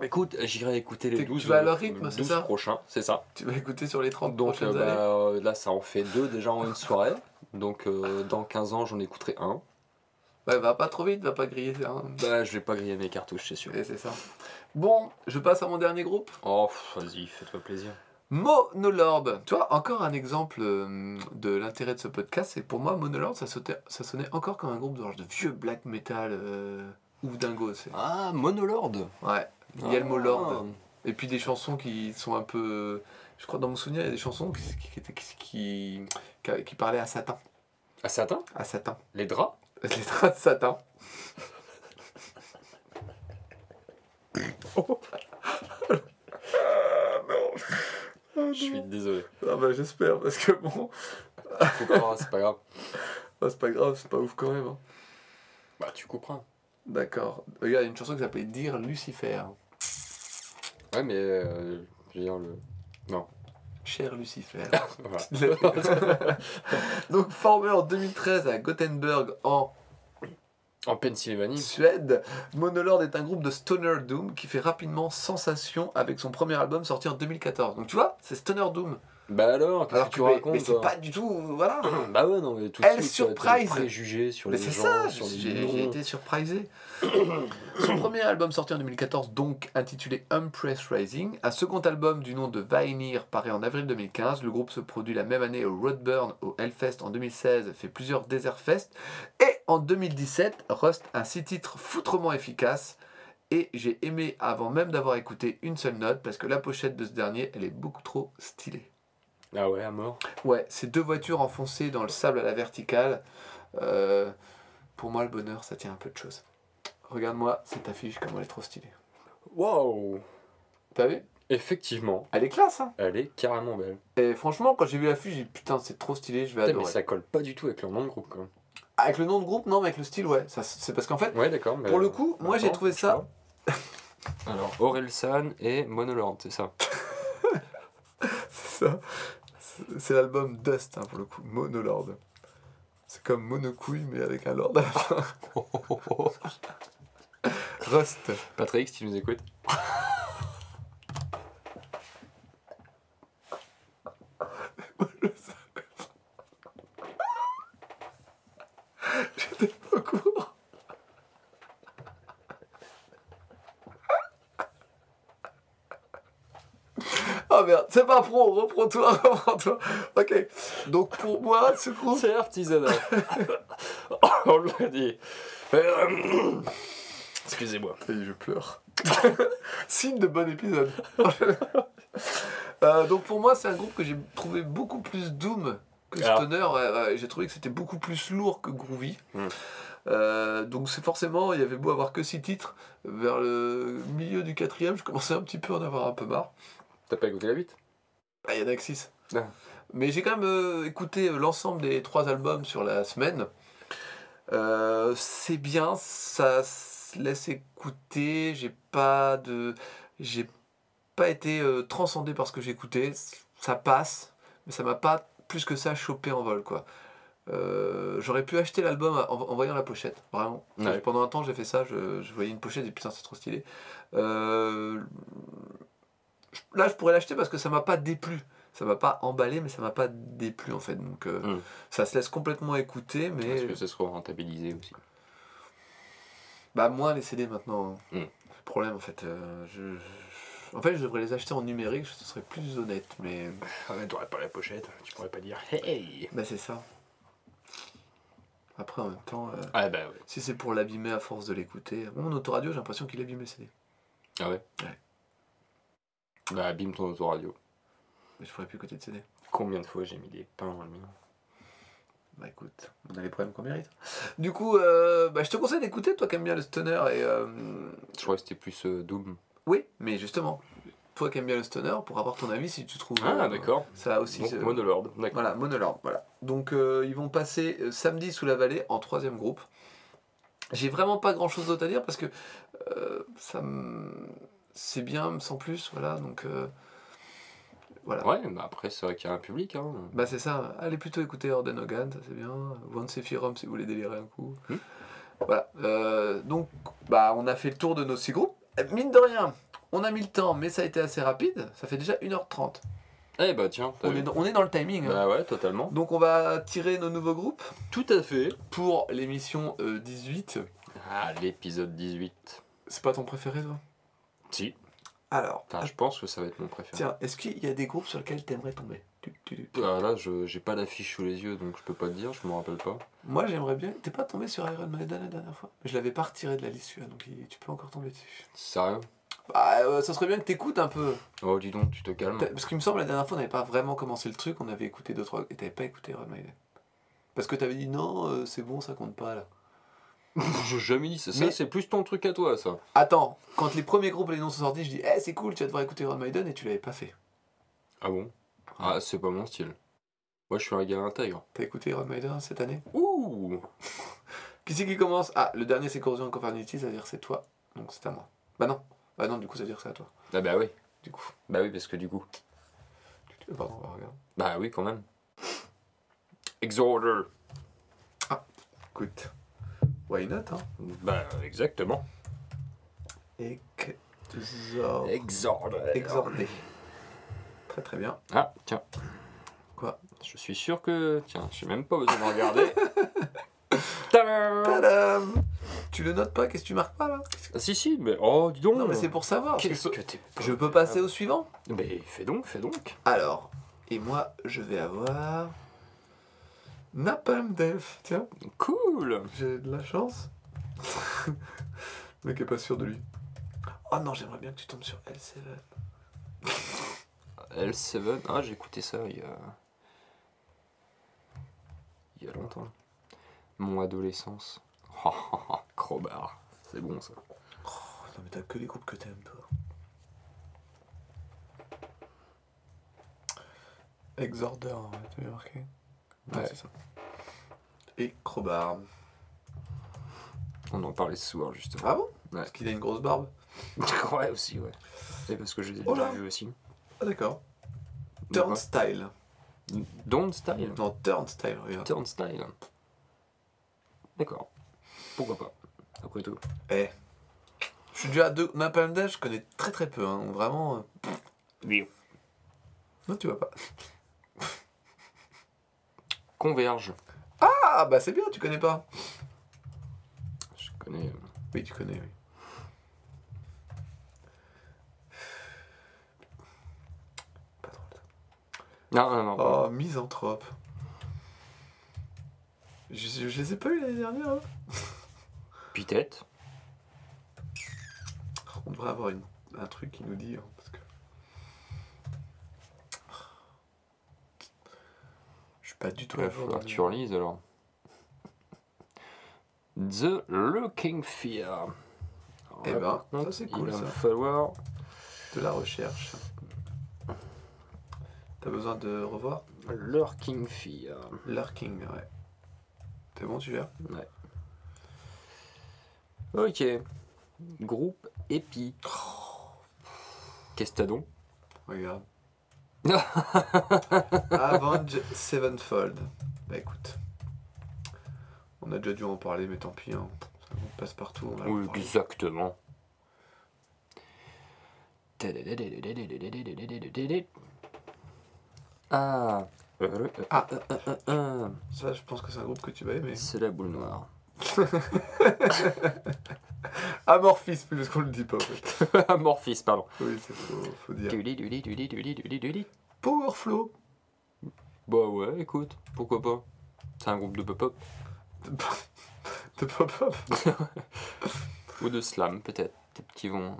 Écoute, j'irai écouter les T'es- 12, tu vas à leur rythme, 12 c'est ça prochains, c'est ça. Tu vas écouter sur les 30 Donc prochaines euh, bah, années. euh, là, ça en fait deux déjà en une soirée. Donc euh, dans 15 ans, j'en écouterai un. Bah, va pas trop vite, va pas griller. hein. Bah, je vais pas griller mes cartouches, c'est sûr. Et c'est ça. Bon, je passe à mon dernier groupe. Oh, vas-y, fais-toi plaisir. Monolord. Tu vois, encore un exemple euh, de l'intérêt de ce podcast, c'est pour moi, Monolord, ça, sautait- ça sonnait encore comme un groupe de, vieux black metal euh, ouf dingo. Ah, Monolord Ouais, il y a le mot Ah. Lord. Et puis des chansons qui sont un peu. Je crois dans mon souvenir, il y a des chansons qui, qui, étaient- qui, qui, qui- qui parlaient à Satan. Ah, Satan? À Satan. Les draps? Les draps de Satan. Je suis désolé. Ah bah j'espère, parce que bon, Faut pas, c'est pas grave. bah, c'est pas grave, c'est pas ouf quand même. hein. Bah, tu couperas. D'accord. Regarde, il y a une chanson qui s'appelait Dire Lucifer. Ouais, mais. euh, je veux dire, le. Cher Lucifer. Donc formé en 2013 à Gothenburg en En Pennsylvanie. Suède, Monolord est un groupe de Stoner Doom qui fait rapidement sensation avec son premier album sorti en 2014. Donc tu vois, c'est Stoner Doom. Bah alors, qu'est-ce que tu mais, racontes mais c'est pas du tout, voilà. Bah ouais, non, mais tout de Elle suite, t'as des surprise. préjugés sur Mais les gens, ça, sur les j'ai été surprisé. Son premier album sorti en 2014, donc intitulé Umpress Rising, un second album du nom de Vainir paraît en avril 2015. Le groupe se produit la même année au Roadburn, au Hellfest en 2016, fait plusieurs Desert Fest. Et en 2017, Rust un six titres foutrement efficace. Et j'ai aimé avant même d'avoir écouté une seule note parce que la pochette de ce dernier, elle est beaucoup trop stylée. Ah ouais, à mort. Ouais, c'est deux voitures enfoncées dans le sable à la verticale. Euh, pour moi, le bonheur, ça tient un peu de choses. Regarde-moi cette affiche, comment elle est trop stylée. Waouh T'as vu? Effectivement, Elle est classe, hein elle est carrément belle. Et franchement, quand j'ai vu l'affiche, j'ai dit putain, c'est trop stylé, je vais Putain, mais adorer. ça colle pas du tout avec leur nom de groupe, quand même. Avec le nom de groupe, non, mais avec le style, ouais. Ça, C'est parce qu'en fait, Ouais, d'accord. mais- pour le coup, moi j'ai trouvé ça. Alors, Orelsan et Monolord, c'est ça. C'est ça. C'est- l'album Dust, hein, pour le coup. Monolord. C'est comme Monocouille, mais avec un lord à la fin. Rust. Patrick, si tu nous écoutes. J'étais pas au courant. Oh merde, c'est pas pro, reprends-toi, reprends-toi. Ok, donc pour moi, ce groupe. C'est artisanal. On l'a dit. Euh, Excusez-moi. Je pleure. Signe de bon épisode. Euh, donc pour moi, c'est un groupe que j'ai trouvé beaucoup plus doom que Alors. stoner. J'ai trouvé que c'était beaucoup plus lourd que groovy. Hmm. Euh, donc c'est forcément, il y avait beau avoir que six titres, vers le milieu du quatrième, je commençais un petit peu à en avoir un peu marre. T'as pas écouté la 8 Ah, il y en a que six. Ah. Mais j'ai quand même euh, écouté euh, l'ensemble des trois albums sur la semaine. Euh, c'est bien, ça se laisse écouter. J'ai pas de, j'ai pas été euh, transcendé par ce que j'ai écouté. ça passe, mais ça m'a pas plus que ça chopé en vol, quoi. Euh, J'aurais pu acheter l'album en, en voyant la pochette, vraiment. Ouais. Pendant un temps, j'ai fait ça, je, je voyais une pochette et putain, c'est trop stylé. Euh, là, je pourrais l'acheter parce que ça m'a pas déplu. Ça m'a pas emballé, mais ça m'a pas déplu en fait. Donc, euh, Mm. ça se laisse complètement écouter, mais Est-ce que ça sera rentabilisé aussi bah moins les CD maintenant. Mm. Le problème en fait, euh, je, je- en fait, je devrais les acheter en numérique, ce serait plus honnête, mais Ah mais t'aurais pas la pochette, tu pourrais pas dire Hey bah c'est ça. Après, en même temps, euh, Ah bah ouais. si c'est pour l'abîmer à force de l'écouter, mon autoradio, j'ai l'impression qu'il abîme les CD. Ah ouais? Ouais. Bah abîme ton autoradio. Mais je pourrais plus écouter de CD. Combien de fois j'ai mis des pains dans le mien Bah écoute, on a les problèmes qu'on mérite. Du coup, euh, bah, je te conseille d'écouter, toi qui aimes bien le stoner. Et, euh, Je crois que c'était plus euh, Doom. oui, mais justement, toi qui aimes bien le stoner, pour avoir ton avis, si tu trouves. Ah d'accord. Ça aussi. Donc Monolord, d'accord. Voilà, Monolord, voilà. Donc ils vont passer samedi sous la vallée en troisième groupe. J'ai vraiment pas grand chose d'autre à dire parce que ça me... c'est bien sans plus, voilà. Donc euh, voilà. Ouais, bah après c'est vrai qu'il y a un public. Hein. Bah c'est ça, allez plutôt écouter Orden Hogan, ça c'est bien. One Sephiroth si vous voulez délirer un coup. Hmm. Voilà. Euh, donc bah on a fait le tour de nos six groupes. Mine de rien, on a mis le temps, mais ça a été assez rapide. Ça fait déjà 1h30. Eh bah tiens, On est, dans, on est dans le timing. hein. Bah ouais, totalement. Donc on va tirer nos nouveaux groupes. Tout à fait. pour l'émission euh, 18. Ah, l'épisode 18. C'est pas ton préféré, toi? Si. Alors, Enfin, je pense que ça va être mon préféré. tiens, est-ce qu'il y a des groupes sur lesquels t'aimerais tomber Ah, là, je j'ai pas d'affiche sous les yeux, donc je peux pas te dire, je me rappelle pas. Moi, j'aimerais bien. T'es pas tombé sur Iron Maiden la dernière fois? Je l'avais pas retiré de la liste, celui-là, donc tu peux encore tomber dessus. Sérieux? Bah, euh, ça serait bien que t'écoutes un peu. Oh, dis donc, tu te calmes. Parce qu'il me semble, la dernière fois, on n'avait pas vraiment commencé le truc, on avait écouté deux, trois. Et t'avais pas écouté Iron Maiden. Parce que t'avais dit non, euh, c'est bon, ça compte pas là. J'ai jamais dit ça. Ça, Mais- c'est plus ton truc à toi, ça. Attends, quand les premiers groupes et les noms sont sortis, je dis, eh, c'est cool, tu vas devoir écouter Iron Maiden et tu l'avais pas fait. Ah bon? Ah, c'est pas mon style. Moi, je suis un gars intègre. T'as écouté Iron Maiden cette année? Ouh Qui c'est qui commence? Ah, le dernier c'est Corrosion Conformity, c'est-à-dire c'est toi. Donc c'est à moi. Bah non. Bah non, du coup, ça veut dire c'est à toi. Ah bah oui. Du coup. Bah oui, parce que du coup. Euh, Pardon, on va regarder. Bah oui, quand même. Exorder. Écoute. Why not, hein? Bah, exactement. Exor... Exorder. Exordé. Très très bien. Ah, tiens. Quoi? Je suis sûr que. Tiens, j'ai même pas besoin de regarder. Tadam Tadam Tu le notes pas? Qu'est-ce que tu marques pas là? Ah, si, si, mais. Oh, dis donc Non, mais c'est pour savoir. Qu'est-ce je, que t'es. je peux passer au suivant Mais fais donc, fais donc. Alors, et moi, je vais avoir. Napalm Death. Tiens, Cool j'ai de la chance. le mec est pas sûr de lui. Oh non, j'aimerais bien que tu tombes sur L7. L7, ah j'ai écouté ça il y a. Il y a longtemps. Mon adolescence. Oh, oh, oh, Crowbar, c'est bon ça. Oh, non, mais t'as que les groupes que t'aimes, toi. Exorder, t'as bien marqué Ouais, c'est ça. Et Crowbar. On en parlait ce soir justement. Ah bon Ouais. Parce qu'il a une grosse barbe ouais aussi, ouais. Et parce que je les ai Oh déjà là. vus aussi. Ah d'accord. Turnstile. Don't Style. Non, Turnstile, regarde. Turn Style. D'accord. Pourquoi pas Après tout. Eh. Je suis déjà à deux. Napalm Death, je connais très très peu, hein. Vraiment. euh, Oui. Non, tu vois pas. Converge. Ah, bah c'est bien, tu connais pas. Je connais. Oui, tu connais, oui. Pas drôle. Non, non, non. Oh, misanthrope. Je, je, je les ai pas eu l'année dernière. hein. Peut-être. On devrait avoir une- un truc qui nous dit. hein, parce que... Je suis pas du tout Il va falloir que les- tu relises alors. The Looking Fear. Alors Eh ben, ça, c'est cool, Il va ça. falloir. De la recherche. T'as besoin de revoir Lurking Fear. Lurking, ouais. C'est bon, tu gères? Ok. Groupe Epi. Qu'est-ce que t'as donc? Regarde. Avenge Sevenfold. Bah écoute. On a déjà dû en parler, mais tant pis. hein. Ça passe partout. On Oui, exactement. Ah. Ah. Ça, je pense que c'est un groupe que tu vas aimer. C'est la boule noire. Amorphis, plus qu'on le dit pas. En fait. Amorphis, pardon. Oui, c'est faut, faut dire. Powerflow. Bah ouais, écoute, pourquoi pas. C'est un groupe de pop-up. De pop-up. Ou de slam, peut-être. Peut-être qu'ils vont.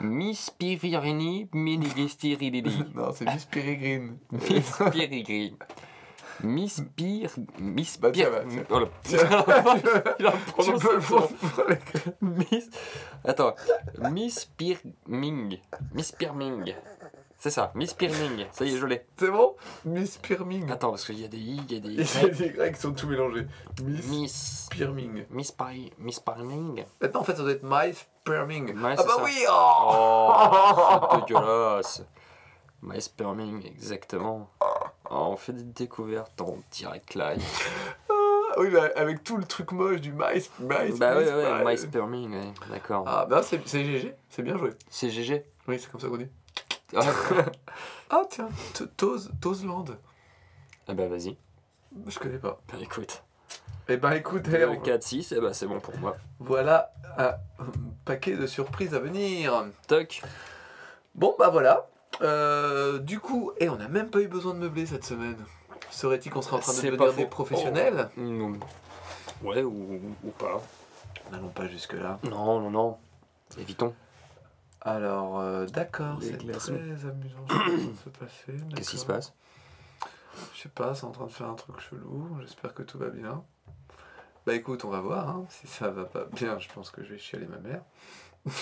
Miss Piririni non, c'est Miss Peregrine. Miss Pirigrine. Miss Pir. Miss Bah, tiens, Pir. bah, tiens. Voilà. Il a tu peux le prendre. Miss. Attends. Miss Pirming. Miss Pirming. C'est ça, Miss Pirming. Ça y est, je l'ai. C'est bon? Miss Pirming. Attends, parce qu'il y a des i, il y a des Il y a y. des grecs qui sont tout mélangés. Miss, Miss. Pirming. Miss Pari. Miss Pirming. Maintenant, en fait, ça doit être My Pirming. Ah bah ça. oui oh Oh, c'est dégueulasse. My Sperming, exactement. Oh, on fait des découvertes en direct live. Ah oui, bah, avec tout le truc moche du My, my bah ouais, My- ouais, My- My Sperming, ouais, d'accord. Ah bah c'est GG, c'est bien joué. C'est GG. Oui, c'est comme ça qu'on dit. Ah, Ah tiens, Tozland. eh ben vas-y. Je connais pas. Bah écoute. Eh ben écoute, hey, Le on- 4-6, eh ben c'est bon pour moi. voilà un paquet de surprises à venir. Toc. Bon bah voilà. Euh, du coup, et on n'a même pas eu besoin de meubler cette semaine. Serait-il qu'on serait en train de devenir des professionnels Mm, Ouais, ou, ou pas. N'allons pas jusque-là. Non, non, non. Évitons. Alors, euh, d'accord, c'est très amusant ce qui est en train de se passer. Qu'est-ce qui se passe? Je sais pas, c'est en train de faire un truc chelou. J'espère que tout va bien. Bah écoute, on va voir. hein. Si ça va pas bien, je pense que je vais chialer ma mère.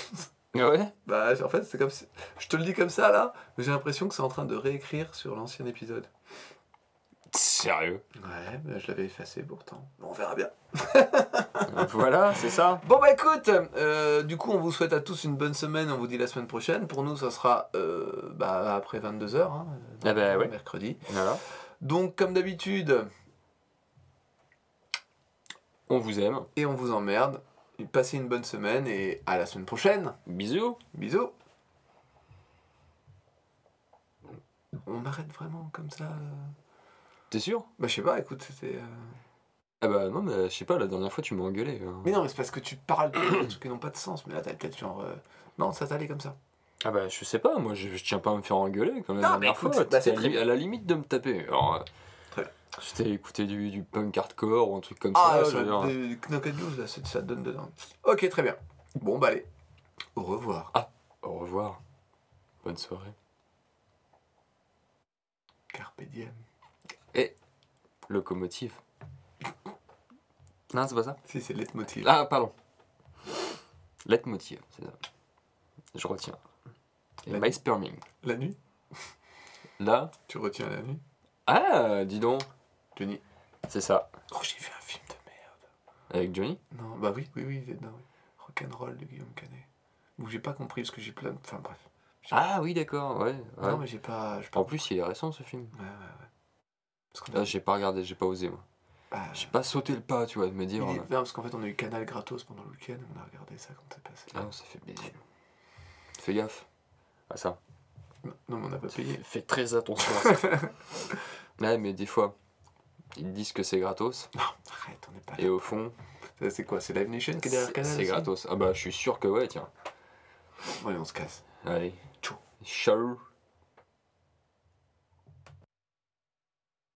Ouais Bah en fait, c'est comme si... Je te le dis comme ça là, mais j'ai l'impression que c'est en train de réécrire sur l'ancien épisode. Sérieux? Ouais, mais je l'avais effacé pourtant. Bon, on verra bien. Voilà, c'est ça. Bon bah écoute, euh, du coup on vous souhaite à tous une bonne semaine, on vous dit la semaine prochaine. Pour nous ça sera euh, bah, après 22h, hein, Ah bah ouais. mercredi. Voilà. Donc comme d'habitude, On vous aime. et on vous emmerde, passez une bonne semaine et à la semaine prochaine. Bisous. Bisous. On arrête vraiment comme ça euh T'es sûr? Bah je sais pas, écoute, c'était... euh, Ah bah non, mais je sais pas, la dernière fois tu m'as engueulé. hein. Mais non, mais c'est parce que tu parles de trucs qui n'ont pas de sens, mais là t'as peut-être genre... euh, Non, ça t'allait comme ça. Ah bah je sais pas, moi je, je tiens pas à me faire engueuler comme la Non, dernière mais écoute, fois. bah, c'est T'étais à, très li- à la limite de me taper. Alors, euh, T'ai écouté du, du punk hardcore ou un truc comme Ah, ça. dire. le des Knock là, ça donne dedans. Ok, très bien. Bon, bah allez. Au revoir. Au revoir. Bonne soirée. Carpe diem. Locomotive. Non, c'est pas ça Si, c'est leitmotiv. Ah, pardon. Leitmotiv, c'est ça. Je retiens. Et La- My Sperming. La nuit? Là? Tu retiens la nuit? Ah, dis donc. Johnny. C'est ça. Oh, j'ai vu un film de merde. Avec Johnny Non, bah oui, oui, oui, dedans. oui. Rock'n'roll de Guillaume Canet. Où j'ai pas compris parce que j'ai plein de. Enfin bref. Ah oui, d'accord, ouais. ouais. Non, mais j'ai pas. En plus, il est récent ce film. Ouais, ouais, ouais. A- Là, j'ai pas regardé, j'ai pas osé, moi. bah, J'ai pas sauté le pas, tu vois, de me dire. est- euh, non, parce qu'en fait, on a eu Canal gratos pendant le week-end on a regardé ça quand c'est passé. Ah non, ça fait plaisir. Fais gaffe à ça. Non, non, mais on n'a pas payé. Fais, fais très attention à ça. ouais, mais des fois, ils disent que c'est gratos, Arrête, on n'est pas là. et au fond, C'est quoi C'est Live Nation qui est derrière Canal c'est gratos. Ah bah, je suis sûr que ouais, tiens. Ouais, on se casse. Allez. Tchou. Ciao.